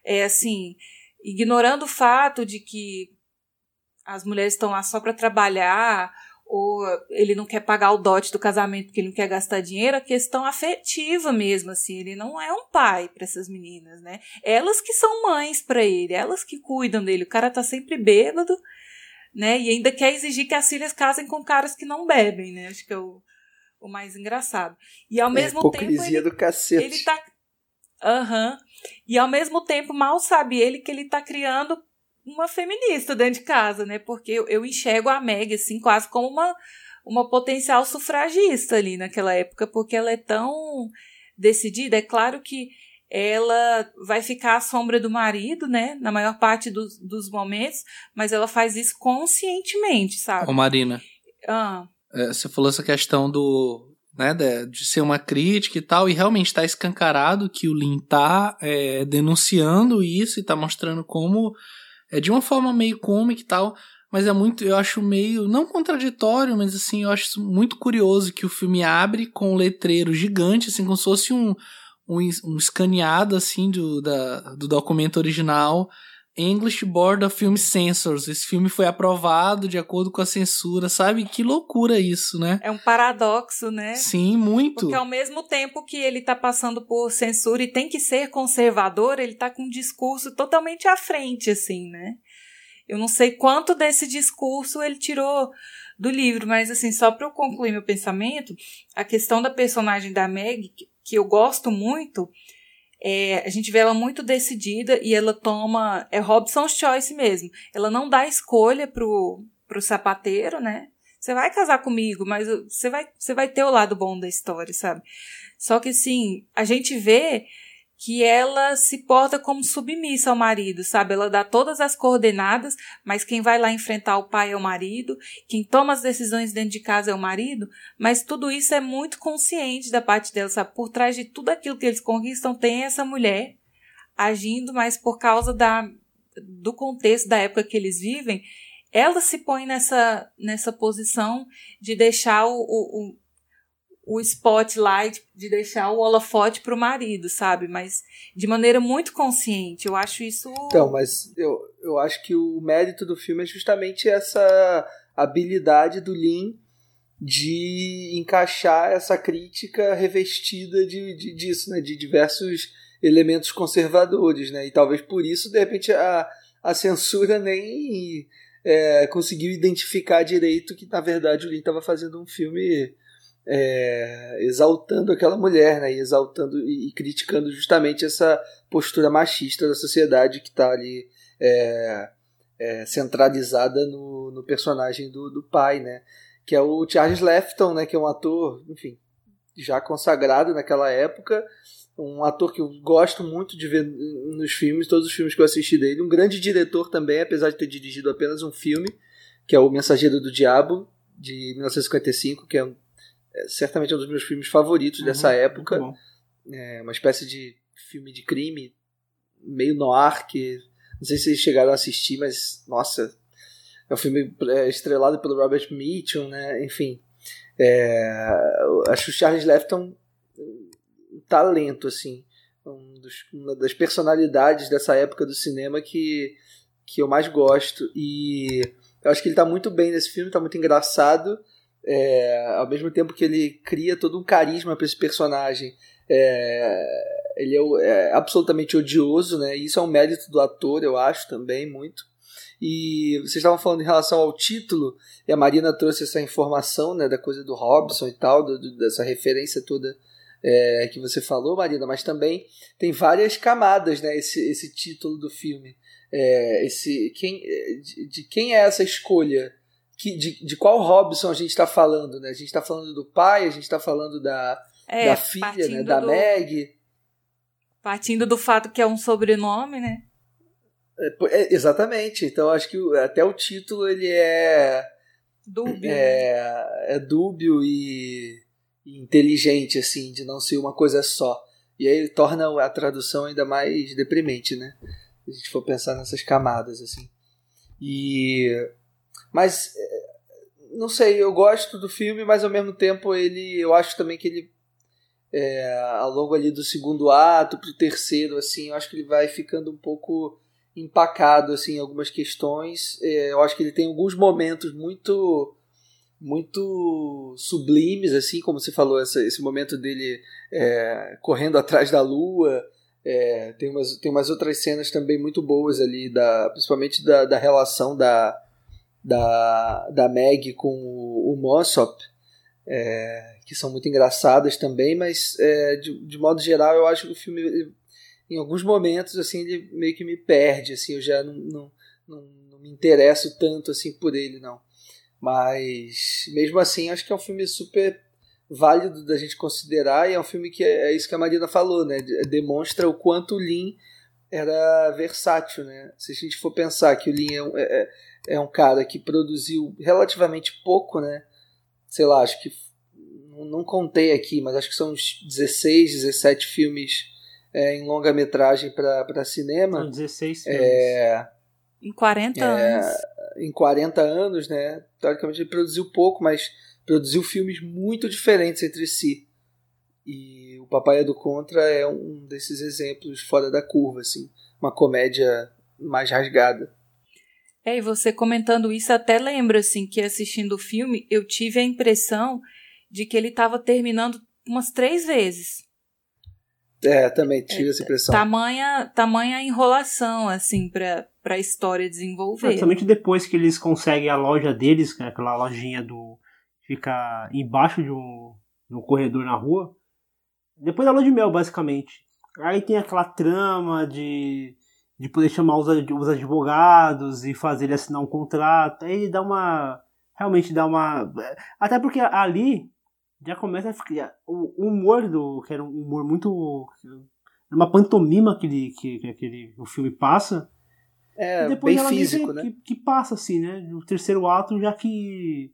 É assim, ignorando o fato de que as mulheres estão lá só para trabalhar ou ele não quer pagar o dote do casamento porque ele não quer gastar dinheiro, a questão afetiva mesmo, assim, ele não é um pai para essas meninas, né? Elas que são mães para ele, elas que cuidam dele. O cara tá sempre bêbado, né? E ainda quer exigir que as filhas casem com caras que não bebem, né? Acho que é o, o mais engraçado. E ao é mesmo tempo ele, do cacete. ele tá Aham. Uhum. E ao mesmo tempo, mal sabe ele que ele tá criando uma feminista dentro de casa, né? Porque eu, eu enxergo a Meg, assim, quase como uma, uma potencial sufragista ali naquela época, porque ela é tão decidida. É claro que ela vai ficar à sombra do marido, né? Na maior parte dos, dos momentos, mas ela faz isso conscientemente, sabe? Ô, Marina. Ah. É, você falou essa questão do, né, de, de, ser uma crítica e tal, e realmente está escancarado que o Lin tá é, denunciando isso e tá mostrando como é de uma forma meio cômica e tal, mas é muito, eu acho meio, não contraditório, mas assim, eu acho muito curioso que o filme abre com um letreiro gigante, assim, como se fosse um, um, um escaneado, assim, do, da, do documento original, English Board of Film Censors. Esse filme foi aprovado de acordo com a censura, sabe? Que loucura isso, né? É um paradoxo, né? Sim, muito. Porque ao mesmo tempo que ele tá passando por censura e tem que ser conservador, ele tá com um discurso totalmente à frente, assim, né? Eu não sei quanto desse discurso ele tirou do livro, mas assim, só para eu concluir meu pensamento, a questão da personagem da Meg, que eu gosto muito, é, a gente vê ela muito decidida e ela toma. É Robson's Choice mesmo. Ela não dá escolha pro, pro sapateiro, né? Você vai casar comigo, mas você vai, você vai ter o lado bom da história, sabe? Só que, assim, a gente vê que ela se porta como submissa ao marido, sabe? Ela dá todas as coordenadas, mas quem vai lá enfrentar o pai é o marido, quem toma as decisões dentro de casa é o marido, mas tudo isso é muito consciente da parte dela, sabe? Por trás de tudo aquilo que eles conquistam tem essa mulher agindo, mas por causa da, do contexto da época que eles vivem, ela se põe nessa, nessa posição de deixar o, o, o spotlight, de deixar o holofote pro marido, sabe? Mas de maneira muito consciente. Eu acho isso. Então, mas eu, eu acho que o mérito do filme é justamente essa habilidade do Lin de encaixar essa crítica revestida de, de, disso, né? De diversos elementos conservadores, né? E talvez por isso, de repente, a, a censura nem é, conseguiu identificar direito que, na verdade, o Lin estava fazendo um filme é, exaltando aquela mulher, né? Exaltando e, e, criticando justamente essa postura machista da sociedade que está ali é, é, centralizada no, no personagem do, do pai, né? Que é o Charles Lefton, né? Que é um ator, enfim, já consagrado naquela época, um ator que eu gosto muito de ver nos filmes, todos os filmes que eu assisti dele, um grande diretor também, apesar de ter dirigido apenas um filme, que é o Mensageiro do Diabo de 1955, que é um é, certamente é um dos meus filmes favoritos uhum, dessa época. É uma espécie de filme de crime, meio noir, que não sei se vocês chegaram a assistir, mas nossa, é um filme é, estrelado pelo Robert Mitchum, né? Enfim, é, acho o Charles Lefton um talento, assim, um dos, uma das personalidades dessa época do cinema que, que eu mais gosto. E eu acho que ele está muito bem nesse filme, está muito engraçado é, ao mesmo tempo que ele cria todo um carisma para esse personagem, é, ele é, é, absolutamente odioso, né? Isso é um mérito do ator, eu acho também muito. E vocês estavam falando em relação ao título, e a Marina trouxe essa informação, né, da coisa do Robson e tal, do, do, dessa referência toda é, que você falou, Marina, mas também tem várias camadas, né, esse, esse título do filme. É, esse, quem, de, de quem é essa escolha? Que, de, de qual Robson a gente está falando, né? A gente está falando do pai, a gente está falando da, é, da filha, né? Da do... Meg. Partindo do fato que é um sobrenome, né? É, é, exatamente. Então acho que até o título ele é dúbio, é, é dúbio e, inteligente assim, de não ser uma coisa só. E aí torna a tradução ainda mais deprimente, né? Se a gente for pensar nessas camadas assim. E mas não sei, eu gosto do filme, mas ao mesmo tempo ele, eu acho também que ele é, ao longo ali do segundo ato pro terceiro, assim, eu acho que ele vai ficando um pouco empacado assim em algumas questões. É, eu acho que ele tem alguns momentos muito muito sublimes assim como você falou essa, esse momento dele é, correndo atrás da lua é, tem umas tem umas outras cenas também muito boas ali da principalmente da, da relação da da, da Meg com o, o Mossop é, que são muito engraçadas também mas é, de, de modo geral eu acho que o filme em alguns momentos assim ele meio que me perde assim eu já não, não, não, não me interesso tanto assim por ele não. Mas mesmo assim acho que é um filme super válido da gente considerar e é um filme que é, é isso que a Marina falou né? Demonstra o quanto o Lin era versátil né? Se a gente for pensar que o Lin é um, é, é, é um cara que produziu relativamente pouco né sei lá acho que não contei aqui mas acho que são uns 16 17 filmes é, em longa-metragem para cinema. São 16 filmes. É, em 40 é, anos. Em 40 anos, né? Teoricamente ele produziu pouco, mas produziu filmes muito diferentes entre si. E o Papai é do Contra é um desses exemplos fora da curva, assim. Uma comédia mais rasgada. É, e você comentando isso até lembra, assim, que assistindo o filme eu tive a impressão de que ele estava terminando umas três vezes. É, também tive é, essa impressão. Tamanha, tamanha enrolação, assim, pra, pra história desenvolver. Principalmente depois que eles conseguem a loja deles, que é aquela lojinha do. fica embaixo de um, de um corredor na rua. Depois da lua de mel, basicamente. Aí tem aquela trama de, de poder chamar os, os advogados e fazer ele assinar um contrato. Aí dá uma. Realmente dá uma. Até porque ali já começa a ficar. O, humor do. que era um humor muito. uma pantomima que, ele, que, que aquele, o filme passa. É, depois bem físico, né? Que, que, passa, assim, né? No terceiro ato, já que.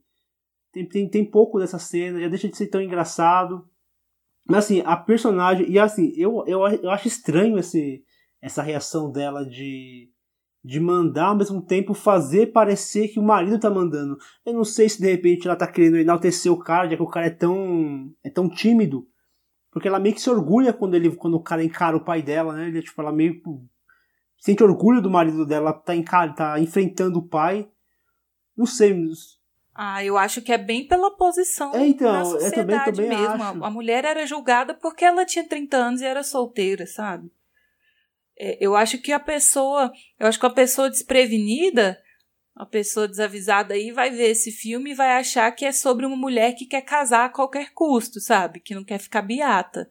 Tem, tem, tem pouco dessa cena, já deixa de ser tão engraçado. Mas assim, a personagem. E assim, eu, eu, eu acho estranho esse, essa reação dela de de mandar ao mesmo tempo fazer parecer que o marido tá mandando. Eu não sei se de repente ela tá querendo enaltecer o cara, já que o cara é tão é tão tímido. Porque ela meio que se orgulha quando ele quando o cara encara o pai dela, né? Ele, tipo, ela meio sente orgulho do marido dela, tá encara, tá enfrentando o pai. Não sei. Ah, eu acho que é bem pela posição é, então, na sociedade eu também, também mesmo. Acho. A mulher era julgada porque ela tinha 30 anos e era solteira, sabe? É, eu acho que a pessoa, eu acho que a pessoa desprevenida, a pessoa desavisada aí vai ver esse filme e vai achar que é sobre uma mulher que quer casar a qualquer custo, sabe? Que não quer ficar beata.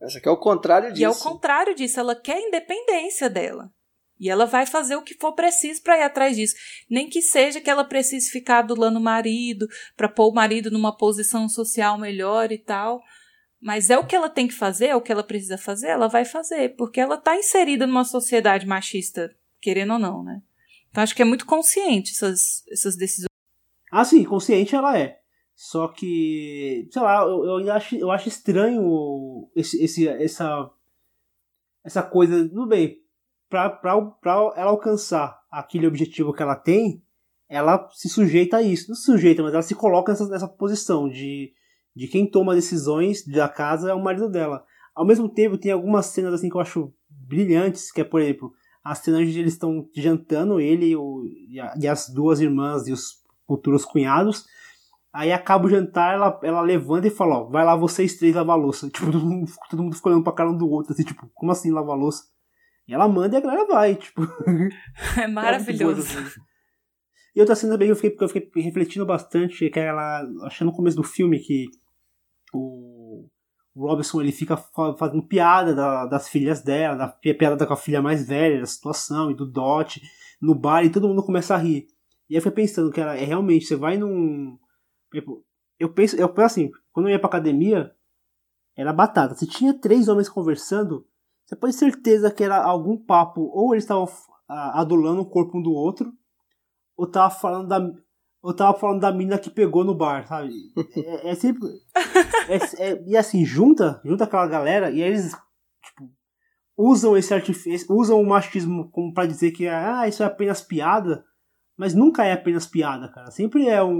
Essa aqui é o contrário disso. E é o contrário disso, ela quer a independência dela. E ela vai fazer o que for preciso para ir atrás disso. Nem que seja que ela precise ficar adulando o marido, para pôr o marido numa posição social melhor e tal. Mas é o que ela tem que fazer, é o que ela precisa fazer, ela vai fazer, porque ela está inserida numa sociedade machista, querendo ou não, né? Então acho que é muito consciente essas, essas decisões. Ah, sim, consciente ela é. Só que, sei lá, eu, eu, acho, eu acho estranho esse, esse, essa, essa coisa. Tudo bem, pra, pra, pra ela alcançar aquele objetivo que ela tem, ela se sujeita a isso. Não se sujeita, mas ela se coloca nessa, nessa posição de de quem toma decisões da casa é o marido dela. Ao mesmo tempo, tem algumas cenas assim que eu acho brilhantes, que é, por exemplo, as cenas onde eles estão jantando, ele o, e, a, e, as duas irmãs e os futuros cunhados. Aí acaba o jantar, ela, ela levanta e fala, ó, vai lá vocês três lavar louça. Tipo, todo mundo, todo mundo fica olhando pra cara um do outro, assim, tipo, como assim lavar louça? E ela manda e a galera vai, tipo. É maravilhoso. É assim. E outra cena também eu fiquei, eu fiquei refletindo bastante, que é ela, achando no começo do filme que o Robinson ele fica fazendo piada da, das filhas dela, da piada com a filha mais velha, da situação e do Dot no bar e todo mundo começa a rir. E aí eu fui pensando que ela é realmente, você vai num. Tipo, eu penso, eu penso assim, quando eu ia pra academia, era batata. Se tinha três homens conversando, você pode ter certeza que era algum papo, ou eles estavam adulando o corpo um do outro, ou tava falando da. Ou tava falando da mina que pegou no bar, sabe? É, é sempre. É, é, e assim, junta, junta aquela galera e eles tipo, usam esse artifício, usam o machismo como para dizer que ah, isso é apenas piada, mas nunca é apenas piada, cara. Sempre é um,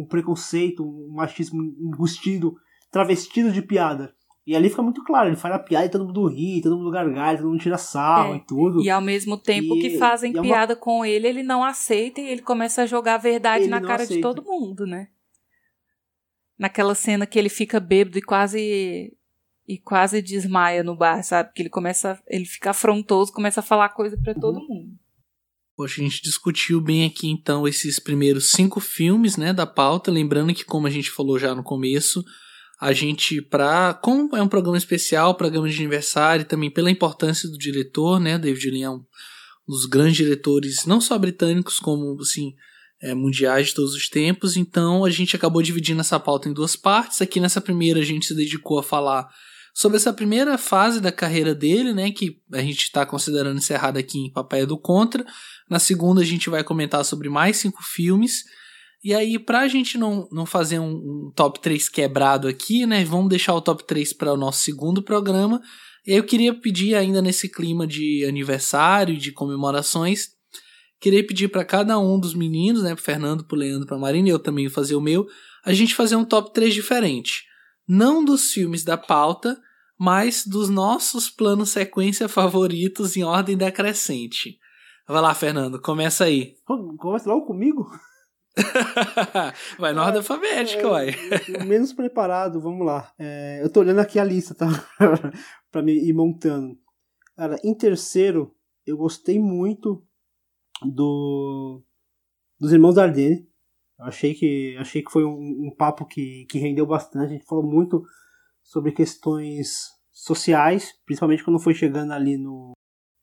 um, preconceito, um machismo enrustido, travestido de piada. E ali fica muito claro, ele faz a piada e todo mundo ri, todo mundo gargalha, todo mundo tira sarro É. e tudo. E ao mesmo tempo E- que fazem é uma- piada com ele, ele não aceita e ele começa a jogar a verdade Ele na cara de aceita. todo mundo, né? Naquela cena que ele fica bêbado e quase e quase desmaia no bar, sabe? Que ele começa, ele fica afrontoso, começa a falar coisa pra Uhum. todo mundo. Poxa, a gente discutiu bem aqui então esses primeiros cinco filmes, né, da pauta. Lembrando que, como a gente falou já no começo, a gente, pra. Como é um programa especial, programa de aniversário, também pela importância do diretor, né? David Lean é um dos grandes diretores, não só britânicos, como assim, é, mundiais de todos os tempos. Então a gente acabou dividindo essa pauta em duas partes. Aqui nessa primeira a gente se dedicou a falar sobre essa primeira fase da carreira dele, né? Que a gente está considerando encerrada aqui em Papai do Contra. Na segunda a gente vai comentar sobre mais cinco filmes. E aí, pra gente não, não fazer um, um top 3 quebrado aqui, né? Vamos deixar o top 3 para o nosso segundo programa. Eu queria pedir, ainda nesse clima de aniversário, de comemorações, queria pedir para cada um dos meninos, né? Pro Fernando, pro Leandro, pra Marina, e eu também fazer o meu, a gente fazer um top 3 diferente. Não dos filmes da pauta, mas dos nossos planos sequência favoritos em ordem decrescente. Vai lá, Fernando, começa aí. Começa logo comigo? vai na ordem alfabética, uai. É, menos preparado, vamos lá. É, eu tô olhando aqui a lista, tá? pra me ir montando. Cara, em terceiro, eu gostei muito do dos Irmãos Ardenne. Eu achei que, achei que foi um, um papo que, que rendeu bastante. A gente falou muito sobre questões sociais, principalmente quando foi chegando ali no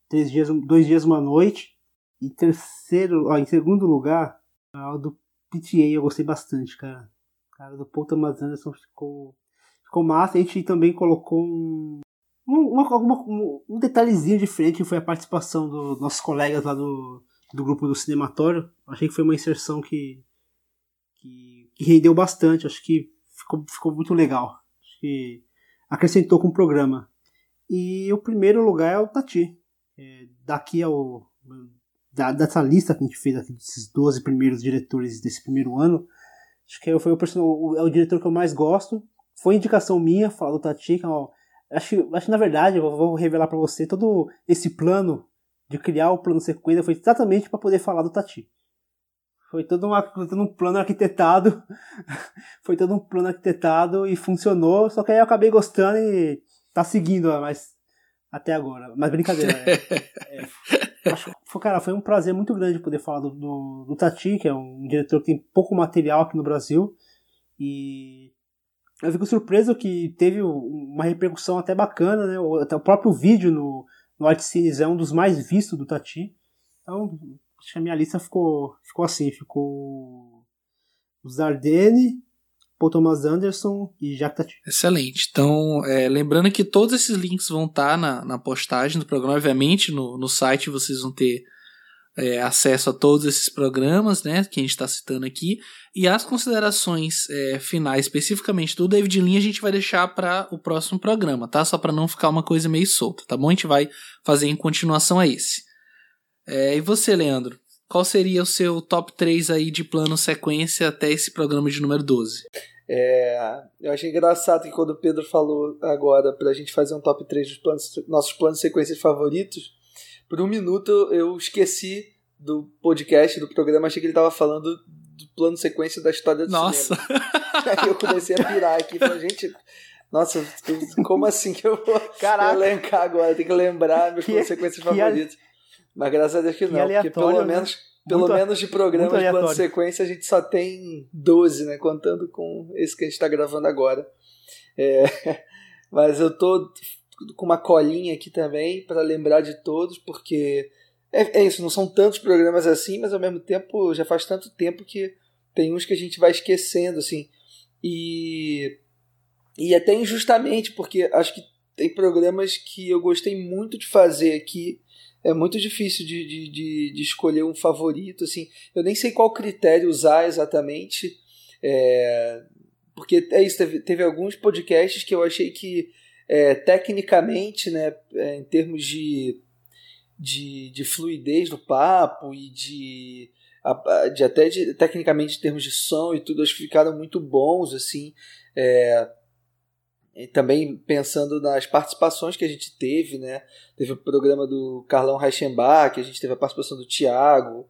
três dias, dois dias uma noite. Em terceiro, ó, em segundo lugar, o do PTA eu gostei bastante, cara. Cara, do Paul Thomas Anderson ficou, ficou massa. A gente também colocou um, um, uma, alguma- um, um detalhezinho diferente, que foi a participação dos nossos colegas lá do, do grupo do Cinematório. Achei que foi uma inserção que, que, que rendeu bastante. Acho que ficou, ficou muito legal. Acho que acrescentou com o programa. E o primeiro lugar é o Tati. É, daqui ao. Da, dessa lista que a gente fez aqui, desses 12 primeiros diretores desse primeiro ano, acho que foi o, o- é o diretor que eu mais gosto. Foi indicação minha, falar do Tati, que é acho, acho na verdade, eu vou revelar pra você, todo esse plano de criar o plano sequência foi exatamente para poder falar do Tati. Foi todo, uma, todo um plano arquitetado, foi todo um plano arquitetado e funcionou, só que aí eu acabei gostando e tá seguindo, mas até agora. Mas brincadeira. É, é, acho, foi, cara, foi um prazer muito grande poder falar do, do, do Tati, que é um diretor que tem pouco material aqui no Brasil. E eu fico surpreso que teve uma repercussão até bacana, né? O, até o próprio vídeo no, no Art Cines é um dos mais vistos do Tati. Então, acho que a minha lista ficou, ficou assim, ficou os Dardenne, Paul Thomas Anderson e Jacques Tati. Excelente. Então, é, lembrando que todos esses links vão estar na, na postagem do programa. Obviamente, no, no site vocês vão ter é, acesso a todos esses programas, né, que a gente está citando aqui. E as considerações é, finais, especificamente do David Lean, a gente vai deixar para o próximo programa, tá? Só para não ficar uma coisa meio solta, tá bom? A gente vai fazer em continuação a esse. É, e você, Leandro? Qual seria o seu top 3 aí de plano sequência até esse programa de número 12? É, eu achei engraçado que quando o Pedro falou agora pra gente fazer um top 3 dos planos, nossos planos sequências favoritos, por um minuto eu esqueci do podcast, do programa, achei que ele tava falando do plano sequência da história do Nossa! cinema. Aí eu comecei a pirar aqui, falei, gente, nossa, como assim que eu vou Caraca. elencar agora? Tem que lembrar meus Que- planos de sequências favoritos. Mas graças a Deus que, que não, porque pelo né? menos, pelo Muito- menos de programas de plano sequência a gente só tem 12, né? Contando com esse que a gente está gravando agora. É, mas eu tô com uma colinha aqui também para lembrar de todos, porque é, é isso, não são tantos programas assim, mas ao mesmo tempo já faz tanto tempo que tem uns que a gente vai esquecendo, assim. E, e até injustamente, porque acho que tem programas que eu gostei muito de fazer aqui. É muito difícil de, de, de, de escolher um favorito. Assim, eu nem sei qual critério usar exatamente. É, porque é isso, teve, teve alguns podcasts que eu achei que é, tecnicamente, né, é, em termos de, de, de fluidez do papo e de, de até de, tecnicamente em termos de som e tudo, acho que ficaram muito bons, assim, é, e também pensando nas participações que a gente teve, né? Teve o programa do Carlão Reichenbach, a gente teve a participação do Tiago,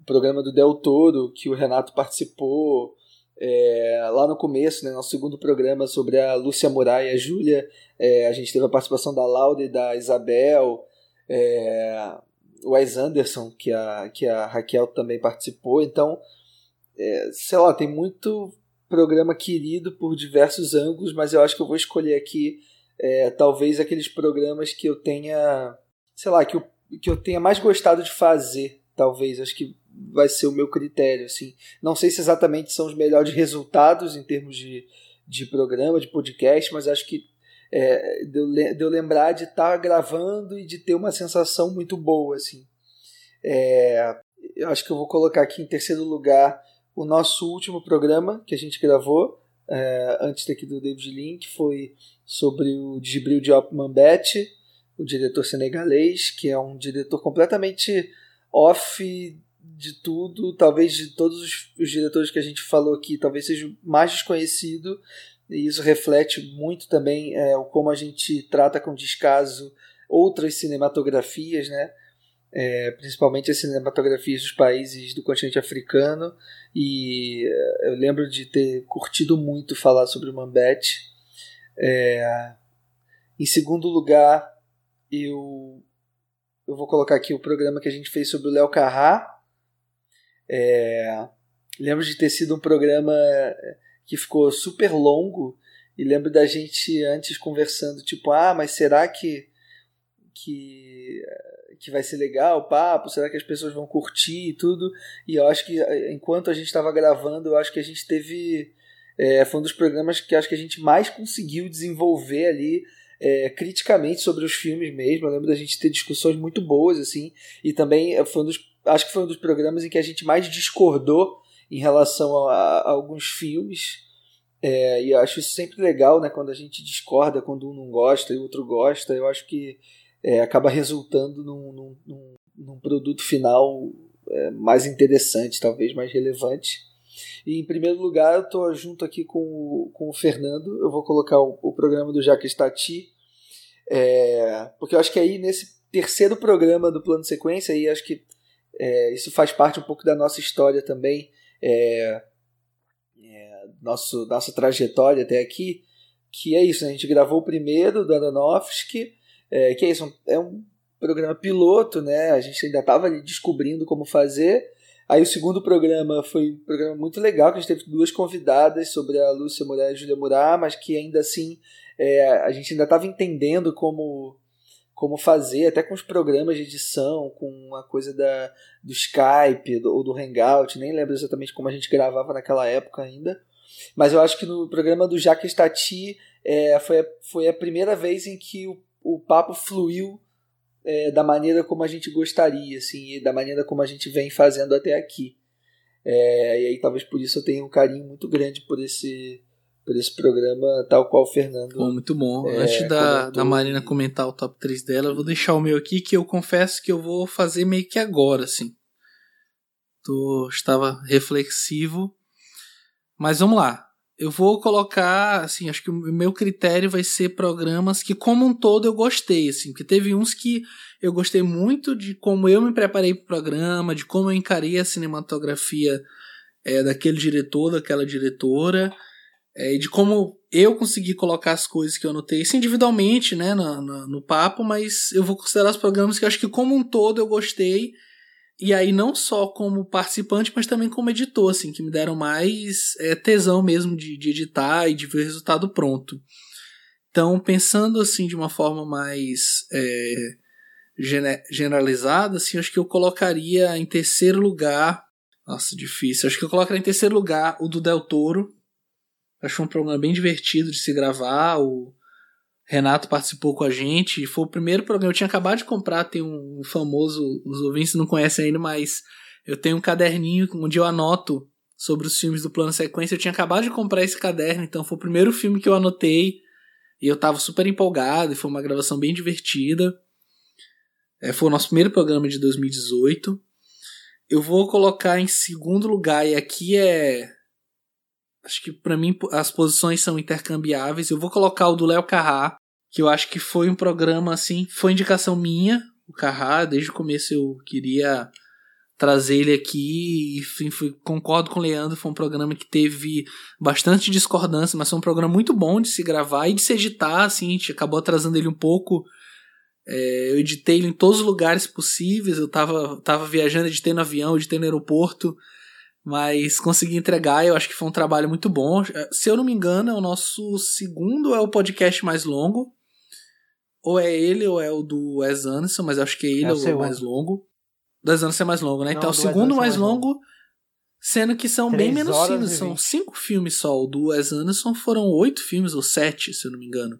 o programa do Del Toro, que o Renato participou. É, lá no começo, né, nosso segundo programa sobre a Lúcia Moraes e a Júlia, é, a gente teve a participação da Laura e da Isabel, é, o Wes Anderson, que a, que a Raquel também participou. Então, é, sei lá, tem muito programa querido por diversos ângulos, mas eu acho que eu vou escolher aqui é, talvez aqueles programas que eu tenha, sei lá, que eu, que eu tenha mais gostado de fazer, talvez. Acho que vai ser o meu critério, assim. Não sei se exatamente são os melhores resultados em termos de, de programa, de podcast, mas acho que é, de, eu, de eu lembrar de estar tá gravando e de ter uma sensação muito boa, assim. É, eu acho que eu vou colocar aqui em terceiro lugar o nosso último programa que a gente gravou é, antes daqui do David Link foi sobre o Djibril Diop Mambete, o diretor senegalês, que é um diretor completamente off de tudo, talvez de todos os, os diretores que a gente falou aqui, talvez seja o mais desconhecido, e isso reflete muito também é, como a gente trata com descaso outras cinematografias, né? É, principalmente as cinematografias dos países do continente africano, e é, eu lembro de ter curtido muito falar sobre o Mambete. É, em segundo lugar, eu, eu vou colocar aqui o programa que a gente fez sobre o Léo Carrá. É, lembro de ter sido um programa que ficou super longo, e lembro da gente antes conversando, tipo, ah, mas será que que que vai ser legal o papo, será que as pessoas vão curtir e tudo. E eu acho que eh, enquanto a gente estava gravando, eu acho que a gente teve. É, foi um dos programas que acho que a gente mais conseguiu desenvolver ali é, criticamente sobre os filmes mesmo. Eu lembro da gente ter discussões muito boas, assim, e também foi um dos, acho que foi um dos programas em que a gente mais discordou em relação a, a alguns filmes. É, e eu acho isso sempre legal, né? Quando a gente discorda, quando um não gosta e o outro gosta. Eu acho que é, acaba resultando num, num, num produto final é, mais interessante, talvez mais relevante. E em primeiro lugar, eu estou junto aqui com o, com o Fernando. Eu vou colocar o, o programa do Jacques Tati, é, porque eu acho que aí nesse terceiro programa do plano sequência, aí acho que é, isso faz parte um pouco da nossa história também, é, é, nosso, nossa trajetória até aqui, que é isso, né? a gente gravou o primeiro do Aronofsky, é, que é isso, é um programa piloto, né? A gente ainda estava descobrindo como fazer. Aí o segundo programa foi um programa muito legal, que a gente teve duas convidadas sobre a Lúcia Murá e a Júlia Murá, mas que ainda assim é, a gente ainda estava entendendo como, como fazer, até com os programas de edição, com a coisa da, do Skype do, ou do Hangout, nem lembro exatamente como a gente gravava naquela época ainda. Mas eu acho que no programa do Jacques Tati é, foi, foi a primeira vez em que o o papo fluiu é, da maneira como a gente gostaria, assim, e da maneira como a gente vem fazendo até aqui. É, e aí talvez por isso eu tenha um carinho muito grande por esse por esse programa, tal qual o Fernando. Pô, muito bom. É, Antes da, da Marina comentar o top 3 dela, eu vou deixar o meu aqui, que eu confesso que eu vou fazer meio que agora, assim. Tô, estava reflexivo. Mas vamos lá eu vou colocar, assim, acho que o meu critério vai ser programas que, como um todo, eu gostei, assim, porque teve uns que eu gostei muito de como eu me preparei para o programa, de como eu encarei a cinematografia é, daquele diretor, daquela diretora, é, e de como eu consegui colocar as coisas que eu anotei, isso individualmente, né, no, no, no papo, mas eu vou considerar os programas que acho que, como um todo, eu gostei e aí, não só como participante, mas também como editor, assim, que me deram mais é, tesão mesmo de, de editar e de ver o resultado pronto. Então, pensando assim de uma forma mais é, generalizada, assim, acho que eu colocaria em terceiro lugar. Nossa, difícil. Acho que eu colocaria em terceiro lugar o do Del Toro. Acho um programa bem divertido de se gravar. O, Renato participou com a gente. Foi o primeiro programa. Eu tinha acabado de comprar, tem um famoso, os ouvintes não conhecem ainda, mas eu tenho um caderninho onde eu anoto sobre os filmes do plano sequência. Eu tinha acabado de comprar esse caderno, então foi o primeiro filme que eu anotei. E eu tava super empolgado, e foi uma gravação bem divertida. É, foi o nosso primeiro programa de 2018. Eu vou colocar em segundo lugar, e aqui é. Acho que para mim as posições são intercambiáveis. Eu vou colocar o do Léo Carrá, que eu acho que foi um programa assim, foi indicação minha, o Carrá, desde o começo eu queria trazer ele aqui. Enfim, fui, concordo com o Leandro, foi um programa que teve bastante discordância, mas foi um programa muito bom de se gravar e de se editar, assim, a gente acabou atrasando ele um pouco. É, eu editei ele em todos os lugares possíveis, eu tava, tava viajando, editei no avião, editei no aeroporto, mas consegui entregar, eu acho que foi um trabalho muito bom. Se eu não me engano, é o nosso segundo é o podcast mais longo. Ou é ele ou é o do Wes Anderson, mas acho que é ele é o, o mais longo dois anos ser mais longo, né? Não, então, o segundo mais, mais longo, longo, sendo que são bem menos filmes, são cinco filmes só. O do Wes Anderson foram oito filmes, ou sete, se eu não me engano.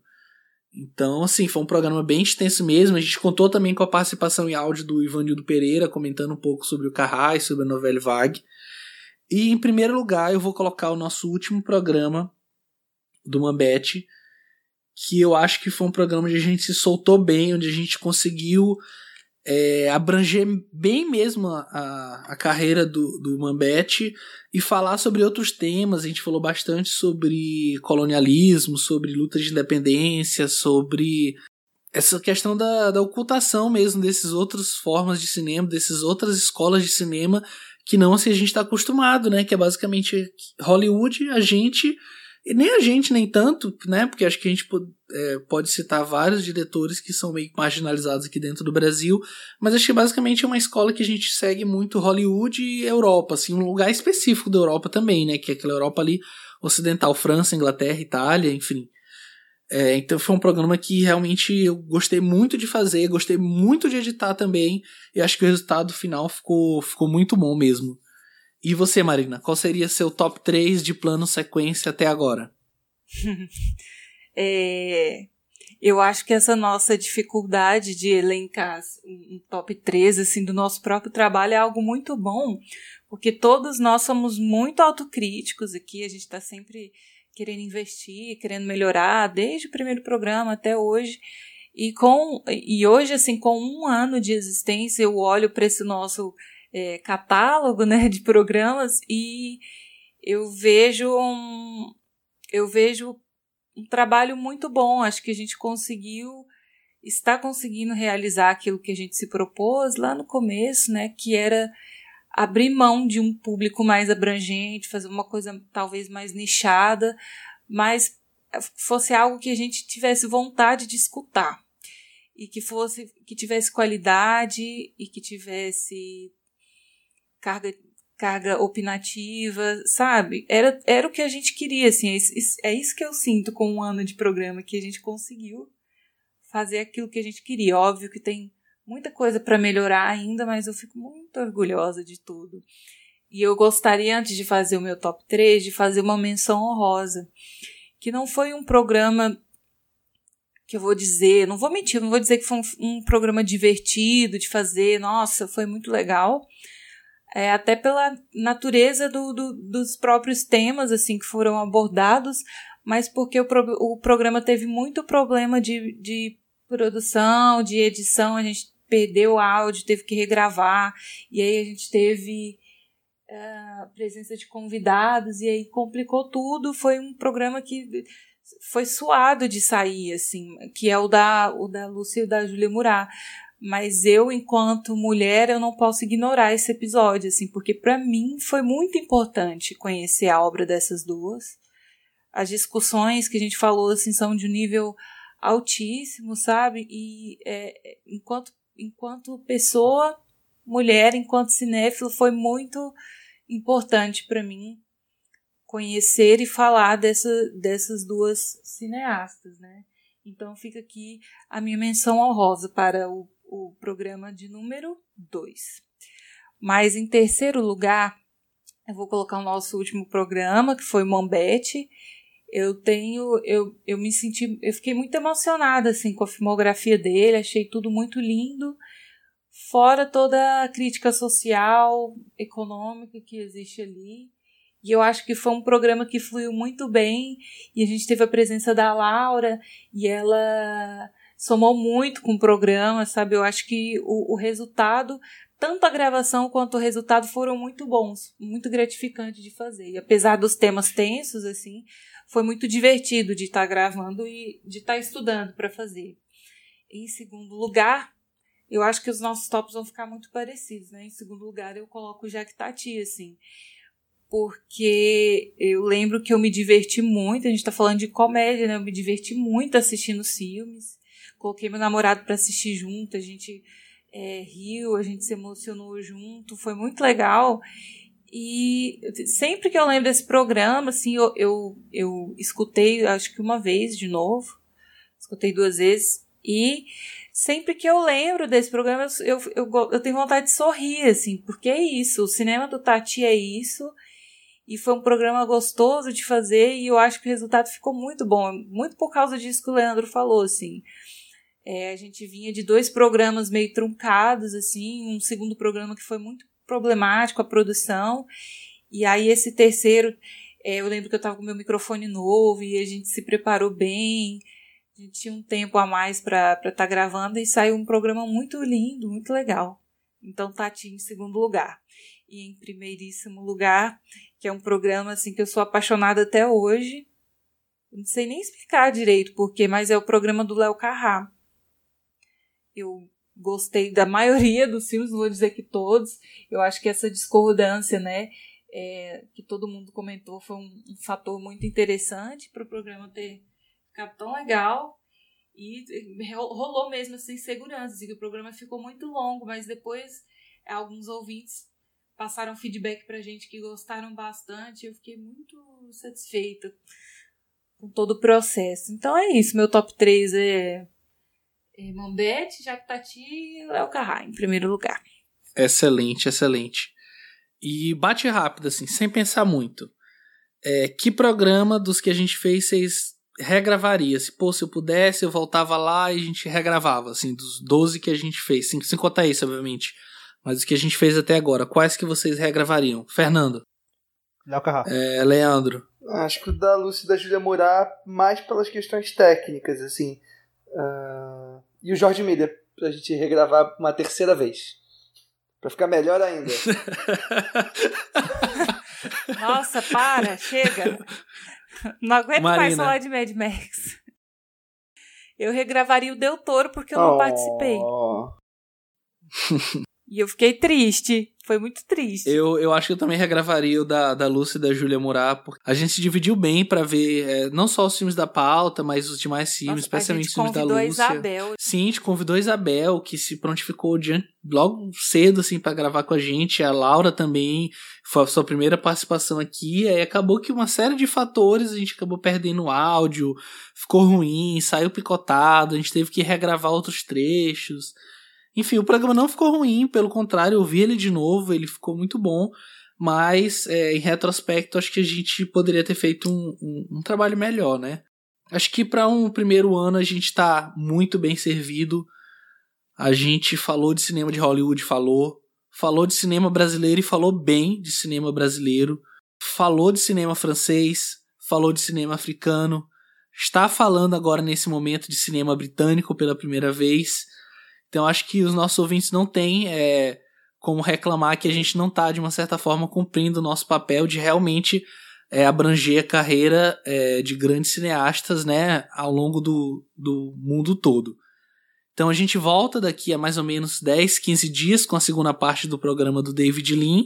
Então, assim, foi um programa bem extenso mesmo. A gente contou também com a participação em áudio do Ivanildo Pereira, comentando um pouco sobre o Carrás, sobre a novela Vague. E, em primeiro lugar, eu vou colocar o nosso último programa do Mambete, que eu acho que foi um programa onde a gente se soltou bem, onde a gente conseguiu é, abranger bem mesmo a, a carreira do, do Mambete e falar sobre outros temas. A gente falou bastante sobre colonialismo, sobre luta de independência, sobre essa questão da, da ocultação mesmo desses outras formas de cinema, dessas outras escolas de cinema que não se a gente está acostumado, né? Que é basicamente Hollywood, a gente nem a gente, nem tanto, né? Porque acho que a gente é, pode citar vários diretores que são meio marginalizados aqui dentro do Brasil, mas acho que basicamente é uma escola que a gente segue muito Hollywood e Europa, assim, um lugar específico da Europa também, né? Que é aquela Europa ali ocidental, França, Inglaterra, Itália, enfim. É, então foi um programa que realmente eu gostei muito de fazer, gostei muito de editar também, e acho que o resultado final ficou, ficou muito bom mesmo. E você, Marina, qual seria seu top 3 de plano sequência até agora? é, eu acho que essa nossa dificuldade de elencar um top 3 assim, do nosso próprio trabalho é algo muito bom, porque todos nós somos muito autocríticos aqui, a gente está sempre querendo investir, querendo melhorar, desde o primeiro programa até hoje. E, com, e hoje, assim, com um ano de existência, eu olho para esse nosso é, catálogo né, de programas e eu vejo um, eu vejo um trabalho muito bom. Acho que a gente conseguiu está conseguindo realizar aquilo que a gente se propôs lá no começo, né, que era abrir mão de um público mais abrangente, fazer uma coisa talvez mais nichada, mas fosse algo que a gente tivesse vontade de escutar e que fosse que tivesse qualidade e que tivesse carga carga opinativa, sabe? Era, era o que a gente queria, assim. É isso, é que eu sinto com um ano de programa, que a gente conseguiu fazer aquilo que a gente queria. Óbvio que tem muita coisa para melhorar ainda, mas eu fico muito orgulhosa de tudo. E eu gostaria, antes de fazer o meu top 3, de fazer uma menção honrosa. Que não foi um programa que eu vou dizer, não vou mentir, não vou dizer que foi um, um programa divertido de fazer, nossa, foi muito legal é, até pela natureza do, do, dos próprios temas assim que foram abordados, mas porque o, pro, o programa teve muito problema de, de produção, de edição, a gente perdeu o áudio, teve que regravar, e aí a gente teve uh, presença de convidados, e aí complicou tudo. Foi um programa que foi suado de sair, assim, que é o da, o da Lúcia e da Júlia Murat mas eu enquanto mulher eu não posso ignorar esse episódio assim porque para mim foi muito importante conhecer a obra dessas duas. As discussões que a gente falou assim são de um nível altíssimo sabe? E é, enquanto enquanto pessoa mulher enquanto cinéfilo foi muito importante para mim conhecer e falar dessa, dessas duas cineastas né então fica aqui a minha menção honrosa para o o programa de número 2. Mas em terceiro lugar, eu vou colocar o nosso último programa, que foi o Mambete, eu tenho, eu, eu me senti, eu fiquei muito emocionada assim com a filmografia dele, achei tudo muito lindo, fora toda a crítica social, econômica que existe ali. E eu acho que foi um programa que fluiu muito bem e a gente teve a presença da Laura e ela somou muito com o programa, sabe? Eu acho que o, o resultado tanto a gravação quanto o resultado foram muito bons, muito gratificante de fazer. E apesar dos temas tensos, assim, foi muito divertido de estar tá gravando e de estar tá estudando para fazer. Em segundo lugar, eu acho que os nossos tops vão ficar muito parecidos, né? Em segundo lugar, eu coloco o Jack Tati, assim. Porque eu lembro que eu me diverti muito, a gente tá falando de comédia, né? Eu me diverti muito assistindo filmes. Coloquei meu namorado para assistir junto, a gente é, riu, a gente se emocionou junto, foi muito legal. E sempre que eu lembro desse programa, assim, eu, eu, eu escutei, acho que uma vez de novo, escutei duas vezes, e sempre que eu lembro desse programa, eu, eu, eu tenho vontade de sorrir, assim, porque é isso, o cinema do Tati é isso, e foi um programa gostoso de fazer, e eu acho que o resultado ficou muito bom, muito por causa disso que o Leandro falou, assim. É, a gente vinha de dois programas meio truncados, assim, um segundo programa que foi muito problemático a produção, e aí esse terceiro, é, eu lembro que eu estava com meu microfone novo e a gente se preparou bem, a gente tinha um tempo a mais para estar tá gravando e saiu um programa muito lindo, muito legal. Então, Tati em segundo lugar. E em primeiríssimo lugar, que é um programa assim que eu sou apaixonada até hoje. Não sei nem explicar direito porquê, mas é o programa do Léo Carrá eu gostei da maioria dos filmes, não vou dizer que todos. Eu acho que essa discordância, né, é, que todo mundo comentou, foi um, um fator muito interessante para o programa ter ficado tão legal. E rolou mesmo essa insegurança, assim, que o programa ficou muito longo, mas depois alguns ouvintes passaram feedback pra gente que gostaram bastante. Eu fiquei muito satisfeita com todo o processo. Então é isso, meu top 3 é Mambete, Jactati e Léo Carrá, em primeiro lugar. Excelente, excelente. E bate rápido, assim, sem pensar muito. É, que programa dos que a gente fez vocês regravaria? Se, pô, se eu pudesse, eu voltava lá e a gente regravava, assim, dos 12 que a gente fez. Sem, sem contar isso, obviamente. Mas os que a gente fez até agora, quais que vocês regravariam? Fernando. Léo Carrá. É, Leandro. Acho que o da Lúcia e da Julia Murat, mais pelas questões técnicas, assim. Uh, e o Jorge Miller, pra gente regravar uma terceira vez. Pra ficar melhor ainda. Nossa, para, chega. Não aguento Marina. mais falar de Mad Max. Eu regravaria o Del Toro porque eu não oh. participei. e eu fiquei triste. Foi muito triste. Eu, eu acho que eu também regravaria o da, da Lúcia e da Júlia Murat, porque a gente se dividiu bem para ver é, não só os filmes da pauta, mas os demais filmes, Nossa, especialmente os filmes da Lúcia. Isabel. Sim, a gente convidou a Isabel, que se prontificou diante, logo cedo, assim, para gravar com a gente. A Laura também foi a sua primeira participação aqui. Aí acabou que uma série de fatores a gente acabou perdendo o áudio, ficou ruim, saiu picotado, a gente teve que regravar outros trechos. Enfim, o programa não ficou ruim, pelo contrário, eu vi ele de novo, ele ficou muito bom. Mas, é, em retrospecto, acho que a gente poderia ter feito um, um, um trabalho melhor, né? Acho que para um primeiro ano a gente está muito bem servido. A gente falou de cinema de Hollywood, falou. Falou de cinema brasileiro e falou bem de cinema brasileiro. Falou de cinema francês, falou de cinema africano. Está falando agora nesse momento de cinema britânico pela primeira vez. Então acho que os nossos ouvintes não têm é, como reclamar que a gente não está, de uma certa forma, cumprindo o nosso papel de realmente é, abranger a carreira é, de grandes cineastas né, ao longo do, do mundo todo. Então a gente volta daqui a mais ou menos 10, 15 dias com a segunda parte do programa do David Lean.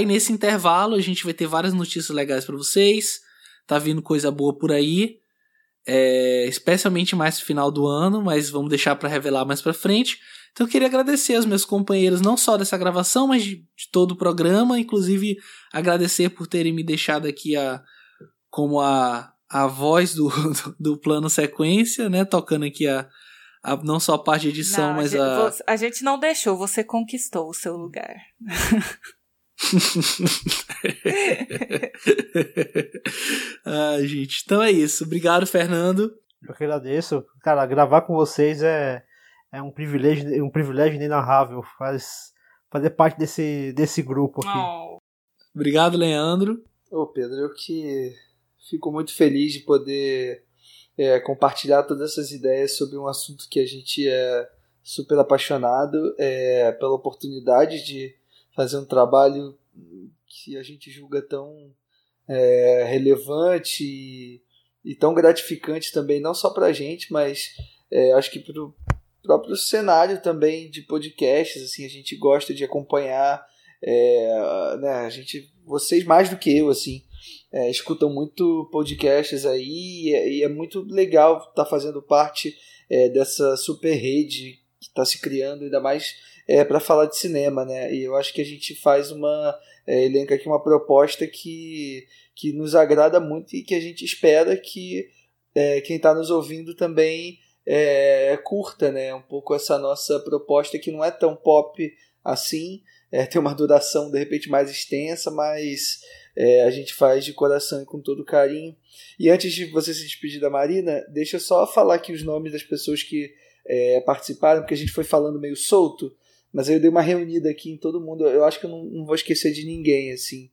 E nesse intervalo a gente vai ter várias notícias legais para vocês. Tá vindo coisa boa por aí é, especialmente mais no final do ano, mas vamos deixar para revelar mais para frente. Então eu queria agradecer aos meus companheiros, não só dessa gravação, mas de, de, todo o programa, inclusive agradecer por terem me deixado aqui a, como a, a voz do, do, do plano sequência, né? Tocando aqui a, a, não só a parte de edição, não, mas a. A gente não deixou, você conquistou o seu lugar. ah, gente, então é isso. Obrigado, Fernando. Eu que agradeço. Cara, gravar com vocês é, é um privilégio, um privilégio inenarrável. Faz, fazer parte desse, desse grupo aqui. Oh. Obrigado, Leandro. Ô, Pedro, eu que fico muito feliz de poder é, compartilhar todas essas ideias sobre um assunto que a gente é super apaixonado é, pela oportunidade de fazer um trabalho que a gente julga tão é, relevante e, e, tão gratificante também, não só para a gente, mas é, acho que para o próprio cenário também de podcasts, assim, a gente gosta de acompanhar, é, né, a gente, vocês mais do que eu, assim, é, escutam muito podcasts aí e é, e é muito legal estar tá fazendo parte é, dessa super rede que está se criando, ainda mais é, para falar de cinema, né? E eu acho que a gente faz uma é, elenca aqui uma proposta que, que nos agrada muito e que a gente espera que é, quem está nos ouvindo também é, curta, né? Um pouco essa nossa proposta que não é tão pop assim, é, tem uma duração de repente mais extensa, mas é, a gente faz de coração e com todo carinho. E antes de você se despedir da Marina, deixa eu só falar aqui os nomes das pessoas que é, participaram, porque a gente foi falando meio solto, mas aí eu dei uma reunida aqui em todo mundo. Eu acho que eu não, não vou esquecer de ninguém, assim.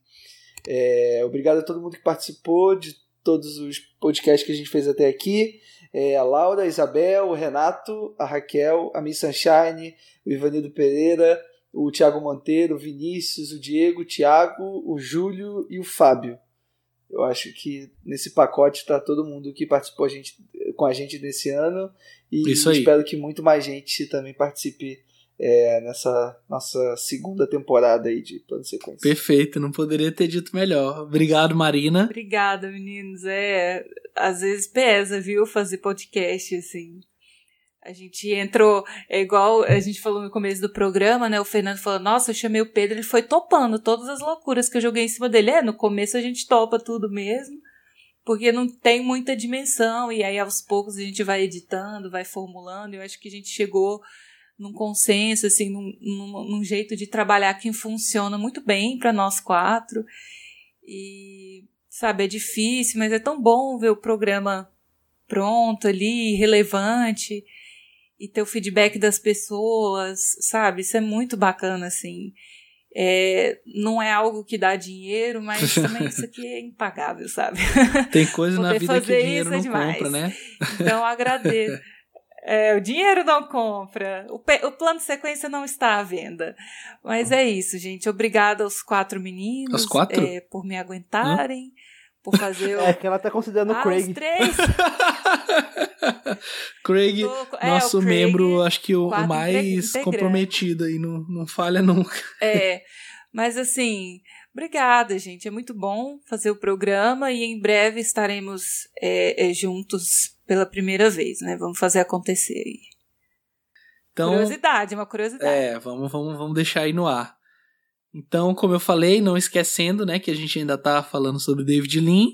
É, obrigado a todo mundo que participou de todos os podcasts que a gente fez até aqui. É, a Laura, a Isabel, o Renato, a Raquel, a Miss Sunshine, o Ivanildo Pereira, o Thiago Monteiro, o Vinícius, o Diego, o Thiago, o Júlio e o Fábio. Eu acho que nesse pacote está todo mundo que participou a gente, com a gente desse ano e espero que muito mais gente também participe é, nessa nossa segunda temporada aí de Plano Sequência. Perfeito, não poderia ter dito melhor. Obrigado, Marina. Obrigada, meninos. É, às vezes pesa, viu, fazer podcast assim. A gente entrou, é igual a gente falou no começo do programa, né? O Fernando falou: Nossa, eu chamei o Pedro, ele foi topando todas as loucuras que eu joguei em cima dele. É, no começo a gente topa tudo mesmo, porque não tem muita dimensão, e aí aos poucos a gente vai editando, vai formulando. Eu acho que a gente chegou num consenso, assim, num, num, num jeito de trabalhar que funciona muito bem para nós quatro. E, sabe, é difícil, mas é tão bom ver o programa pronto ali, relevante e ter o feedback das pessoas, sabe? Isso é muito bacana, assim. É, não é algo que dá dinheiro, mas também isso aqui é impagável, sabe? Tem coisa na vida que o dinheiro é não demais. compra, né? Então agradeço. É, o dinheiro não compra, o, o, plano de sequência não está à venda. Mas é isso, gente. Obrigada aos quatro meninos quatro? É, por me aguentarem. Hã? por fazer o... É que ela tá considerando ah, o Craig. Os três. Craig, tô... é, nosso Craig, membro, acho que o, o mais comprometido aí, não, não falha nunca. É, mas assim, obrigada, gente. É muito bom fazer o programa e em breve estaremos é, é, juntos pela primeira vez, né? Vamos fazer acontecer aí. Então, curiosidade, uma curiosidade. É, vamos, vamos, vamos deixar aí no ar. Então, como eu falei, não esquecendo, né, que a gente ainda tá falando sobre David Lean,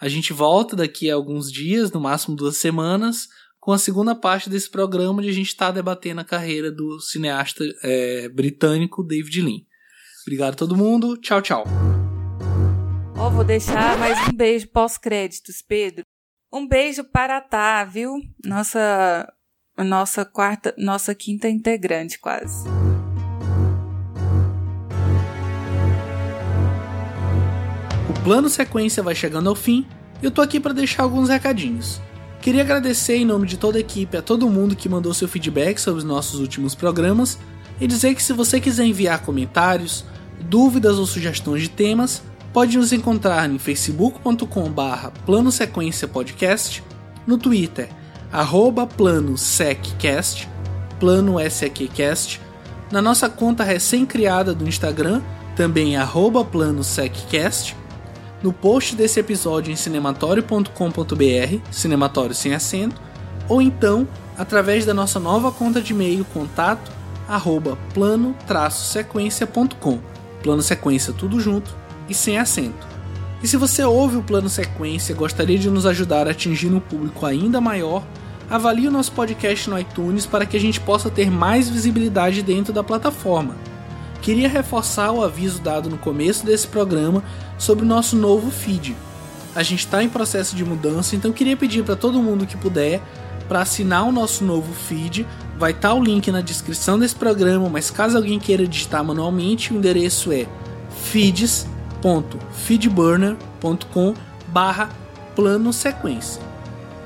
a gente volta daqui a alguns dias, no máximo duas semanas, com a segunda parte desse programa onde a gente está debatendo a carreira do cineasta é, britânico David Lean. Obrigado a todo mundo, tchau, tchau. Ó, oh, vou deixar mais um beijo pós-créditos, Pedro. Um beijo para a Tá, viu? Nossa, nossa quarta, nossa quinta integrante quase. plano sequência vai chegando ao fim e eu tô aqui para deixar alguns recadinhos. Queria agradecer em nome de toda a equipe a todo mundo que mandou seu feedback sobre os nossos últimos programas e dizer que se você quiser enviar comentários, dúvidas ou sugestões de temas, pode nos encontrar em facebook.com/barra plano sequência podcast, no Twitter arroba plano seccast, plano seccast, na nossa conta recém-criada do Instagram, também arroba plano seccast, no post desse episódio em cinematório.com.br, cinematório sem acento, ou então através da nossa nova conta de e-mail contato arroba plano-sequência.com. Plano sequência tudo junto e sem acento. E se você ouve o plano sequência e gostaria de nos ajudar a atingir um público ainda maior, avalie o nosso podcast no iTunes para que a gente possa ter mais visibilidade dentro da plataforma. queria reforçar o aviso dado no começo desse programa sobre o nosso novo feed. A gente está em processo de mudança, então queria pedir para todo mundo que puder para assinar o nosso novo feed. Vai estar tá o link na descrição desse programa, mas caso alguém queira digitar manualmente, o endereço é feeds.feedburner.com barra plano sequência.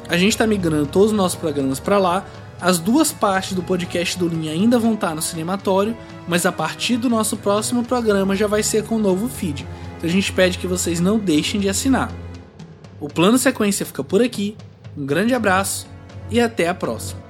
A gente está migrando todos os nossos programas para lá. As duas partes do podcast do Linha ainda vão estar tá no cinematório, mas a partir do nosso próximo programa já vai ser com o novo feed. Então a gente pede que vocês não deixem de assinar. O plano sequência fica por aqui. Um grande abraço e até a próxima.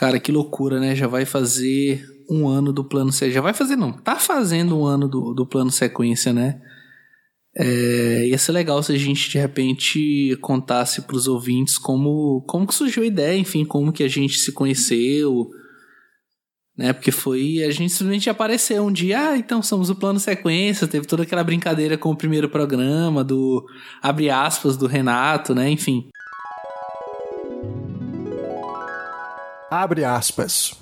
Cara, que loucura, né? Já vai fazer um ano do plano sequência. Já vai fazer, não. Tá fazendo um ano do, do plano sequência, né? É, ia ser legal se a gente de repente contasse para os ouvintes como, como que surgiu a ideia, enfim, como que a gente se conheceu, né? Porque foi a gente simplesmente apareceu um dia, ah, então somos o plano sequência, teve toda aquela brincadeira com o primeiro programa do abre aspas do Renato, né? Enfim. Abre aspas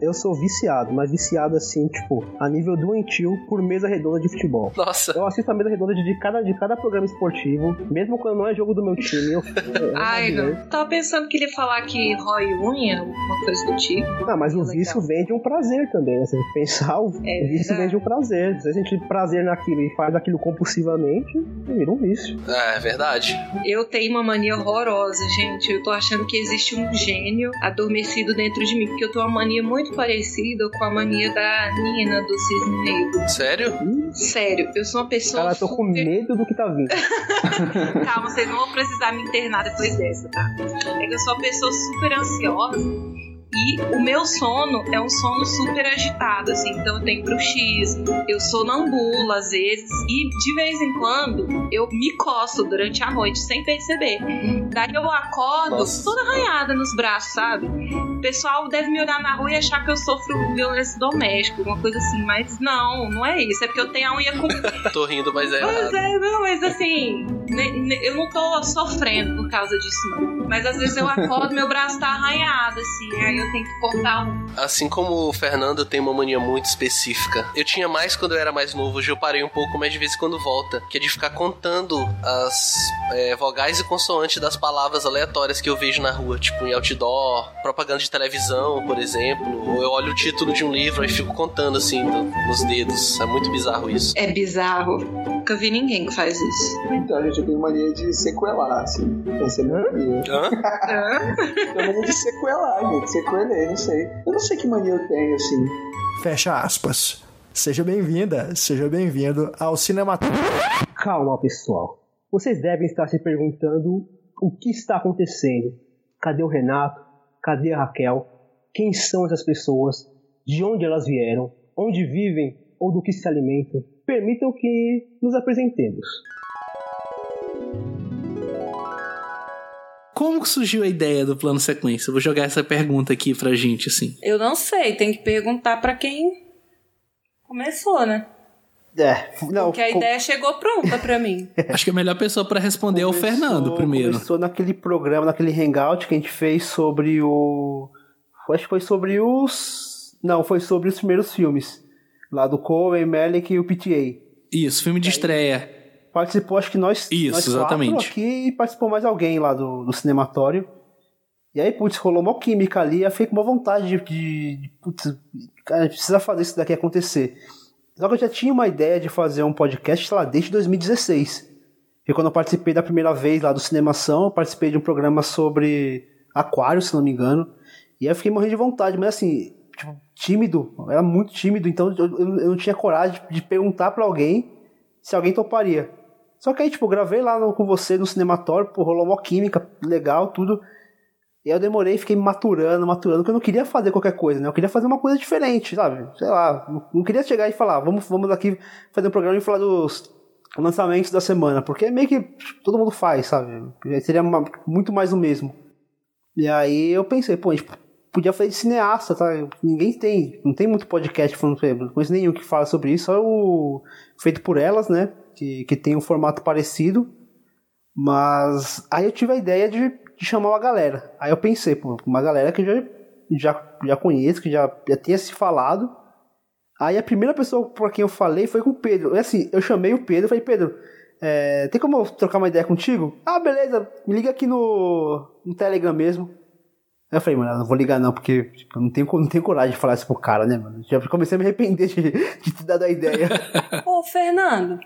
eu sou viciado, mas viciado assim, tipo, a nível doentio por mesa redonda de futebol. Nossa. Eu assisto a mesa redonda de, cada, de cada programa esportivo, mesmo quando não é jogo do meu time. Eu, eu, Ai, não. Tava pensando que ele ia falar que rói unha, uma coisa do tipo. Ah, mas o vício vem de um prazer também, né? Se pensar, o é vício vem de um prazer. Se a gente tem prazer naquilo e faz aquilo compulsivamente, vira um vício. É, é verdade. Eu tenho uma mania horrorosa, gente. Eu tô achando que existe um gênio adormecido dentro de mim, porque eu tenho uma mania muito parecido com a mania da Nina do Cisne Negro. Sério? Sério, eu sou uma pessoa. Cara, eu tô super... com medo do que tá vindo. Calma, vocês não vão precisar me internar depois dessa, tá? É que eu sou uma pessoa super ansiosa e o meu sono é um sono super agitado, assim. Então eu tenho bruxismo, eu sonambulo às vezes. E de vez em quando eu me coço durante a noite sem perceber. Daí eu acordo Nossa. toda arranhada nos braços, sabe? O pessoal deve me olhar na rua e achar que eu sofro violência doméstica, uma coisa assim. Mas não, não é isso. É porque eu tenho a unha com. tô rindo, mas é. Pois é, não, mas assim. Eu não tô sofrendo por causa disso, não. Mas às vezes eu acordo meu braço tá arranhado, assim. Aí eu tenho que cortar um. Assim como o Fernando tem uma mania muito específica. Eu tinha mais quando eu era mais novo, hoje eu parei um pouco, mas de vez em quando volta. Que é de ficar contando as é, vogais e consoantes das palavras aleatórias que eu vejo na rua, tipo em outdoor, propaganda de televisão, por exemplo. Ou eu olho o título de um livro e fico contando assim do, nos dedos. É muito bizarro isso. É bizarro. Nunca vi ninguém que faz isso. Então, a gente tem mania de sequelar, assim. Essa é minha mania. Hã? Hã? Tem mania de sequelar, gente. Sequelei, não sei. Eu não sei que mania eu tenho, assim. Fecha aspas. Seja bem-vinda, seja bem-vindo ao Cinema. Calma, pessoal. Vocês devem estar se perguntando o que está acontecendo. Cadê o Renato? Cadê a Raquel? Quem são essas pessoas? De onde elas vieram? Onde vivem ou do que se alimentam? Permitam que nos apresentemos. Como surgiu a ideia do plano sequência? Eu vou jogar essa pergunta aqui pra gente, assim. Eu não sei, tem que perguntar para quem começou, né? É, não, Porque a com... ideia chegou pronta para mim. Acho que a melhor pessoa para responder começou, é o Fernando primeiro. Começou naquele programa, naquele hangout que a gente fez sobre o acho que foi sobre os. Não, foi sobre os primeiros filmes. Lá do Coen, Melick e o PTA. Isso, filme de estreia. Participou, acho que nós. Isso, nós exatamente. aqui e participou mais alguém lá do, do cinematório. E aí, putz, rolou uma química ali. Eu fiquei com uma vontade de. de, de putz, cara, a gente precisa fazer isso daqui acontecer. Só que eu já tinha uma ideia de fazer um podcast, sei lá, desde 2016. E quando eu participei da primeira vez lá do Cinemação, eu participei de um programa sobre aquário, se não me engano. E aí eu fiquei morrendo de vontade, mas assim, tipo, tímido, eu era muito tímido, então eu, eu, eu não tinha coragem de, de perguntar pra alguém se alguém toparia. Só que aí, tipo, gravei lá no- com você no cinematório, pô, rolou uma química legal, tudo. E aí eu demorei, fiquei maturando, maturando, porque eu não queria fazer qualquer coisa, né? Eu queria fazer uma coisa diferente, sabe? Sei lá, não- queria chegar e falar, vamos, vamos aqui fazer um programa e falar dos lançamentos da semana, porque é meio que todo mundo faz, sabe? Seria uma- muito mais o mesmo. E aí eu pensei, pô, a gente podia fazer de cineasta, tá? Ninguém tem, não tem muito podcast falando sobre, não conheço nenhum que fala sobre isso, só o feito por elas, né? Que, que tem um formato parecido. Mas aí eu tive a ideia de, de chamar uma galera. Aí eu pensei, pô, uma galera que já, já, já conheço, que já, já tinha se falado. Aí a primeira pessoa por quem eu falei foi com o Pedro. E assim, eu chamei o Pedro e falei, Pedro, é, tem como eu trocar uma ideia contigo? Ah, beleza, me liga aqui no, no Telegram mesmo. Aí eu falei, mano, não vou ligar não, porque tipo, eu não tenho, não tenho coragem de falar isso pro cara, né, mano? Já comecei a me arrepender de, de te dar a ideia. Ô, Fernando,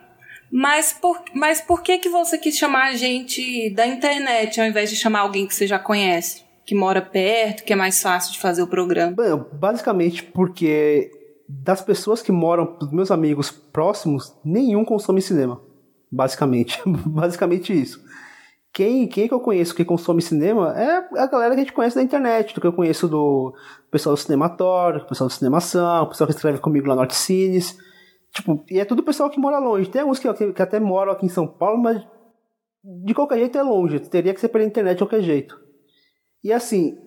mas por, mas por que que você quis chamar a gente da internet ao invés de chamar alguém que você já conhece? Que mora perto, que é mais fácil de fazer o programa? Bom, basicamente porque das pessoas que moram, dos meus amigos próximos, nenhum consome cinema. Basicamente. basicamente isso. Quem, quem que eu conheço que consome cinema é a galera que a gente conhece da internet, do que eu conheço do pessoal do Cinematório, do pessoal do Cinemação, o pessoal que escreve comigo lá no Artcines. Tipo, e é tudo pessoal que mora longe. Tem alguns que, que até moram aqui em São Paulo, mas de qualquer jeito é longe. Teria que ser pela internet de qualquer jeito. E assim,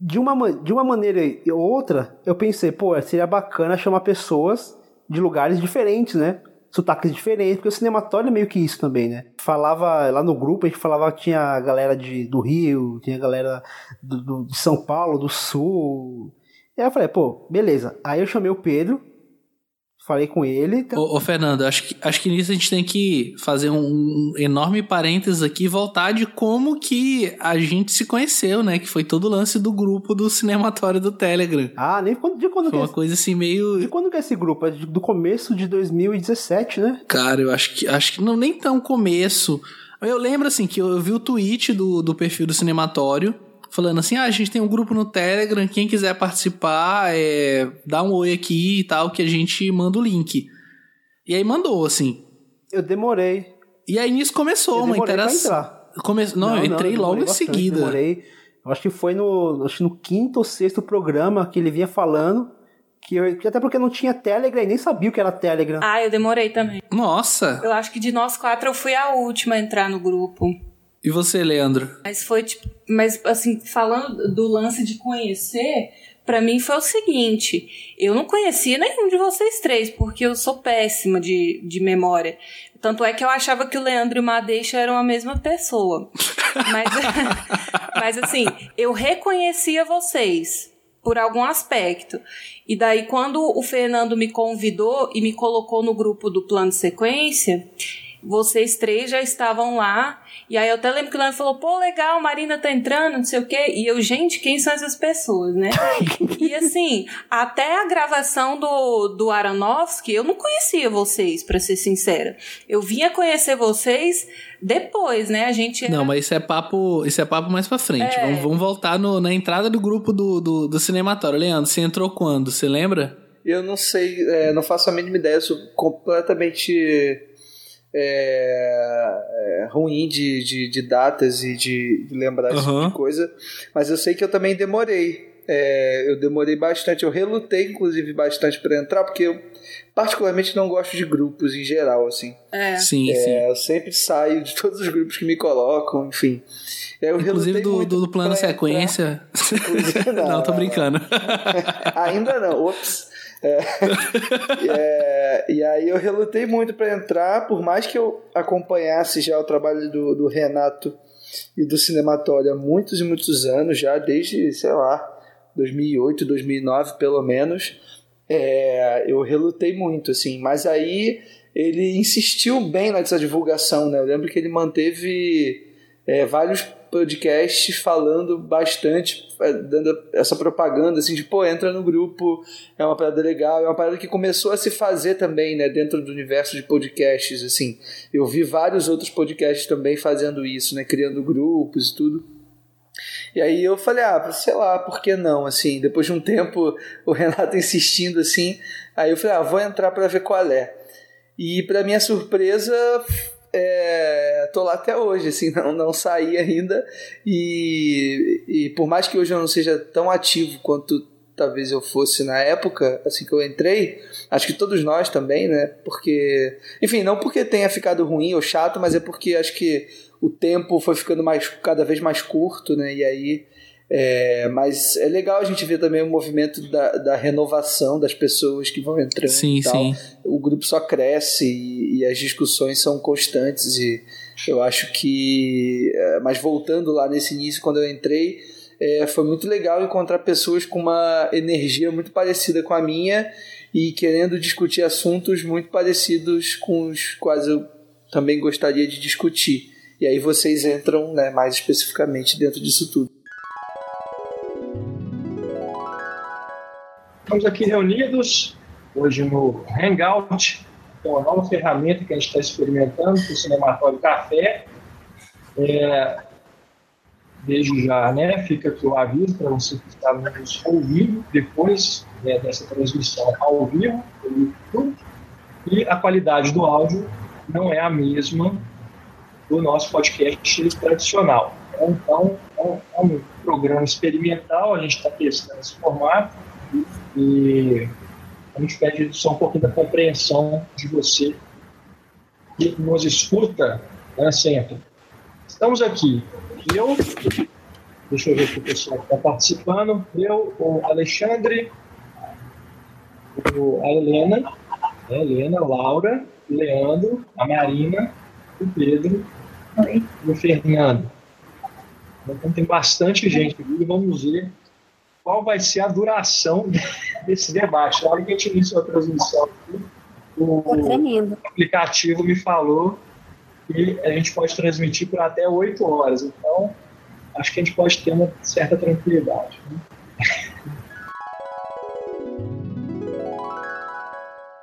de uma, ma- de uma maneira ou outra, eu pensei, pô, seria bacana chamar pessoas de lugares diferentes, né? Sotaques diferentes, porque o cinematório é meio que isso também, né? Falava lá no grupo, a gente falava que tinha a galera de, do Rio, tinha a galera do, do- de São Paulo, do Sul. E aí eu falei, pô, beleza. Aí eu chamei o Pedro, falei com ele. então, Ô, ô, Fernando, acho que, acho que nisso a gente tem que fazer um, enorme parênteses aqui e voltar de como que a gente se conheceu, né? Que foi todo o lance do grupo do cinematório do Telegram. Ah, nem quando, de quando que Foi é uma coisa assim meio. De quando que é esse grupo? É do começo de 2017, né? Cara, eu acho que acho que não nem tão começo. Eu lembro assim que eu vi o tweet do, do perfil do cinematório falando assim: ah, a gente tem um grupo no Telegram, quem quiser participar, é, dá um oi aqui e tal, que a gente manda o link. E aí mandou, assim. Eu demorei. E aí nisso começou eu uma interação. Come... Não, eu entrei logo demorei em bastante, seguida. Demorei. Eu acho que foi no, acho que no quinto ou sexto programa que ele vinha falando. Que eu, que até porque não tinha Telegram e nem sabia o que era Telegram. Ah, eu demorei também. Nossa! Eu acho que de nós quatro eu fui a última a entrar no grupo. E você, Leandro? Mas foi tipo. Mas assim, falando do lance de conhecer, pra mim foi o seguinte: eu não conhecia nenhum de vocês três, porque eu sou péssima de, de memória. Tanto é que eu achava que o Leandro e o Madeixa eram a mesma pessoa. Mas, mas assim, eu reconhecia vocês por algum aspecto. E daí, quando o Fernando me convidou e me colocou no grupo do plano sequência, vocês três já estavam lá. E aí eu até lembro que o Leandro falou, pô, legal, Marina tá entrando, não sei o quê. E eu, gente, quem são essas pessoas, né? e assim, até a gravação do, do Aronofsky, eu não conhecia vocês, pra ser sincera. Eu vinha conhecer vocês depois, né? A gente era... Não, mas isso é papo, isso é papo mais pra frente. É. Vamos, vamos voltar no- na entrada do grupo do, do, do cinematório. Leandro, você entrou quando? Você lembra? Eu não sei, é, não faço a mínima ideia, eu sou completamente é, é, ruim de, de, de datas e de, de lembrar esse tipo Aham. de coisa, mas eu sei que eu também demorei. É, eu demorei bastante, eu relutei inclusive bastante para entrar, porque eu particularmente não gosto de grupos em geral, assim. É. Sim, sim. É, eu sempre saio de todos os grupos que me colocam, enfim. Eu Inclusive do, do, do plano sequência. entrar. não, tô brincando. Ainda não, ops. É, é, e aí eu relutei muito para entrar, por mais que eu acompanhasse já o trabalho do, do Renato e do Cinematório há muitos e muitos anos, já desde, sei lá, 2008, 2009 pelo menos, é, eu relutei muito, assim. Mas aí ele insistiu bem nessa divulgação, né? Eu lembro que ele manteve é, vários podcasts falando bastante, é, dando essa propaganda assim de pô, entra no grupo, é uma parada legal, é uma parada que começou a se fazer também, né, dentro do universo de podcasts, assim. Eu vi vários outros podcasts também fazendo isso, né, criando grupos e tudo. E aí eu falei, ah, sei lá, por que não? Assim, depois de um tempo, o Renato insistindo assim, aí eu falei, ah, vou entrar para ver qual é. E para minha surpresa, é, tô lá até hoje, assim, não, não saí ainda. E, e por mais que hoje eu não seja tão ativo quanto talvez eu fosse na época, assim que eu entrei, acho que todos nós também, né? Porque, enfim, não porque tenha ficado ruim ou chato, mas é porque acho que o tempo foi ficando mais cada vez mais curto, né? E aí é, mas é legal a gente ver também o movimento da, da renovação das pessoas que vão entrando. Sim, e tal. sim. O grupo só cresce e, e, as discussões são constantes. E eu acho que. É, mas voltando lá nesse início, quando eu entrei, é, foi muito legal encontrar pessoas com uma energia muito parecida com a minha e querendo discutir assuntos muito parecidos com os quais eu também gostaria de discutir. E aí vocês entram né, mais especificamente dentro disso tudo. Estamos aqui reunidos hoje no Hangout, que é uma nova ferramenta que a gente está experimentando para o Cinematório Café. É, desde já, né, fica aqui o aviso para você que está nos ouvindo depois né, dessa transmissão ao vivo pelo YouTube. E a qualidade do áudio não é a mesma do nosso podcast tradicional. Então, é um programa experimental, a gente está testando esse formato e a gente pede só um pouquinho da compreensão de você que nos escuta né, sempre. Estamos aqui. Eu, deixa eu ver se o pessoal está participando. Eu, o Alexandre, o, a Helena, né, a Helena, a Laura, o Leandro, a Marina, o Pedro Oi. e o Fernando. Então tem bastante gente aqui. Vamos ver qual vai ser a duração desse debate. Na hora que a gente iniciou a transmissão, o aplicativo me falou que a gente pode transmitir por até oito horas. Então, acho que a gente pode ter uma certa tranquilidade. Né?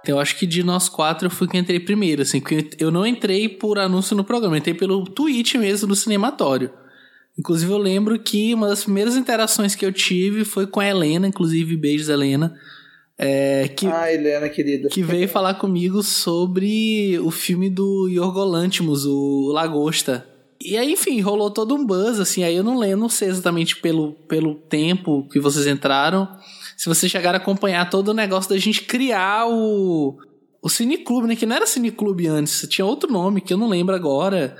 Eu acho que de nós quatro eu fui que entrei primeiro, assim, porque eu não entrei por anúncio no programa, eu entrei pelo tweet mesmo do cinematório. Inclusive, eu lembro que uma das primeiras interações que eu tive foi com a Helena, inclusive, beijos, Helena. É, que, ah, Helena, querida. Que veio falar comigo sobre o filme do Yorgo Lanthimos, o Lagosta. E aí, enfim, rolou todo um buzz, assim, aí eu não lembro, não sei exatamente pelo, pelo tempo que vocês entraram, se vocês chegaram a acompanhar todo o negócio da gente criar o, o Cineclube, né, que não era Cineclube antes, tinha outro nome que eu não lembro agora,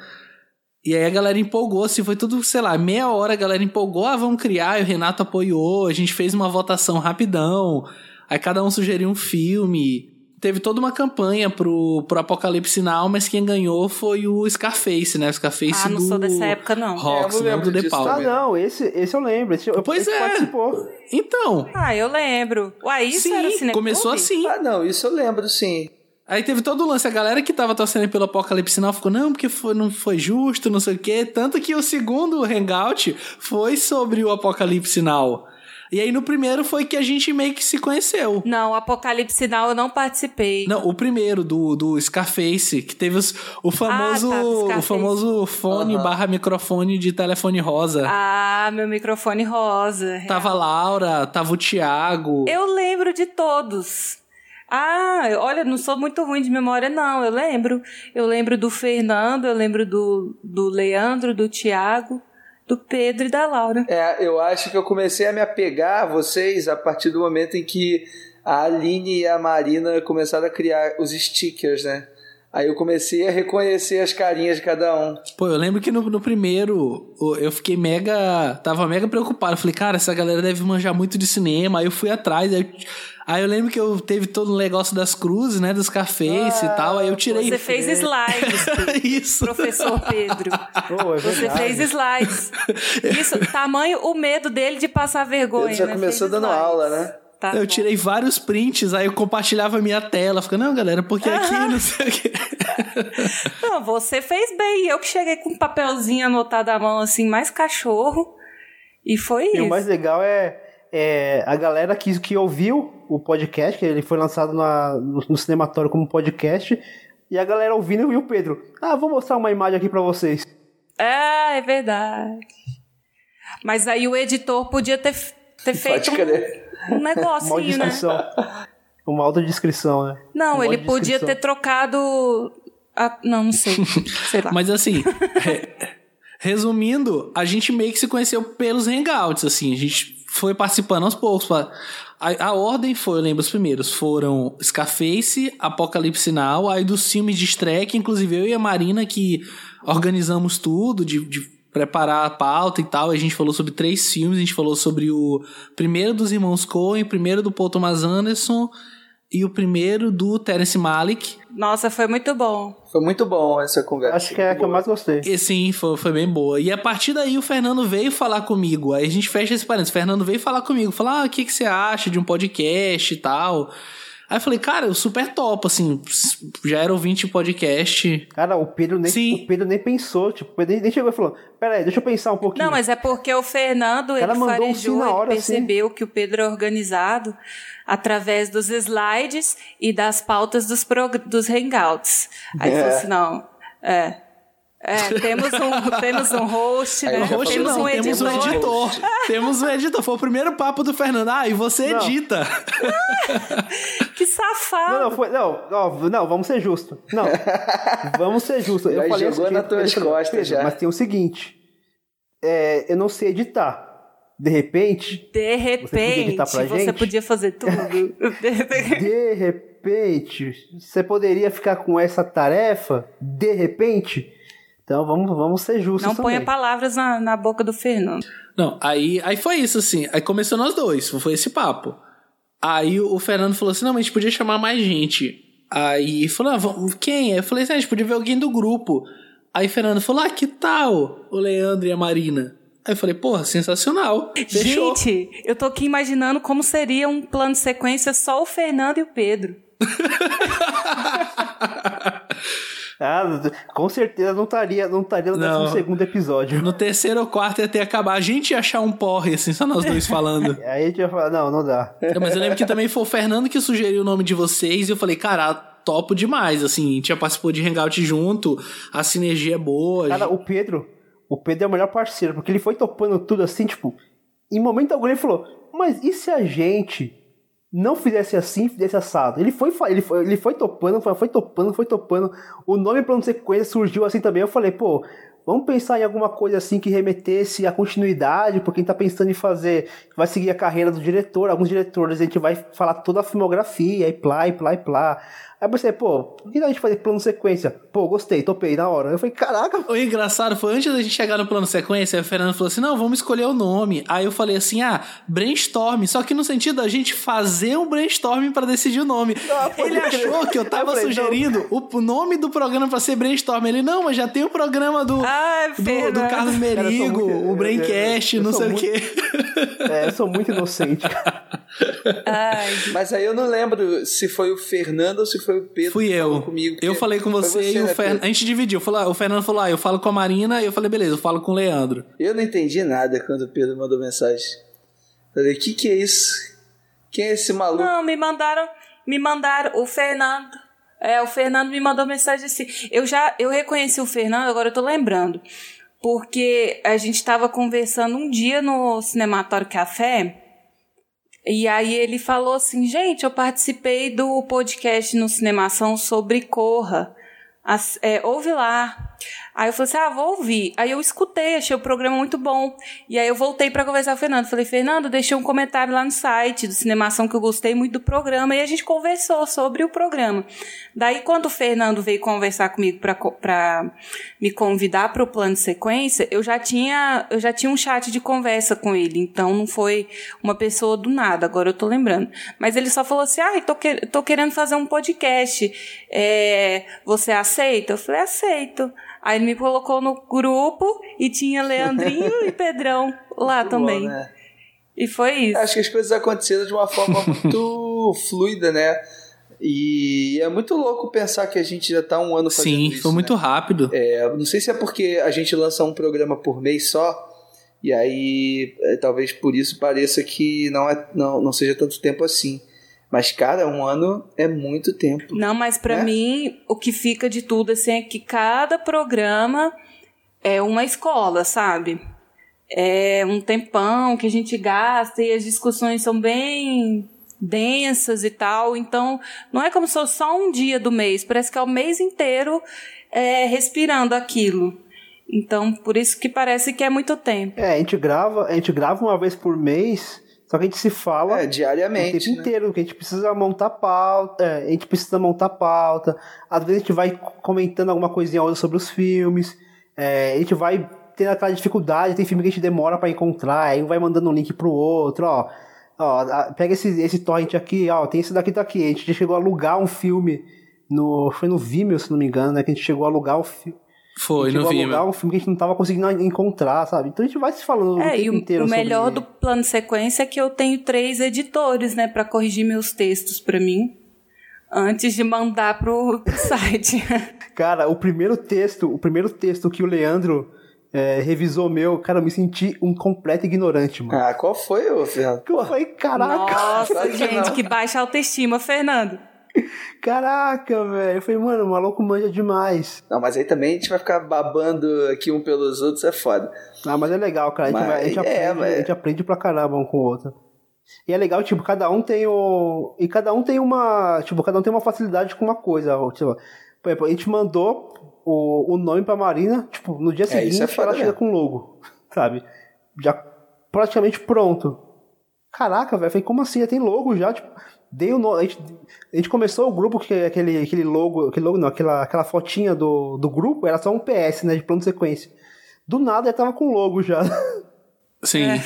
e aí a galera empolgou, assim, foi tudo, sei lá, meia hora a galera empolgou, ah, vamos criar, e o Renato apoiou, a gente fez uma votação rapidão, aí cada um sugeriu um filme. Teve toda uma campanha pro, pro Apocalipse Sinal, mas quem ganhou foi o Scarface, né? O Scarface ah, não do sou dessa época, não. Rox, é, não do The Palmer. Ah, não, esse, esse eu lembro. Esse, pois esse é. Participou. Então. Ah, eu lembro. Uai, isso sim, era Cineclube? começou assim. Ah, não, isso eu lembro, sim. Aí teve todo o lance, a galera que tava torcendo pelo Apocalipse Sinal ficou, não, porque foi, não foi justo, não sei o quê. Tanto que o segundo Hangout foi sobre o Apocalipse Sinal. E aí no primeiro foi que a gente meio que se conheceu. Não, Apocalipse Sinal eu não participei. Não, o primeiro, do, do Scarface, que teve os, o famoso Ah, tá, o famoso fone Aham. barra microfone de telefone rosa. Ah, meu microfone rosa. Tava a Laura, tava o Thiago. Eu lembro de todos. Ah, olha, não sou muito ruim de memória, não. Eu lembro. Eu lembro do Fernando, eu lembro do, do Leandro, do Tiago, do Pedro e da Laura. É, eu acho que eu comecei a me apegar a vocês a partir do momento em que a Aline e a Marina começaram a criar os stickers, né? Aí eu comecei a reconhecer as carinhas de cada um. Pô, eu lembro que no, no primeiro eu fiquei mega. Tava mega preocupado. Falei, cara, essa galera deve manjar muito de cinema. Aí eu fui atrás. Aí, aí eu lembro que eu teve todo o negócio das cruzes, né? Dos cafés ah, e tal. Aí eu tirei. Você fez slides. Isso. Professor Pedro. Oh, é você fez slides. Isso, tamanho o medo dele de passar vergonha. Ele já né? começou dando slides. aula, né? Tá eu bom. tirei vários prints, aí eu compartilhava a minha tela. Ficando, não, galera, porque aqui não sei o quê. Não, você fez bem. Eu que cheguei com um papelzinho anotado à mão, assim, mais cachorro. E foi e isso. E o mais legal é, é a galera que, que ouviu o podcast, que ele foi lançado na, no, no Cinematório como podcast. E a galera ouvindo e o Pedro. Ah, vou mostrar uma imagem aqui para vocês. É, é verdade. Mas aí o editor podia ter, ter feito. Um um negocinho, uma descrição. né? Uma autodescrição, né? Não, ele podia ter trocado. A... Não, não sei. sei lá. Mas assim. resumindo, a gente meio que se conheceu pelos hangouts, assim. A gente foi participando aos poucos. A, a ordem foi, eu lembro, os primeiros foram Scarface, Apocalipse Now, aí dos filmes de que inclusive eu e a Marina que organizamos tudo, de, de preparar a pauta e tal. A gente falou sobre três filmes. A gente falou sobre o primeiro dos irmãos Coen, o primeiro do Paul Thomas Anderson e o primeiro do Terence Malick. Nossa, foi muito bom. Foi muito bom essa conversa. Acho que é a que eu mais gostei. E, sim, foi, foi bem boa. E a partir daí o Fernando veio falar comigo. Aí a gente fecha esse parênteses. O Fernando veio falar comigo. Falar, ah, o que, que você acha de um podcast e tal. Aí eu falei, cara, eu super top, assim, já era ouvinte de podcast. Cara, o Pedro nem, Sim. O Pedro nem pensou, tipo, o Pedro nem chegou e falou, peraí, deixa eu pensar um pouquinho. Não, mas é porque o Fernando, ele farejou, um hora, ele assim. percebeu assim. que o Pedro é organizado através dos slides e das pautas dos, dos hangouts. Aí é. ele falou assim, não, é, é, temos um, temos um host, né? Host temos, não, um temos um editor. temos um editor. Foi o primeiro papo do Fernando. Ah, e você não. edita. que safado. Não, não, foi, não, não, não, vamos ser justos. Não, vamos ser justos. Eu falei jogou nas tuas costas já. Mas tem o seguinte, é, eu não sei editar. De repente. De repente. Você, você podia fazer tudo. De repente. De repente. Você poderia ficar com essa tarefa. De repente. Então vamos, vamos ser justos. Não também. ponha palavras na, na boca do Fernando. Não, aí, aí foi isso, assim. Aí começou nós dois, foi esse papo. Aí o Fernando falou assim: não, mas a gente podia chamar mais gente. Aí falou: ah, vamos, quem? Eu falei assim: ah, a gente podia ver alguém do grupo. Aí o Fernando falou: ah, que tal o Leandro e a Marina? Aí eu falei, porra, sensacional. Fechou. Gente, eu tô aqui imaginando como seria um plano de sequência só o Fernando e o Pedro. Ah, com certeza não estaria não estaria no não. segundo episódio. No terceiro ou quarto ia ter acabar. A gente ia achar um porre, assim, só nós dois falando. Aí a gente ia falar, não, não dá. É, mas eu lembro que também foi o Fernando que sugeriu o nome de vocês e eu falei, cara, topo demais, assim, a gente já participou de Hangout junto, a sinergia é boa. Cara, gente... o Pedro, o Pedro é o melhor parceiro, porque ele foi topando tudo assim, tipo, em momento algum ele falou, mas e se a gente não fizesse assim, fizesse assado. Ele foi, ele foi, ele foi topando, foi, foi topando, foi topando. O nome plano sequência surgiu assim também. Eu falei, pô, vamos pensar em alguma coisa assim que remetesse à continuidade, porque a gente tá pensando em fazer, vai seguir a carreira do diretor, alguns diretores, a gente vai falar toda a filmografia, e plá, e plá, e plá. Aí eu pensei, pô, por que a gente fazer plano sequência? Pô, gostei, topei na hora. Eu falei, caraca. O engraçado foi antes da gente chegar no plano sequência, a Fernanda falou assim: não, vamos escolher o nome. Aí eu falei assim: ah, brainstorm. Só que no sentido da gente fazer um brainstorm para decidir o nome. Não, Ele achou que eu tava eu falei, sugerindo não. o nome do programa para ser brainstorm. Ele, não, mas já tem o programa do, Ai, do, do, Carlos Merigo, Cara, muito, o Braincast, não sei muito, o quê. É, eu sou muito inocente. Ai. Mas aí eu não lembro se foi o Fernando ou se foi o Pedro Fui eu. Comigo, eu falei com você, você e o né, Fernando. A gente dividiu. Falou, o Fernando falou: ah, eu falo com a Marina, e eu falei, beleza, eu falo com o Leandro. Eu não entendi nada quando o Pedro mandou mensagem. Falei, o que, que é isso? Quem é esse maluco? Não, me mandaram. Me mandaram. O Fernando. É, o Fernando me mandou mensagem assim. Eu já eu reconheci o Fernando, agora eu tô lembrando. Porque a gente tava conversando um dia no Cinematório Café. E aí ele falou assim, gente, eu participei do podcast no Cinemação sobre Corra. As, é, ouve lá. Aí eu falei assim: ah, vou ouvir. Aí eu escutei, achei o programa muito bom. E aí eu voltei para conversar com o Fernando. Falei, Fernando, deixei um comentário lá no site do Cinemação que eu gostei muito do programa. E a gente conversou sobre o programa. Daí, quando o Fernando veio conversar comigo para me convidar para o plano de sequência, eu já tinha eu já tinha um chat de conversa com ele. Então não foi uma pessoa do nada, agora eu tô lembrando. Mas ele só falou assim: ah, tô, que, tô querendo fazer um podcast. É, você aceita? Eu falei, aceito. Aí ele me colocou no grupo e tinha Leandrinho e Pedrão lá muito também. Bom, né? E foi isso. Acho que as coisas aconteceram de uma forma muito fluida, né? E é muito louco pensar que a gente já tá um ano fazendo Sim, isso, foi muito né? rápido. É, não sei se é porque a gente lança um programa por mês só, e aí é, talvez por isso pareça que não, é, não, não seja tanto tempo assim. Mas, cara, um ano é muito tempo. Não, mas para né? mim, o que fica de tudo assim, é que cada programa é uma escola, sabe? É um tempão que a gente gasta e as discussões são bem densas e tal. Então, não é como se fosse só um dia do mês, parece que é o mês inteiro é, respirando aquilo. Então, por isso que parece que é muito tempo. É, a gente grava, a gente grava uma vez por mês só que a gente se fala é, diariamente, o tempo né? inteiro, que a gente precisa montar pauta, é, a gente precisa montar pauta. Às vezes a gente vai comentando alguma coisinha outra sobre os filmes. É, a gente vai tendo aquela dificuldade, tem filme que a gente demora para encontrar, aí um vai mandando um link pro outro, ó. Ó, pega esse, esse torrent aqui, ó, tem esse daqui daqui. A gente chegou a alugar um filme no. Foi no Vimeo, se não me engano, né? Que a gente chegou a alugar o filme foi, no Vimeo. um filme que a gente não tava conseguindo encontrar, sabe? Então a gente vai se falando é, o tempo e o, inteiro o melhor sobre... do plano sequência é que eu tenho três editores, né, para corrigir meus textos para mim antes de mandar pro, pro site. Cara, o primeiro texto, o primeiro texto que o Leandro é, revisou meu, cara, eu me senti um completo ignorante, mano. Ah, qual foi, ô, Fernando? Eu falei, caraca. Nossa, gente, que baixa autoestima, Fernando. Caraca, velho. Eu falei, mano, o maluco manja demais. Não, mas aí também a gente vai ficar babando aqui um pelos outros, é foda. Ah, mas é legal, cara. A gente, mas, vai, a gente, é, aprende, mas... a gente aprende pra caramba um com o outro. E é legal, tipo, cada um tem o. E cada um tem uma. Tipo, cada um tem uma facilidade com uma coisa. Tipo, por exemplo, a gente mandou o, o nome pra Marina, tipo, no dia é, seguinte é ela chega com o logo. Sabe? Já praticamente pronto. Caraca, velho. Falei, como assim? Já tem logo já? Tipo, dei o nome. A gente, a gente começou o grupo, que aquele, aquele logo, aquele logo não, aquela, aquela fotinha do, do grupo era só um PS, né? De plano de sequência. Do nada já tava com logo já. Sim. É.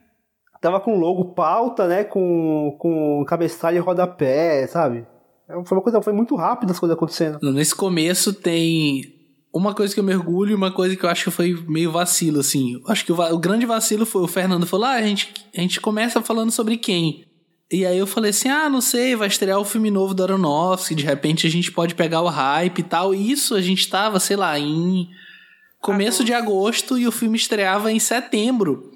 tava com logo, pauta, né? Com, com cabeçalho e rodapé, sabe? É, foi uma coisa, foi muito rápido as coisas acontecendo. Nesse começo tem uma coisa que eu mergulho e uma coisa que eu acho que foi meio vacilo, assim. Acho que o, o grande vacilo foi o Fernando falou: ah, a gente, a gente começa falando sobre quem? E aí eu falei assim, ah, não sei, vai estrear o filme novo do Aronofsky, de repente a gente pode pegar o hype e tal. E isso a gente tava, sei lá, em começo de agosto e o filme estreava em setembro.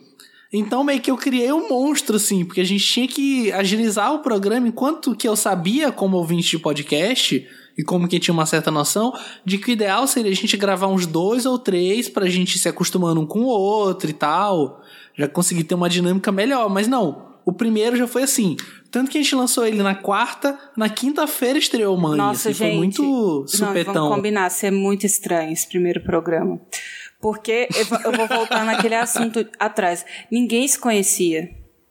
Então meio que eu criei um monstro, assim, porque a gente tinha que agilizar o programa, enquanto que eu sabia, como ouvinte de podcast, e como que tinha uma certa noção, de que o ideal seria a gente gravar uns dois ou três pra gente se acostumando um com o outro e tal. Já conseguir ter uma dinâmica melhor, mas não. O primeiro já foi assim. Tanto que a gente lançou ele na quarta, na quinta-feira estreou Mãe. Nossa, assim, gente. Foi muito supetão. Não, vamos combinar, ser é muito estranho esse primeiro programa. Porque eu vou voltar naquele assunto atrás. Ninguém se conhecia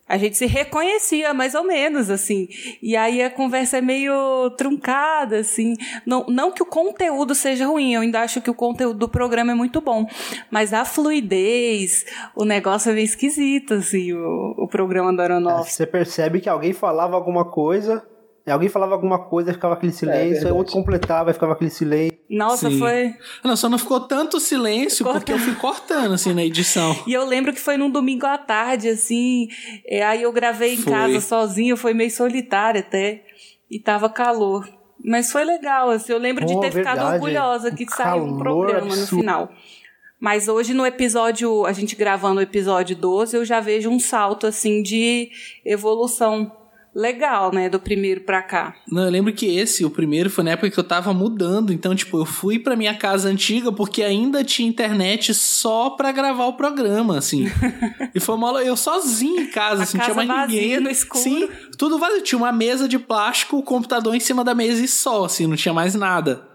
a gente se reconhecia mais ou menos, assim. E aí a conversa é meio truncada, assim. Não, não que o conteúdo seja ruim, eu ainda acho que o conteúdo do programa é muito bom. Mas a fluidez, o negócio é meio esquisito, assim, o, o programa Aronofsky. É, você percebe que alguém falava alguma coisa Alguém falava alguma coisa, ficava aquele silêncio, é, aí outro completava, e ficava aquele silêncio. Nossa, Sim. foi. Não, só não ficou tanto silêncio porque eu fui cortando, assim, na edição. E eu lembro que foi num domingo à tarde, assim. É, aí eu gravei em foi. casa sozinho, foi meio solitário até. E tava calor. Mas foi legal, assim. Eu lembro de ter verdade. ficado orgulhosa que saiu um programa absurdo. no final. Mas hoje no episódio, a gente gravando o episódio 12, eu já vejo um salto assim de evolução legal, né, do primeiro pra cá. Não, eu lembro que esse, o primeiro, foi na época que eu tava mudando, então, tipo, eu fui pra minha casa antiga porque ainda tinha internet só pra gravar o programa, assim. e foi uma eu sozinho em casa, assim, não tinha mais vazia, ninguém. no escuro. Sim, tudo vazio. Tinha uma mesa de plástico, o computador em cima da mesa e só, assim, não tinha mais nada.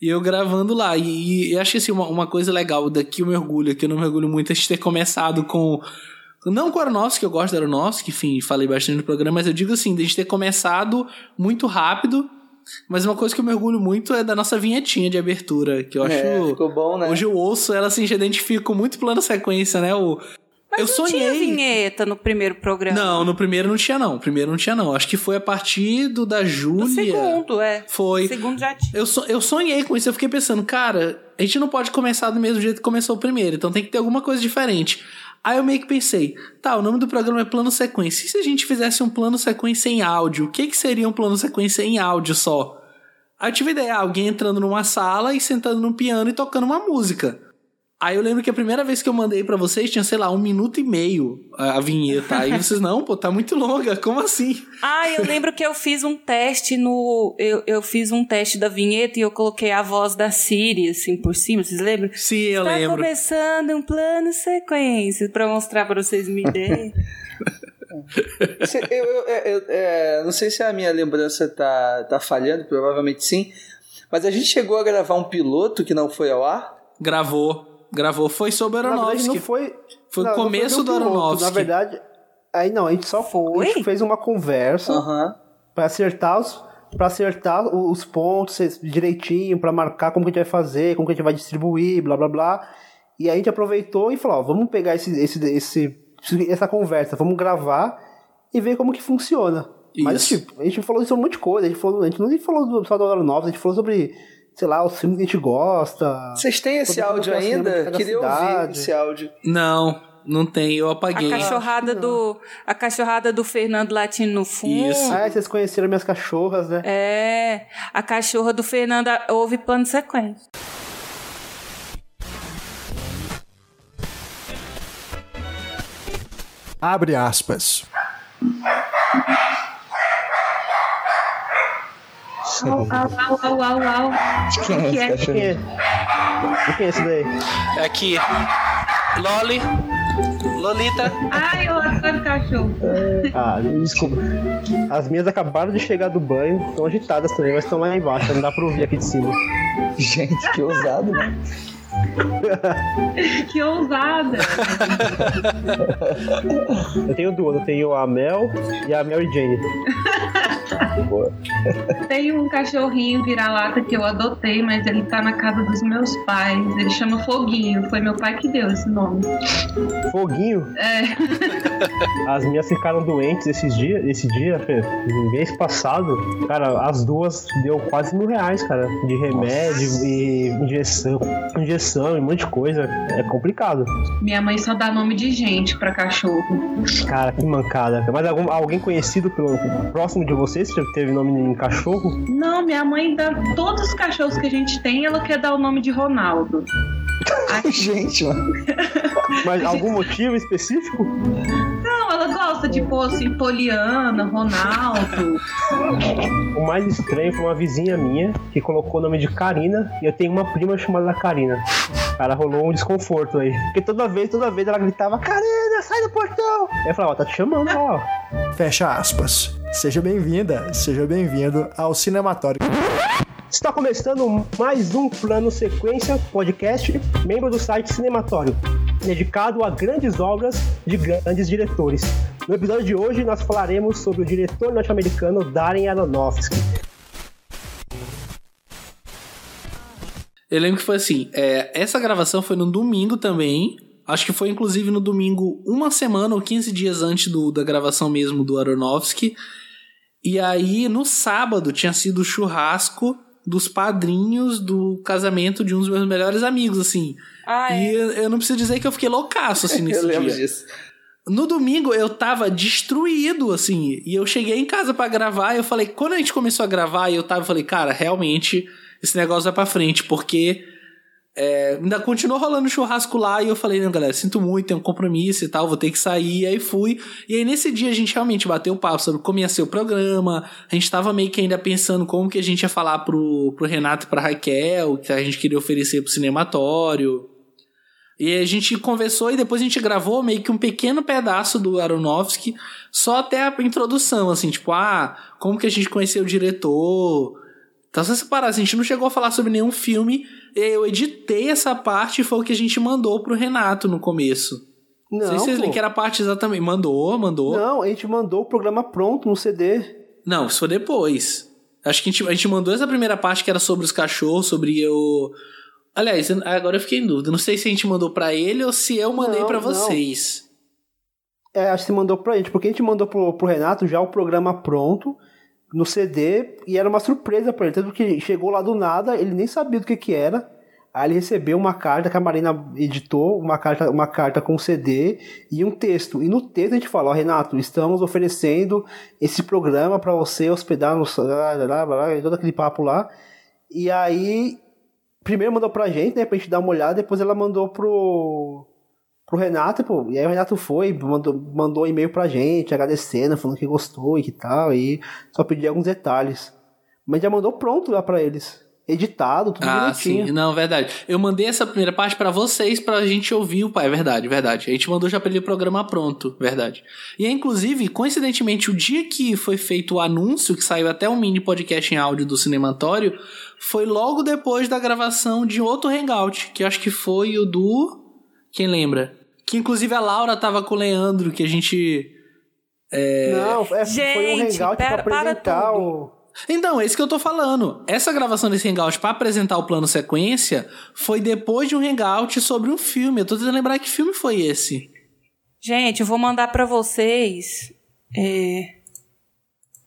E eu gravando lá. E, e acho que assim, uma, uma coisa legal daqui eu mergulho, que eu não mergulho muito, é gente ter começado com. Não com o Aronofsky, eu gosto do Aronofsky, enfim, falei bastante no programa, mas eu digo assim, de a gente ter começado muito rápido. Mas uma coisa que eu mergulho muito é da nossa vinhetinha de abertura, que eu acho. É, ficou bom, né? Hoje eu ouço ela assim, já identifico muito plano sequência, né? O, Mas eu não sonhei. tinha vinheta no primeiro programa. Não, no primeiro não tinha, não. O primeiro não tinha, não. Acho que foi a partir do da Júlia. No segundo, é. Foi. No segundo já tinha. Eu, so- eu sonhei com isso, eu fiquei pensando, cara, a gente não pode começar do mesmo jeito que começou o primeiro, então tem que ter alguma coisa diferente. Aí eu meio que pensei, tá, o nome do programa é plano sequência. E se a gente fizesse um plano sequência em áudio? O que, que seria um plano sequência em áudio só? Aí eu tive ideia, alguém entrando numa sala e sentando num piano e tocando uma música. Aí eu lembro que a primeira vez que eu mandei pra vocês tinha, sei lá, um minuto e meio a, a vinheta. Aí vocês, não, pô, tá muito longa, como assim? Ah, eu lembro que eu fiz um teste no. Eu, eu fiz um teste da vinheta e eu coloquei a voz da Siri, assim, por cima, vocês lembram? Sim, eu Tá lembro. começando um plano sequência pra mostrar pra vocês uma ideia. Eu, eu- é- eu- é, não sei se a minha lembrança tá, tá falhando, provavelmente sim. Mas a gente chegou a gravar um piloto que não foi ao ar. Gravou, gravou. Foi sobre Na verdade, Aronofsky. não foi. Foi o não, não começo nem do piloto. Aronofsky. Na verdade, aí não, a gente só Foi? A gente fez uma conversa Aham. pra acertar os para acertar o- os pontos direitinho, pra marcar como que a gente vai fazer, como que a gente vai distribuir, blá blá blá. E aí a gente aproveitou e falou, ó, vamos pegar esse, esse, esse, essa conversa, vamos gravar e ver como que funciona. Mas Isso. tipo, a gente falou sobre um monte de coisa, a gente, falou, a gente não falou só do Aeronovos, a gente falou sobre, sei lá, os filmes que a gente gosta. Vocês têm esse áudio que o ainda? de cada Queria ouvir cidade. esse áudio. Não, não tem, eu A apaguei. cachorrada do. A cachorrada do Fernando Latino no fundo. Isso. Ah, vocês conheceram minhas cachorras, né? É. A cachorra do Fernando houve plano sequência. Abre aspas. Au, au, au, au, au. Quem é que esse é? cachorro? Quem é? E quem é esse daí? É aqui. Loli. Lolita. Ai, eu adoro cachorro. Ah, desculpa. As minhas acabaram de chegar do banho, estão agitadas também, mas estão lá embaixo, não dá pra ouvir aqui de cima. Gente, que ousado, né? Que ousada. Eu tenho duas, eu tenho a Mel e a Mary Jane. Boa. Tem um cachorrinho vira-lata que eu adotei, mas ele tá na casa dos meus pais. Ele chama Foguinho. Foi meu pai que deu esse nome. Foguinho, É. as minhas ficaram doentes esses dias, esse dia, Fê, no mês passado. Cara, as duas deu quase mil reais, cara, de remédio e injeção, injeção e um monte de coisa. É complicado. Minha mãe só dá nome de gente pra cachorro. Cara, que mancada. Mas algum, alguém conhecido pelo próximo de vocês que teve nome em cachorro? Não, minha mãe dá todos os cachorros que a gente tem, ela quer dar o nome de Ronaldo. Gente, mano. Mas algum motivo específico? Não, ela gosta de pôr assim, Poliana, Ronaldo. O mais estranho foi uma vizinha minha que colocou o nome de Karina e eu tenho uma prima chamada Karina. Cara, rolou um desconforto aí. Porque toda vez, toda vez ela gritava: Karina, sai do portão! Aí eu falava: ó, tá te chamando ó. Fecha aspas. Seja bem-vinda, seja bem-vindo ao Cinematório. Está começando mais um Plano Sequência podcast, membro do site Cinematório, dedicado a grandes obras de grandes diretores. No episódio de hoje, nós falaremos sobre o diretor norte-americano Darren Aronofsky. Eu lembro que foi assim, é, essa gravação foi no domingo também. Acho que foi inclusive no domingo, uma semana ou 15 dias antes do, da gravação mesmo do Aronofsky. E aí, no sábado, tinha sido o churrasco dos padrinhos do casamento de um dos meus melhores amigos, assim. Ah, é. E eu, eu não preciso dizer que eu fiquei loucaço, assim, nesse Eu lembro dia. disso. No domingo eu tava destruído, assim, e eu cheguei em casa pra gravar e eu falei, quando a gente começou a gravar, eu tava, eu falei, cara, realmente esse negócio vai pra frente, porque é, ainda continuou rolando churrasco lá e eu falei, não, galera, sinto muito, tenho um compromisso e tal, vou ter que sair, e aí fui. E aí nesse dia a gente realmente bateu papo sobre como ia ser o programa, a gente tava meio que ainda pensando como que a gente ia falar pro, pro Renato e pra Raquel, que a gente queria oferecer pro cinematório. E a gente conversou e depois a gente gravou meio que um pequeno pedaço do Aronofsky, só até a introdução, assim, tipo, ah, como que a gente conheceu o diretor, Então, se você parar, a gente não chegou a falar sobre nenhum filme. Eu editei essa parte e foi o que a gente mandou pro Renato no começo. Não, não sei se vocês lembram que era a parte exatamente. Mandou, mandou. Não, a gente mandou o programa pronto no CD. Não, isso foi depois. Acho que a gente, a gente mandou essa primeira parte que era sobre os cachorros, sobre o. Aliás, agora eu fiquei em dúvida. Não sei se a gente mandou para ele ou se eu mandei para vocês. É, acho que você mandou pra gente, porque a gente mandou pro, pro Renato já o programa pronto no CD e era uma surpresa para ele, tanto que chegou lá do nada, ele nem sabia do que que era. Aí ele recebeu uma carta que a Marina editou, uma carta, uma carta com CD e um texto. E no texto a gente fala, ó, Renato, estamos oferecendo esse programa para você hospedar no todo aquele papo lá. E aí primeiro mandou pra gente, né, pra gente dar uma olhada, depois ela mandou pro pro Renato, pô, e aí o Renato foi, mandou, mandou um e-mail pra gente, agradecendo, falando que gostou e que tal, e só pediu alguns detalhes. Mas já mandou pronto lá pra eles. Editado, tudo ah, direitinho. Sim. Não, verdade. Eu mandei essa primeira parte para vocês pra gente ouvir o pai. É verdade, verdade. A gente mandou já pra ele o programa pronto, verdade. E inclusive, coincidentemente, o dia que foi feito o anúncio, que saiu até um mini podcast em áudio do Cinematório, foi logo depois da gravação de outro Hangout, que acho que foi o do. Quem lembra? Que inclusive a Laura tava com o Leandro, que a gente. É... Não, é, gente, foi um hangout pera, pra apresentar o. Então, é isso que eu tô falando. Essa gravação desse hangout para apresentar o plano sequência foi depois de um hangout sobre um filme. Eu tô tentando lembrar que filme foi esse. Gente, eu vou mandar para vocês. É...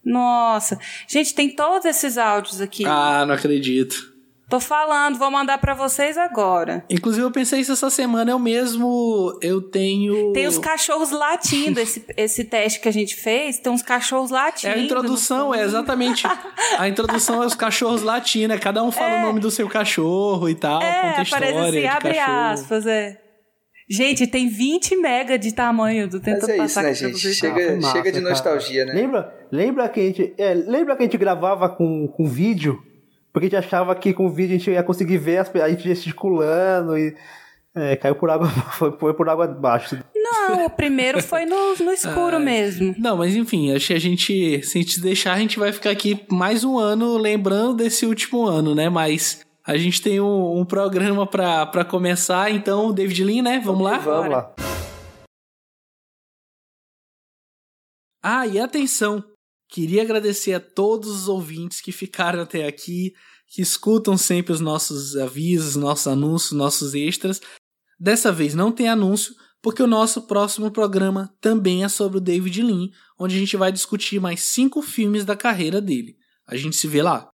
Nossa. Gente, tem todos esses áudios aqui. Ah, não acredito. Tô falando, vou mandar para vocês agora. Inclusive, eu pensei isso essa semana, eu mesmo, eu tenho... Tem os cachorros latindo, esse, esse teste que a gente fez, tem uns cachorros latindo. É a introdução, é exatamente. a introdução é os cachorros latindo, né? cada um fala é. o nome do seu cachorro e tal, é, conta história assim, abre cachorro. aspas, é. Gente, tem 20 mega de tamanho do tentando Mas é isso, né, gente? Chega, massa, chega de nostalgia, cara. né? Lembra, lembra, que a gente, é, lembra que a gente gravava com, com vídeo porque a gente achava que com o vídeo a gente ia conseguir ver a gente gesticulando e. É, caiu por água, foi, foi por água abaixo. Não, o primeiro foi no, no escuro mesmo. Não, mas enfim, acho que a gente, se a gente deixar, a gente vai ficar aqui mais um ano lembrando desse último ano, né? Mas a gente tem um, um programa para começar, então, David Lean, né? Vamos lá? Vamos lá. Ah, e atenção! Queria agradecer a todos os ouvintes que ficaram até aqui, que escutam sempre os nossos avisos, nossos anúncios, nossos extras. Dessa vez não tem anúncio, porque o nosso próximo programa também é sobre o David Lean, onde a gente vai discutir mais cinco filmes da carreira dele. A gente se vê lá.